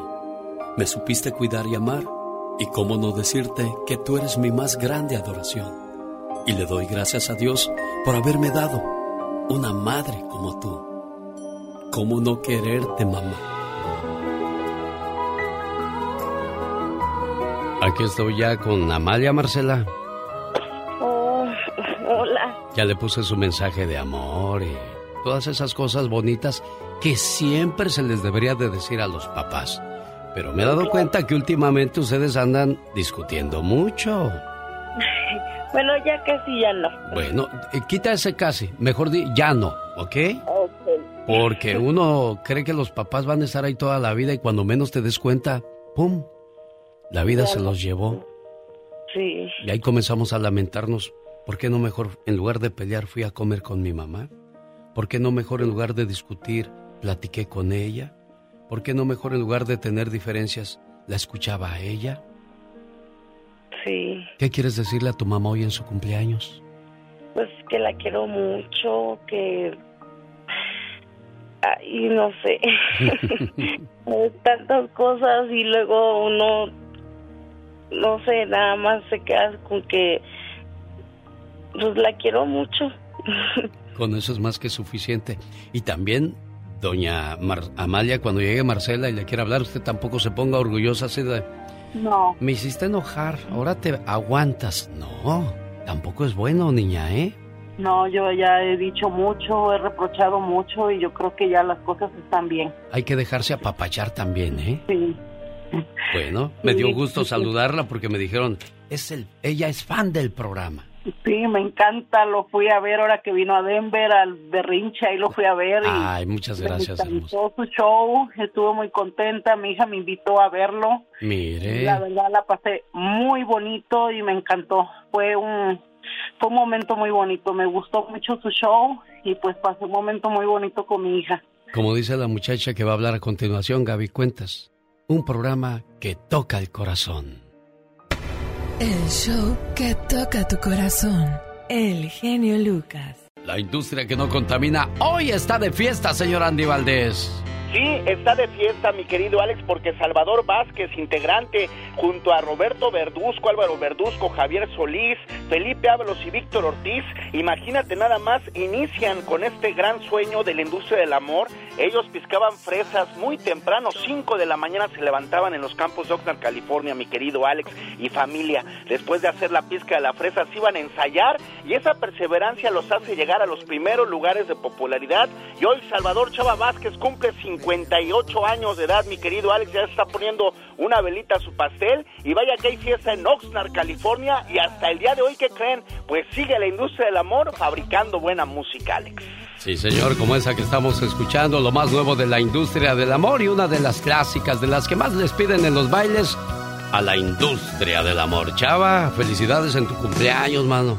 Me supiste cuidar y amar. ¿Y cómo no decirte que tú eres mi más grande adoración? Y le doy gracias a Dios por haberme dado una madre como tú. ¿Cómo no quererte, mamá? Aquí estoy ya con Amalia Marcela. Oh, hola. Ya le puse su mensaje de amor y todas esas cosas bonitas que siempre se les debería de decir a los papás. Pero me he dado cuenta que últimamente ustedes andan discutiendo mucho. Bueno, ya casi ya no. Bueno, eh, quita ese casi, mejor di ya no, ¿ok? Ok. Porque uno cree que los papás van a estar ahí toda la vida y cuando menos te des cuenta, ¡pum! La vida Ya se los llevó. Sí. Y ahí comenzamos a lamentarnos. ¿Por qué no mejor, en lugar de pelear, fui a comer con mi mamá? ¿Por qué no mejor, en lugar de discutir, platiqué con ella? ¿Por qué no mejor, en lugar de tener diferencias, la escuchaba a ella? Sí. ¿Qué quieres decirle a tu mamá hoy en su cumpleaños? Pues que la quiero mucho, que y no sé, tantas cosas y luego uno, no sé, nada más se queda con que, pues la quiero mucho. Con eso es más que suficiente. Y también, doña Amalia, cuando llegue Marcela y le quiera hablar, usted tampoco se ponga orgullosa así de... No. Me hiciste enojar, ahora te aguantas. No, tampoco es bueno, niña, ¿eh? No, yo ya he dicho mucho, he reprochado mucho y yo creo que ya las cosas están bien. Hay que dejarse apapachar también, ¿eh? Sí. Bueno, me dio gusto saludarla porque me dijeron, es el, ella es fan del programa. Sí, me encanta, lo fui a ver ahora que vino a Denver, al Berrinche, ahí lo fui a ver. Y Ay, muchas gracias, me su show, estuve muy contenta, mi hija me invitó a verlo. Mire. La verdad la pasé muy bonito y me encantó, fue un, fue un momento muy bonito, me gustó mucho su show y pues pasé un momento muy bonito con mi hija. Como dice la muchacha que va a hablar a continuación, Gaby Cuentas, un programa que toca el corazón. El show que toca tu corazón. El genio Lucas. La industria que no contamina hoy está de fiesta, señor Andy Valdés. Sí, está de fiesta, mi querido Alex, porque Salvador Vázquez, integrante, junto a Roberto Verduzco, Álvaro Verduzco, Javier Solís, Felipe Ábalos y Víctor Ortiz, imagínate nada más, inician con este gran sueño de la industria del amor. Ellos piscaban fresas muy temprano, 5 de la mañana se levantaban en los campos de Oxnard, California, mi querido Alex y familia. Después de hacer la pizca de la fresa, se iban a ensayar y esa perseverancia los hace llegar a los primeros lugares de popularidad. Y hoy Salvador Chava Vázquez cumple 58 años de edad, mi querido Alex, ya está poniendo una velita a su pastel y vaya que hay fiesta en Oxnard, California y hasta el día de hoy, ¿qué creen? Pues sigue la industria del amor fabricando buena música, Alex. Sí, señor, como esa que estamos escuchando, lo más nuevo de la industria del amor y una de las clásicas, de las que más les piden en los bailes, a la industria del amor. Chava, felicidades en tu cumpleaños, mano.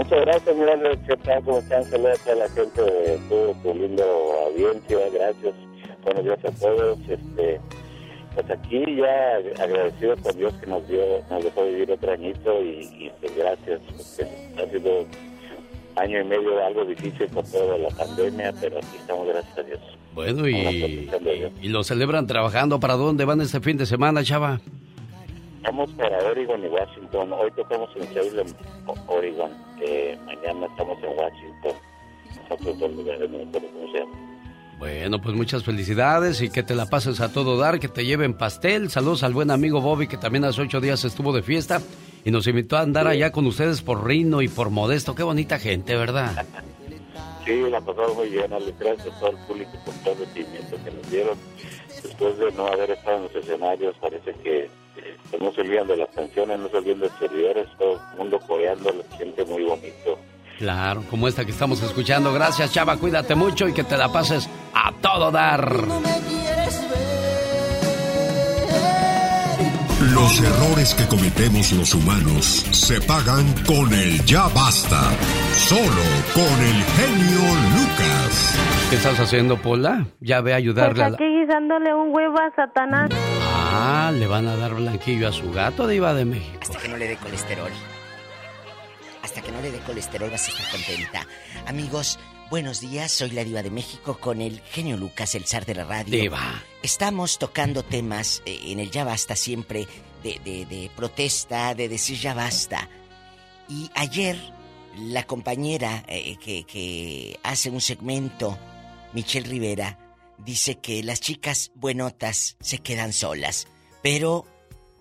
Muchas gracias, mira, ¿qué tal? ¿Cómo están? Saludos a la gente de todo tu lindo audiencia, gracias. Buenos días a todos. Este, pues aquí ya agradecido con Dios que nos dio, nos dejó vivir otro añito y, y pues gracias, porque ha sido año y medio algo difícil con toda la pandemia, pero aquí estamos, gracias a Dios. Bueno, y, y lo celebran trabajando. ¿Para dónde van este fin de semana, Chava? Estamos para Oregon y Washington. Hoy tocamos en Salem, Oregon. Eh, mañana estamos en Washington. Nosotros dos lugares, no cómo se llama. Bueno, pues muchas felicidades y que te la pases a todo dar, que te lleven pastel. Saludos al buen amigo Bobby, que también hace ocho días estuvo de fiesta y nos invitó a andar allá con ustedes por Rino y por Modesto. Qué bonita gente, ¿verdad? Sí, la pasamos muy bien. Gracias a todo el público por todo el recibimiento que nos dieron. Después de no haber estado en los escenarios, parece que no se olvidan de las canciones, no se olvidan de los servidores, todo el mundo coreando, lo siente muy bonito. Claro, como esta que estamos escuchando. Gracias, Chava. Cuídate mucho y que te la pases a todo dar. Los errores que cometemos los humanos se pagan con el ya basta. Solo con el genio Lucas. ¿Qué estás haciendo, Pola? Ya ve a ayudarle Pues a la... aquí guisándole un huevo a Satanás. Ah, le van a dar blanquillo a su gato, Diva de México. Hasta que no le dé colesterol. Hasta que no le dé colesterol vas a estar contenta. Amigos, buenos días. Soy la Diva de México con el genio Lucas, el zar de la radio. Diva. Estamos tocando temas eh, en el Ya Basta siempre de, de- de protesta, de decir ya basta. Y ayer la compañera eh, que, que hace un segmento, Michelle Rivera, dice que las chicas buenotas se quedan solas. Pero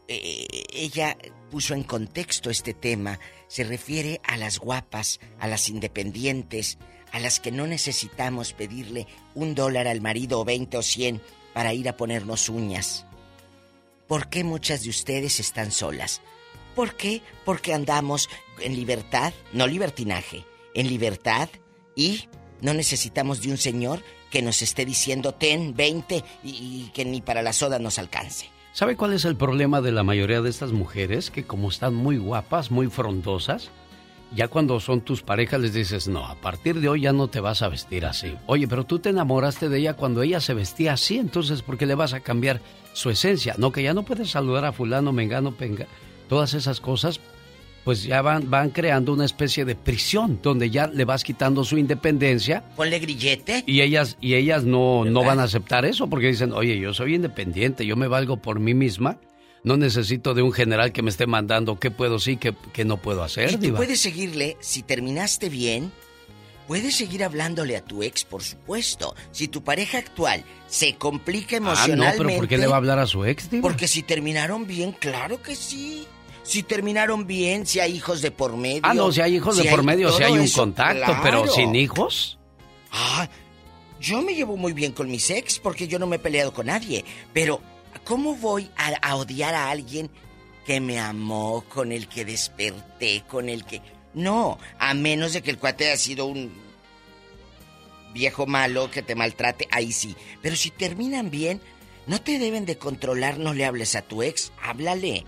eh, ella puso en contexto este tema. Se refiere a las guapas, a las independientes, a las que no necesitamos pedirle un dólar al marido o 20 o 100 para ir a ponernos uñas. ¿Por qué muchas de ustedes están solas? ¿Por qué? Porque andamos en libertad, no libertinaje, en libertad y no necesitamos de un señor que nos esté diciendo ten 20 y, y que ni para la soda nos alcance. ¿Sabe cuál es el problema de la mayoría de estas mujeres? Que como están muy guapas, muy frondosas, ya cuando son tus parejas les dices, no, a partir de hoy ya no te vas a vestir así. Oye, pero tú te enamoraste de ella cuando ella se vestía así, entonces ¿por qué le vas a cambiar su esencia? No, que ya no puedes saludar a fulano, mengano, penga, todas esas cosas. Pues ya van, van creando una especie de prisión donde ya le vas quitando su independencia. Ponle grillete. Y ellas, y ellas no, no van a aceptar eso porque dicen, oye, yo soy independiente, yo me valgo por mí misma. No necesito de un general que me esté mandando qué puedo sí, qué, qué no puedo hacer. Y tú Diva. puedes seguirle, si terminaste bien, puedes seguir hablándole a tu ex, por supuesto. Si tu pareja actual se complica Ah, emocionalmente. no, pero ¿por qué le va a hablar a su ex, Diva? Porque si terminaron bien, claro que sí. Si terminaron bien, si hay hijos de por medio. Ah, no, si hay hijos de por medio, si hay un eso, contacto, pero sin hijos. Ah, yo me llevo muy bien con mis ex porque yo no me he peleado con nadie. Pero, ¿cómo voy a, a odiar a alguien que me amó, con el que desperté, con el que... No, a menos de que el cuate haya sido un viejo malo que te maltrate, ahí sí. Pero si terminan bien, no te deben de controlar, no le hables a tu ex, háblale.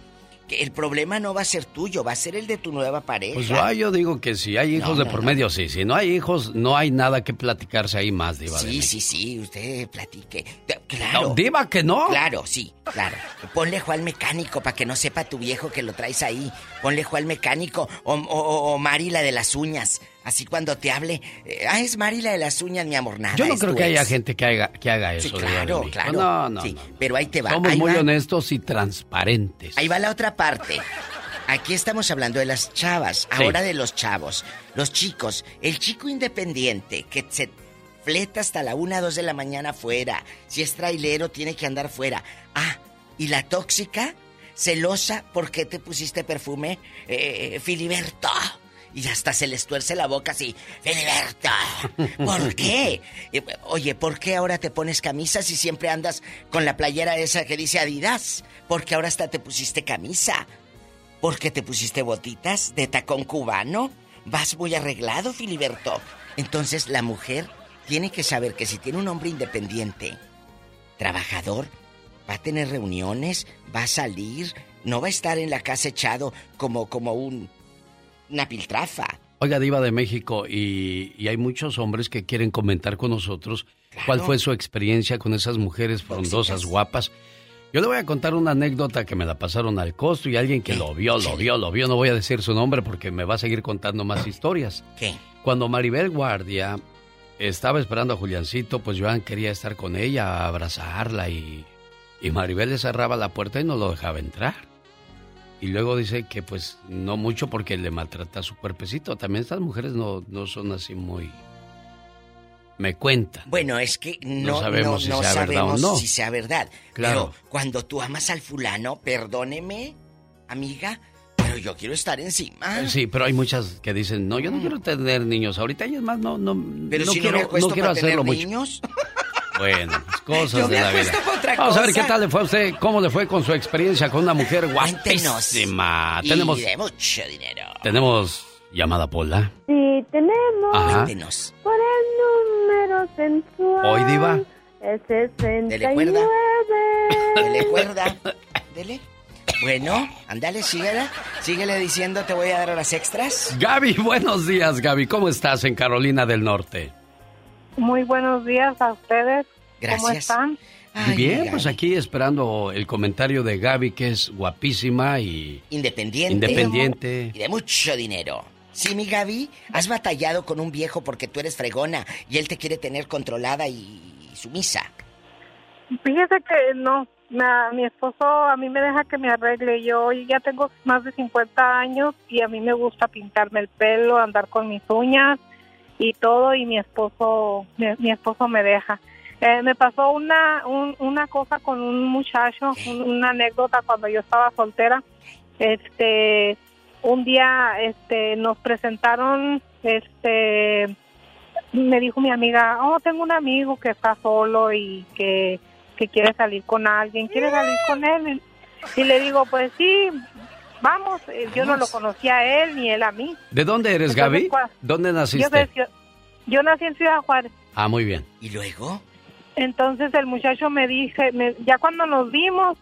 Que el problema no va a ser tuyo, va a ser el de tu nueva pareja. Pues yo digo que si hay hijos No, de por medio, sí. Si no hay hijos, no hay nada que platicarse ahí más, Diva. Sí, sí, sí, usted platique. Claro. No, Diva, que no. Claro, sí, claro. Ponle Juan mecánico para que no sepa tu viejo que lo traes ahí. Ponle Juan mecánico o, o, o- o Mari la de las uñas. Así cuando te hable, eh, ah, es Mari la de las uñas, mi amor, nada. Yo no creo que haya gente que haga, que haga Sí, eso. De claro, claro. No, no, Sí, no. pero ahí te va. Somos ahí muy va. honestos y transparentes. Ahí va la otra parte. Aquí estamos hablando de las chavas, Sí. ahora de los chavos, los chicos. El chico independiente que se fleta hasta la una, dos de la mañana fuera. Si es trailero, tiene que andar fuera. Ah, ¿y la tóxica? Celosa, ¿por qué te pusiste perfume, eh, Filiberto? Y hasta se les tuerce la boca así, Filiberto, ¿por qué? Oye, ¿por qué ahora te pones camisas y siempre andas con la playera esa que dice Adidas? Porque ahora hasta te pusiste camisa. Porque te pusiste botitas de tacón cubano. Vas muy arreglado, Filiberto. Entonces la mujer tiene que saber que si tiene un hombre independiente, trabajador, va a tener reuniones, va a salir, no va a estar en la casa echado como, como un, una piltrafa. Oiga, Diva de México, y, y hay muchos hombres que quieren comentar con nosotros cuál fue su experiencia con esas mujeres frondosas, guapas. Yo le voy a contar una anécdota que me la pasaron al costo y alguien que lo vio, lo vio, lo vio. No voy a decir su nombre porque me va a seguir contando más historias. ¿Qué? Cuando Maribel Guardia estaba esperando a Juliancito, pues Joan quería estar con ella, abrazarla y, y Maribel le cerraba la puerta y no lo dejaba entrar. Y luego dice que pues no mucho porque le maltrata su cuerpecito. También estas mujeres no, no son así muy... Me cuentan. Bueno, es que no, No sabemos no- si sea verdad o sabemos no. si sea verdad. Claro. Pero cuando tú amas al fulano, perdóneme, amiga, pero yo quiero estar encima. Eh, Sí, pero hay muchas que dicen, no, yo no quiero tener niños ahorita y es más, no, no, Pero no si quiero, no me no quiero para tener hacerlo mucho. niños. Bueno, cosas Yo me de la vida. Vamos a ver qué tal le fue a usted, cómo le fue con su experiencia con una mujer guapísima. Y Tenemos, de mucho dinero. tenemos llamada Pola. Sí, tenemos Ajá. Cuéntenos. por el número sensual. Hoy, Diva. El 69. Dele cuerda. Dele cuerda. Dele. Bueno, ándale, síguele. Síguele diciendo, te voy a dar horas extras. Gaby, buenos días, Gaby. ¿Cómo estás en Carolina del Norte? Muy buenos días a ustedes. ¿Cómo Gracias. están? Bien, pues aquí esperando el comentario de Gaby, que es guapísima y Independiente. independiente. Y de mucho dinero. Sí, mi Gaby, has batallado con un viejo porque tú eres fregona y él te quiere tener controlada y sumisa. Fíjese que no, na- mi esposo a mí me deja que me arregle. Yo ya tengo más de 50 años y a mí me gusta pintarme el pelo, andar con mis uñas y todo y mi esposo mi, esposo me deja. Eh, me pasó una un- una cosa con un muchacho, un- una anécdota cuando yo estaba soltera. Este un día este nos presentaron este me dijo mi amiga, oh, tengo un amigo que está solo y que, que quiere salir con alguien, ¿quiere salir con él? Y le digo, pues sí, vamos, Eh, yo no lo conocía a él ni él a mí. ¿De dónde eres, Entonces, Gaby? ¿Dónde naciste? yo nací en Ciudad Juárez. Ah, muy bien. ¿Y luego? Entonces el muchacho me dice, me- ya cuando nos vimos,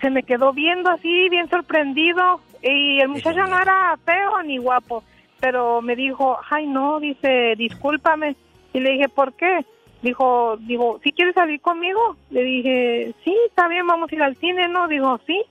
se me quedó viendo así, bien sorprendido. Y el muchacho no era feo ni guapo, pero me dijo, ay no, dice, discúlpame. Y le dije, ¿por qué? Dijo, digo, ¿sí quieres salir conmigo? Le dije, sí, está bien, vamos a ir al cine, ¿no? Dijo, sí.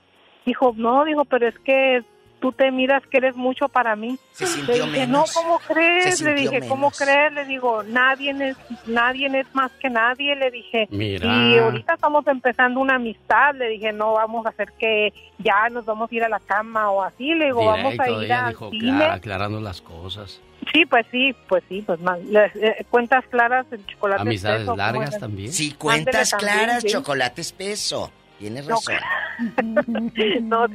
Dijo, no, dijo, pero es que tú te miras que eres mucho para mí. Se sintió le dije, menos. no, ¿cómo crees? Le dije, ¿cómo menos. crees? Le digo, nadie es, nadie es más que nadie, le dije. Mira. Y ahorita estamos empezando una amistad, le dije, no vamos a hacer que ya nos vamos a ir a la cama o así, le digo, vamos a ir al dijo, cine. aclarando las cosas. Sí, pues sí, pues sí, pues más. eh, cuentas claras, el chocolate Amistades espeso, ¿cómo largas también. Sí, cuentas Ándele también, claras, sí. chocolate espeso. Tienes No, razón. no,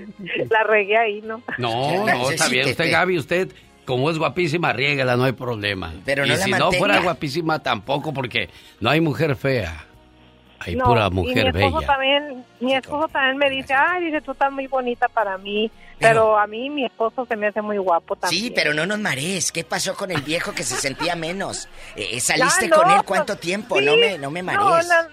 la regué ahí, ¿no? No, no, está bien. Usted, Gaby, usted, como es guapísima, riégala, no hay problema. Pero y no la si no fuera guapísima, tampoco, porque no hay mujer fea. Hay No, pura y mujer mi esposo bella. también, mi esposo también me dice, ay, dice, tú estás muy bonita para mí, pero, a mí mi esposo se me hace muy guapo también. Sí, pero no nos marees. ¿Qué pasó con el viejo que se sentía menos? Eh, ¿Saliste Ya, no, con él pues, cuánto tiempo? sí. No me, no me No, marees. na-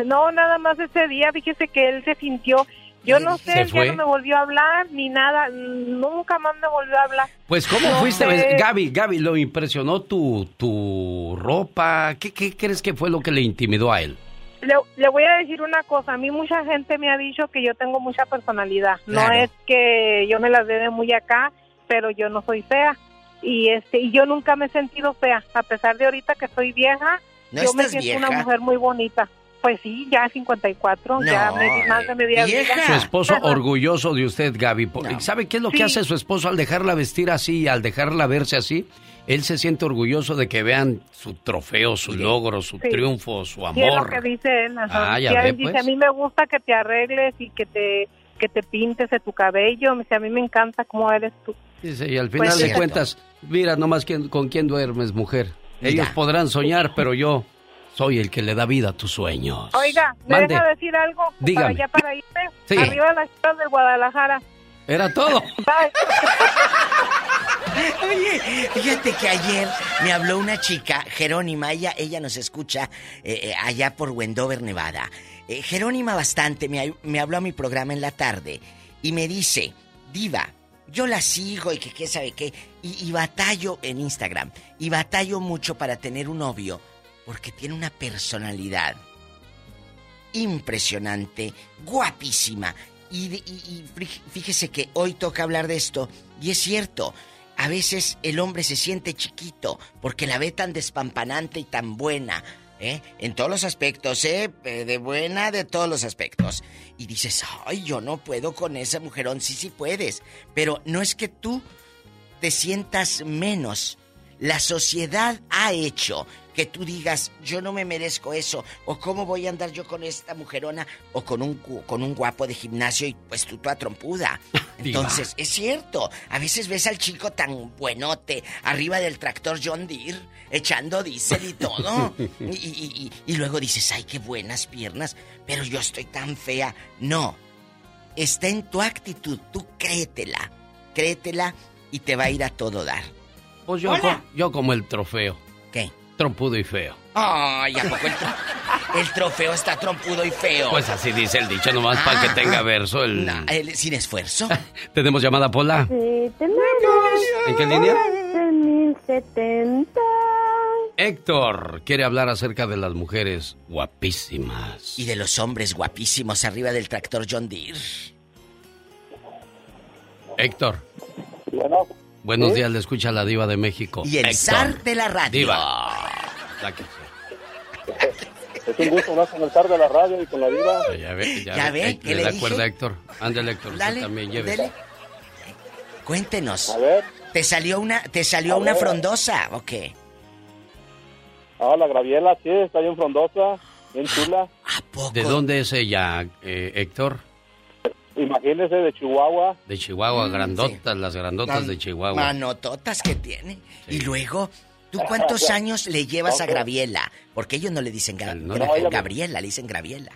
no, nada más ese día, fíjese que él se sintió, yo no sé, ¿Se él ya no me volvió a hablar, ni nada, nunca más me volvió a hablar. Pues, ¿cómo No fuiste? sé. Gaby, Gaby, ¿lo impresionó tu, tu ropa? ¿Qué, ¿Qué crees que fue lo que le intimidó a él? Le, le voy a decir una cosa, a mí mucha gente me ha dicho que yo tengo mucha personalidad, no es que yo me las dé de muy acá, pero yo no soy fea y este y yo nunca me he sentido fea, a pesar de ahorita que soy vieja, ¿No yo me siento una mujer muy bonita. Pues sí, ya 54, ya No, me, más de media vida. Su esposo orgulloso de usted, Gaby. ¿Sabe qué es lo que hace su esposo al dejarla vestir así, al dejarla verse así? Él se siente orgulloso de que vean su trofeo, su logro, su Sí. triunfo, su Sí, es lo amor. que dice él. ajá. Ah, ya ve, él dice, pues. a mí me gusta que te arregles y que te que te pintes de tu cabello. Me dice, a mí me encanta cómo eres tú. Dice, y al Pues final de cierto. cuentas, mira nomás quién- con quién duermes, mujer. Mira. Ellos podrán soñar, pero yo soy el que le da vida a tus sueños. Oiga, ¿me Mande. deja decir algo? Dígame. Para allá, para irme. Sí. Arriba de las chivas del Guadalajara. Era todo. Oye, fíjate que ayer me habló una chica, Jerónima, ella, ella nos escucha eh, eh, allá por Wendover, Nevada. Eh, Jerónima bastante me, me habló a mi programa en la tarde y me dice, Diva, yo la sigo y que qué sabe qué, y, y batallo en Instagram, y batallo mucho para tener un novio, porque tiene una personalidad impresionante, guapísima. Y, fíjese que hoy toca hablar de esto, y es cierto, a veces el hombre se siente chiquito porque la ve tan despampanante y tan buena, ¿eh? En todos los aspectos, ¿eh? Eh, De buena, de todos los aspectos. Y dices, ay, yo no puedo con esa mujerón, sí, sí puedes. Pero no es que tú te sientas menos. La sociedad ha hecho que tú digas, yo no me merezco eso, o cómo voy a andar yo con esta mujerona, o con un, con un guapo de gimnasio y pues tú toda trompuda. Entonces, es cierto, a veces ves al chico tan buenote, arriba del tractor John Deere, echando diésel y todo, y, y- y- y luego dices, ay, qué buenas piernas, pero yo estoy tan fea. No, está en tu actitud, tú créetela, créetela y te va a ir a todo dar. Pues yo, co- yo como el trofeo. ¿Qué? Trompudo y feo. Ay, ¿a poco el, tro- el trofeo está trompudo y feo? Pues así dice el dicho, nomás para que tenga verso el... No, el- sin esfuerzo. Tenemos llamada, Pola. Sí, tenemos. ¿En qué línea? 1070. Héctor quiere hablar acerca de las mujeres guapísimas. Y de los hombres guapísimos arriba del tractor John Deere. Héctor, Bueno, buenos ¿Sí? días, le escucha la diva de México. Y el Héctor. zar de la radio. Diva. La que- es un gusto hablar con el zar de la radio y con la diva. Ya ve, ya, ¿Ya ve. Eh, ¿Qué ¿Le dije? Héctor? Ándale, Héctor, Dale, también lleve. dele. Cuéntenos. A ver. ¿Te salió una, te salió A una ver. frondosa o qué? Ah, la Graviela, sí, está bien frondosa, bien chula. ¿De dónde es ella, eh, Héctor? Imagínese, de Chihuahua. De Chihuahua, Mm, grandotas, las grandotas de Chihuahua. Manototas que tiene. Y luego, ¿tú cuántos años le llevas a. Graviela? Porque ellos no le dicen Gra- no me- Gabriela, le dicen Graviela.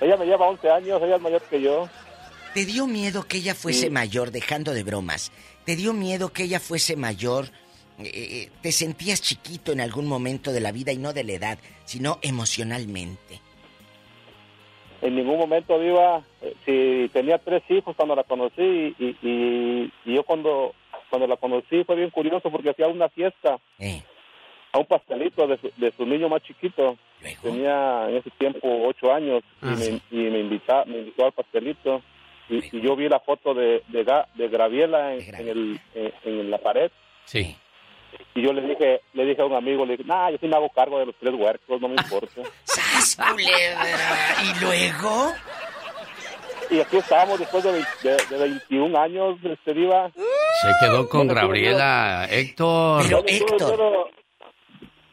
Ella me lleva 11 años, ella es mayor que yo. ¿Te dio miedo que ella fuese Sí. mayor, dejando de bromas? ¿Te dio miedo que ella fuese mayor? Eh, eh, ¿Te sentías chiquito en algún momento de la vida y no de la edad, sino emocionalmente? En ningún momento, Diva, eh, si tenía tres hijos cuando la conocí y, y- y yo cuando, cuando la conocí fue bien curioso porque hacía una fiesta Eh. a un pastelito de su, de su niño más chiquito. Tenía en ese tiempo ocho años y, Ah, me, sí. y me, invita, me invitó al pastelito y, y yo vi la foto de, de, de Graviela en, en el, en, en la pared. Sí. Y yo le dije, le dije a un amigo, le dije, nah, yo sí me hago cargo de los tres huercos, no me importa. ¡Sas, culebra! ¿Y luego? y aquí estamos después de, 20 de- de 21 años, este Diva. Se quedó con Gabriela, Héctor. Pero Héctor,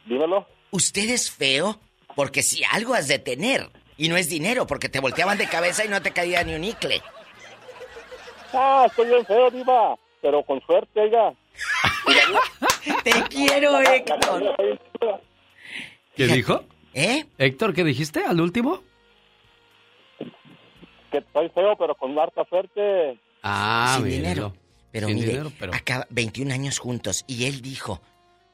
dímelo. ¿usted es feo? Porque si algo has de tener. Y no es dinero, porque te volteaban de cabeza y no te caía ni un icle. Ah, estoy bien feo, Diva, pero con suerte, oiga. Te quiero, Héctor. ¿Qué dijo? ¿Eh? Héctor, ¿qué dijiste al último? Que estoy feo, pero con harta suerte. Ah, Sin dinero. Pero Sin mire, dinero, pero- acá 21 años juntos y él dijo,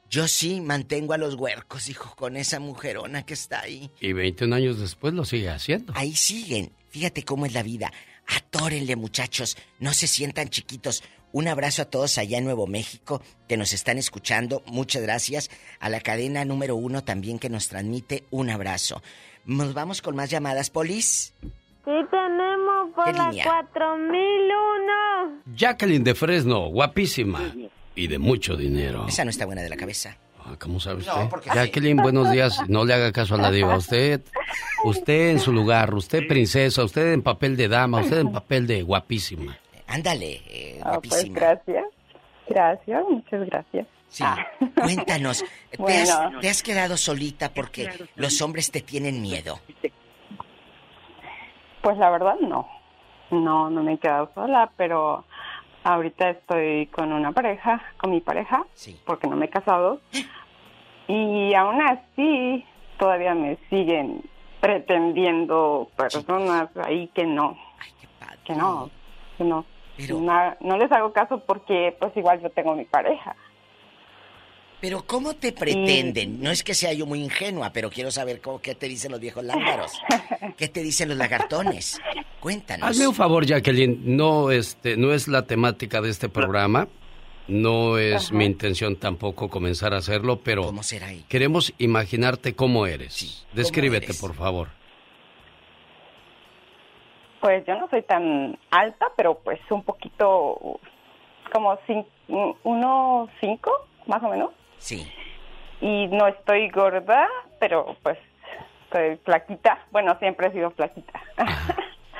yo sí mantengo a los huercos, hijo, con esa mujerona que está ahí. Y 21 años después lo sigue haciendo. Ahí siguen. Fíjate cómo es la vida. Atórenle, muchachos. No se sientan chiquitos. Un abrazo a todos allá en Nuevo México que nos están escuchando. Muchas gracias. A la cadena número uno también que nos transmite un abrazo. Nos vamos con más llamadas, Polis. Sí tenemos por ¿Qué la línea? 4001. Jacqueline de Fresno, guapísima. Y de mucho dinero. Esa no está buena de la cabeza. Ah, ¿Cómo sabe usted? No, porque Jacqueline, buenos días. No le haga caso a la diva. Usted, usted en su lugar, usted princesa, usted en papel de dama, usted en papel de guapísima. Ándale, eh, Ah, pues gracias. Gracias, muchas gracias. Sí. Cuéntanos, ¿te, Bueno. has, te has quedado solita porque los hombres te tienen miedo? Pues la verdad no. No, no me he quedado sola, pero ahorita estoy con una pareja, con mi pareja, porque no me he casado. Y aún así todavía me siguen pretendiendo personas ahí que no. Que no, que no. Na- no les hago caso porque pues igual yo tengo mi pareja. Pero ¿cómo te pretenden? No es que sea yo muy ingenua, pero quiero saber cómo, qué te dicen los viejos lángaros. ¿Qué te dicen los lagartones? Cuéntanos. Hazme un favor, Jacqueline. No, este, no es la temática de este programa. No es Ajá. mi intención tampoco comenzar a hacerlo, pero ¿Cómo será ahí? queremos imaginarte cómo eres. Descríbete, eres? por favor. Pues yo no soy tan alta, pero pues un poquito, como cin- uno cinco, más o menos. Sí. Y no estoy gorda, pero pues estoy flaquita. Bueno, siempre he sido flaquita.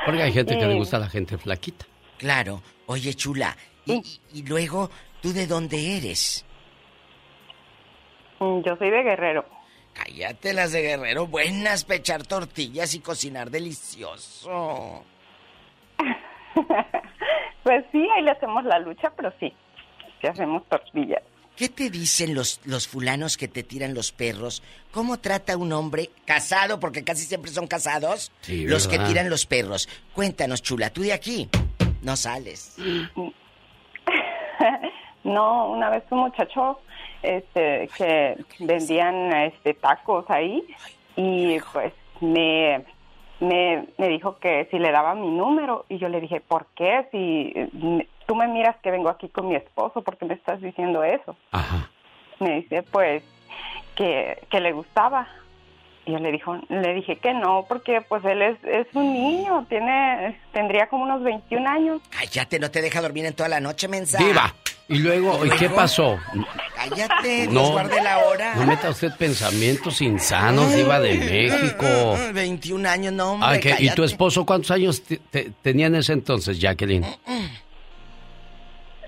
Porque hay gente que le gusta a la gente flaquita. Claro. Oye, chula. Y, y- y luego, ¿tú de dónde eres? Mm, Yo soy de Guerrero. Cállate las de guerrero. Buenas, pechar tortillas y cocinar delicioso. Pues sí, ahí le hacemos la lucha, pero sí, sí hacemos tortillas. ¿Qué te dicen los, los fulanos que te tiran los perros? ¿Cómo trata un hombre casado, porque casi siempre son casados, Sí, los que tiran los perros? Cuéntanos, chula, tú de aquí no sales. No, una vez un muchacho este que vendían este tacos ahí y pues me, me me dijo que si le daba mi número y yo le dije, ¿por qué? Si eh, tú me miras que vengo aquí con mi esposo, ¿por qué me estás diciendo eso? Me dice, pues que, que le gustaba. Y yo le dijo, le dije que no, porque pues él es, es un niño, tiene tendría como unos 21 años. Cállate, no te deja dormir en toda la noche, mensa. Diva. Y luego, ¿y qué pasó? Cállate, No. Guarde la hora. No meta usted pensamientos insanos, Diva de México. 21 años, no, hombre. ¿Y tu esposo cuántos años te- te- tenía en ese entonces, Jacqueline?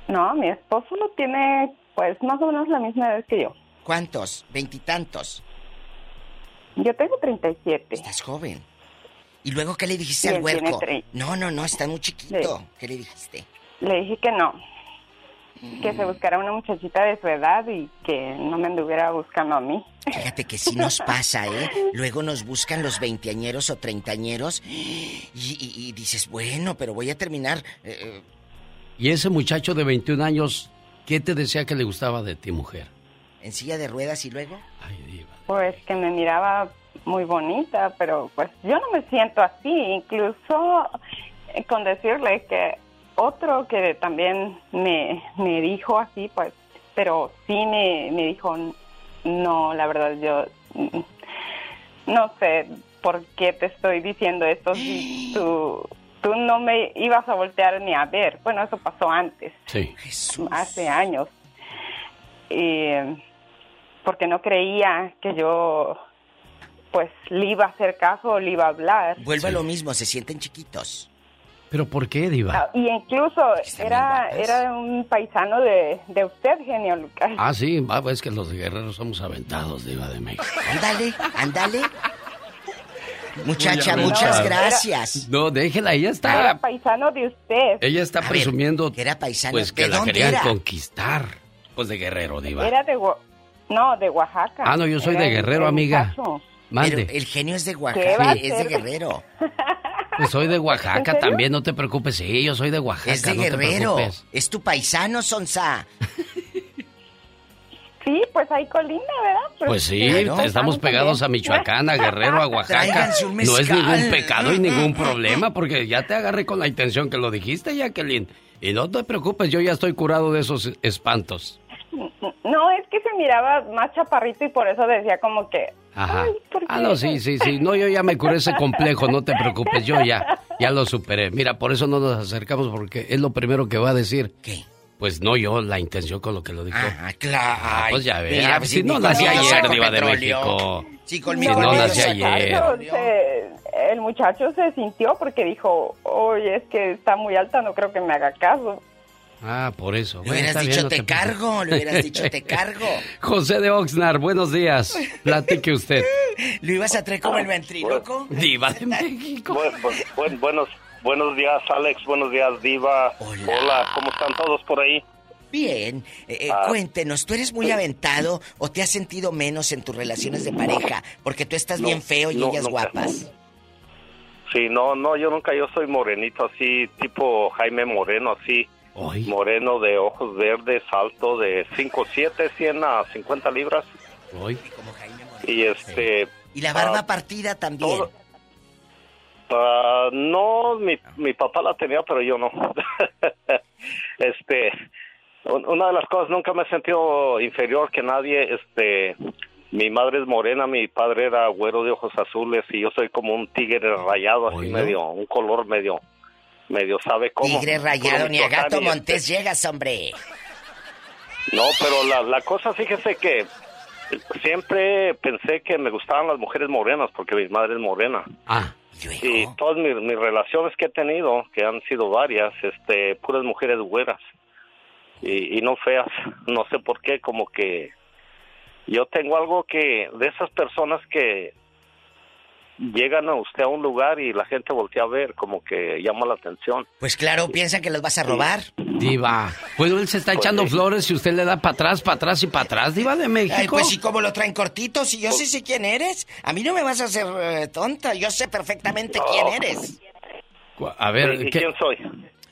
No, mi esposo lo tiene pues más o menos la misma edad que yo. ¿Cuántos? ¿Veintitantos? Yo tengo 37. Estás joven. ¿Y luego qué le dijiste al huerco? No, no, no, está muy chiquito. Sí. ¿Qué le dijiste? Le dije que no, que se buscara una muchachita de su edad y que no me anduviera buscando a mí. Fíjate que sí nos pasa, ¿eh? Luego nos buscan los veinteañeros o treintañeros y, y- y dices, bueno, pero voy a terminar. eh, Y ese muchacho de 21 años, ¿qué te decía que le gustaba de ti, mujer? en silla de ruedas y luego. Pues que me miraba muy bonita, pero pues yo no me siento así, incluso eh, con decirle que otro que también me, me dijo así, pues, pero sí me, me dijo, no, la verdad yo mm, no sé por qué te estoy diciendo esto, si tú tú no me ibas a voltear ni a ver. Bueno, eso pasó antes, Sí. hace años. Y porque no creía que yo pues le iba a hacer caso o le iba a hablar. Vuelve a lo mismo, se sienten chiquitos. ¿Pero por qué, Diva? Ah, Y incluso era, era un paisano de, de usted, genio Lucas. Ah, sí, ah, pues es que los guerreros somos aventados, Diva de México. Ándale, ándale. Muchacha, muchas gracias. No, déjela, ella Era está... paisano de usted. Ella está A ver, presumiendo... que era paisano. Pues que ¿De la dónde querían era? conquistar. Pues de guerrero, Diva. Era de Gua- no, de Oaxaca. Ah, no, yo soy Era de el- Guerrero, amiga. muchacho. Mande. Pero el genio es de ¿Qué va a Oaxaca, es de? Guerrero. Pues soy de Oaxaca también, no te preocupes. Sí, yo soy de Oaxaca, Es de no te Guerrero. preocupes. Es tu paisano, Sonsa. Sí, pues ahí colinda, ¿verdad? Pues sí, Claro. estamos pegados a Michoacán, a Guerrero, a Oaxaca. No es ningún pecado y ningún problema, porque ya te agarré con la intención que lo dijiste, Jacqueline. Y no te preocupes, yo ya estoy curado de esos espantos. No, es que se miraba más chaparrito y por eso decía como que... Ajá. Ay, ¿por Ah, no, sí, sí, sí. No, yo ya me curé ese complejo, no te preocupes, yo ya, ya lo superé. Mira, por eso no nos acercamos, porque es lo primero que va a decir. ¿Qué? Pues no yo, la intención con lo que lo dijo. Ah, claro. Ah, pues ya ves. Mira, Ah, pues si no nací ayer, Diva de. México. Sí, con Si mi no nací ayer. Se- el muchacho se sintió porque dijo, oye, es que está muy alta, no creo que me haga caso. Ah, por eso. Le Bueno, hubieras bien, dicho no te cargo, le hubieras dicho te cargo. José de Oxnard, buenos días. Platique usted. ¿Lo ibas a traer como el ventríloco? Diva de México. Bu- bu- buen- buenos, buenos días, Alex. Buenos días, Diva. Hola. ¿cómo están todos por ahí? Bien, Eh, eh, Ah. cuéntenos, ¿tú eres muy aventado o te has sentido menos en tus relaciones de pareja? Porque tú estás No, bien feo y no, ellas nunca. guapas. Sí, no, no, yo nunca, yo soy morenito, así, tipo Jaime Moreno, así. Moreno de ojos verdes, alto de 5'7", 100 a 50 libras. Y este... Y la barba ah, partida también. todo- ah, no, mi, mi papá la tenía, pero yo no. este, un- una de las cosas, nunca me he sentido inferior que nadie, este, mi madre es morena, mi padre era güero de ojos azules y yo soy como un tigre rayado, así medio, un color medio, medio sabe cómo. Tigre rayado, ni a gato montés llegas, hombre. no, pero la, la cosa, fíjese que siempre pensé que me gustaban las mujeres morenas porque mi madre es morena. Ah. Y todas mis, mis relaciones que he tenido, que han sido varias, este, puras mujeres güeras y, y no feas. No sé por qué, como que yo tengo algo que de esas personas que llegan a usted a un lugar y la gente voltea a ver, como que llama la atención. Pues claro, piensan que los vas a robar. Diva. Bueno, él se está Pues echando sí. flores y usted le da para atrás, para atrás y para atrás, Diva de México. Ay, pues sí, como lo traen cortito, si yo sí sé quién eres. A mí no me vas a hacer eh, tonta, yo sé perfectamente quién eres. A ver, ¿Y ¿qué? quién soy?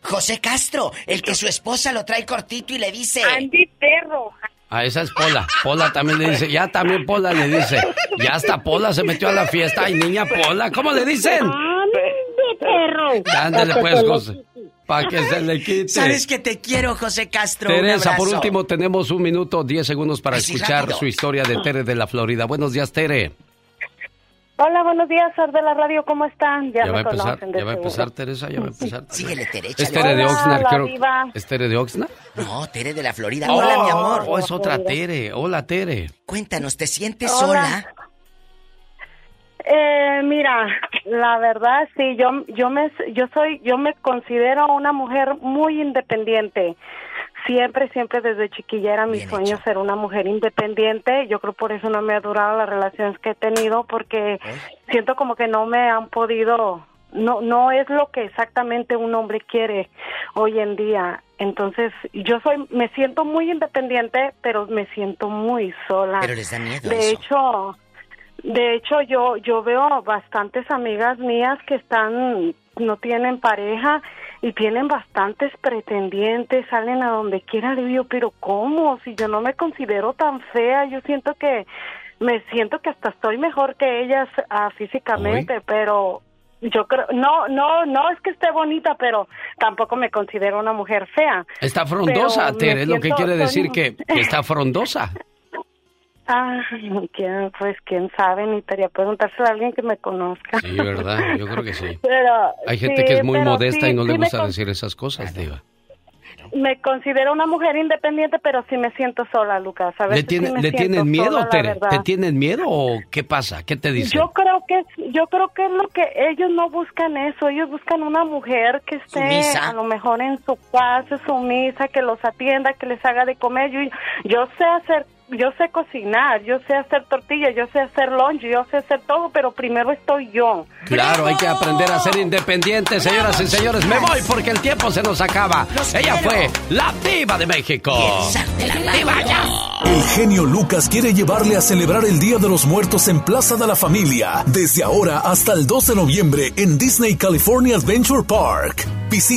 José Castro, el que su esposa lo trae cortito y le dice... Andy Perro. A esa es Pola. Pola también le dice, ya también Pola le dice. Ya hasta Pola se metió a la fiesta. Ay, niña Pola, ¿cómo le dicen? Perro. Ándale pues, José. Para que se le quite. Sabes que te quiero, José Castro. Teresa, por último, tenemos un minuto, diez segundos para escuchar rápido. su historia de Tere de la Florida. Buenos días, Tere. Hola, buenos días, Sar de la radio, ¿cómo están? Ya, Ya va a me empezar, ya va a empezar, Teresa, ya va a empezar. Síguele, Tere, ¿Es. Tere de Oxnard? creo-. ¿Es Tere de Oxnard? No, Tere de la Florida. Hola, mi amor. Oh, es otra Tere. Hola, Tere. Cuéntanos, ¿te sientes Hola. sola? Eh, mira, la verdad sí, yo yo me yo soy yo me considero una mujer muy independiente. Siempre, siempre desde chiquilla era mi sueño ser una mujer independiente. Yo creo por eso no me ha durado las relaciones que he tenido porque siento como que no me han podido no no es lo que exactamente un hombre quiere hoy en día. Entonces, yo soy me siento muy independiente, pero me siento muy sola. Pero les da miedo De eso. hecho, de hecho, yo yo veo bastantes amigas mías que están no tienen pareja y tienen bastantes pretendientes, salen a donde quiera, digo pero ¿cómo? Si yo no me considero tan fea, yo siento que me siento que hasta estoy mejor que ellas ah, físicamente, pero yo creo no no no es que esté bonita, pero tampoco me considero una mujer fea. Está frondosa, Tere, es lo que quiere soy- decir que, que está frondosa. Ah, ¿quién? pues quién sabe, necesitaría preguntárselo a alguien que me conozca. Sí, ¿verdad? Yo creo que sí. Pero, Hay gente sí, que es muy modesta sí, y no le sí me gusta con- decir esas cosas, Diva. Me considero una mujer independiente, pero sí me siento sola, Lucas. A ¿Le, veces tiene- sí me ¿le tienen miedo, sola, la Tere? ¿Te tienen miedo o qué pasa? ¿Qué te dicen? Yo creo que yo creo que es lo que ellos no buscan eso, ellos buscan una mujer que esté Sumisa. a lo mejor en su casa, sumisa, que los atienda, que les haga de comer. Yo, yo sé hacer, yo sé cocinar, yo sé hacer tortillas, yo sé hacer lunch, yo sé hacer todo, pero primero estoy yo. Claro, hay que aprender a ser independientes, señoras y señores. Me voy porque el tiempo se nos acaba. Ella fue la diva de México. El genio Lucas quiere llevarle a celebrar el Día de los Muertos en Plaza de la Familia, desde ahora hasta el 2 de noviembre en Disney California Adventure Park. Visita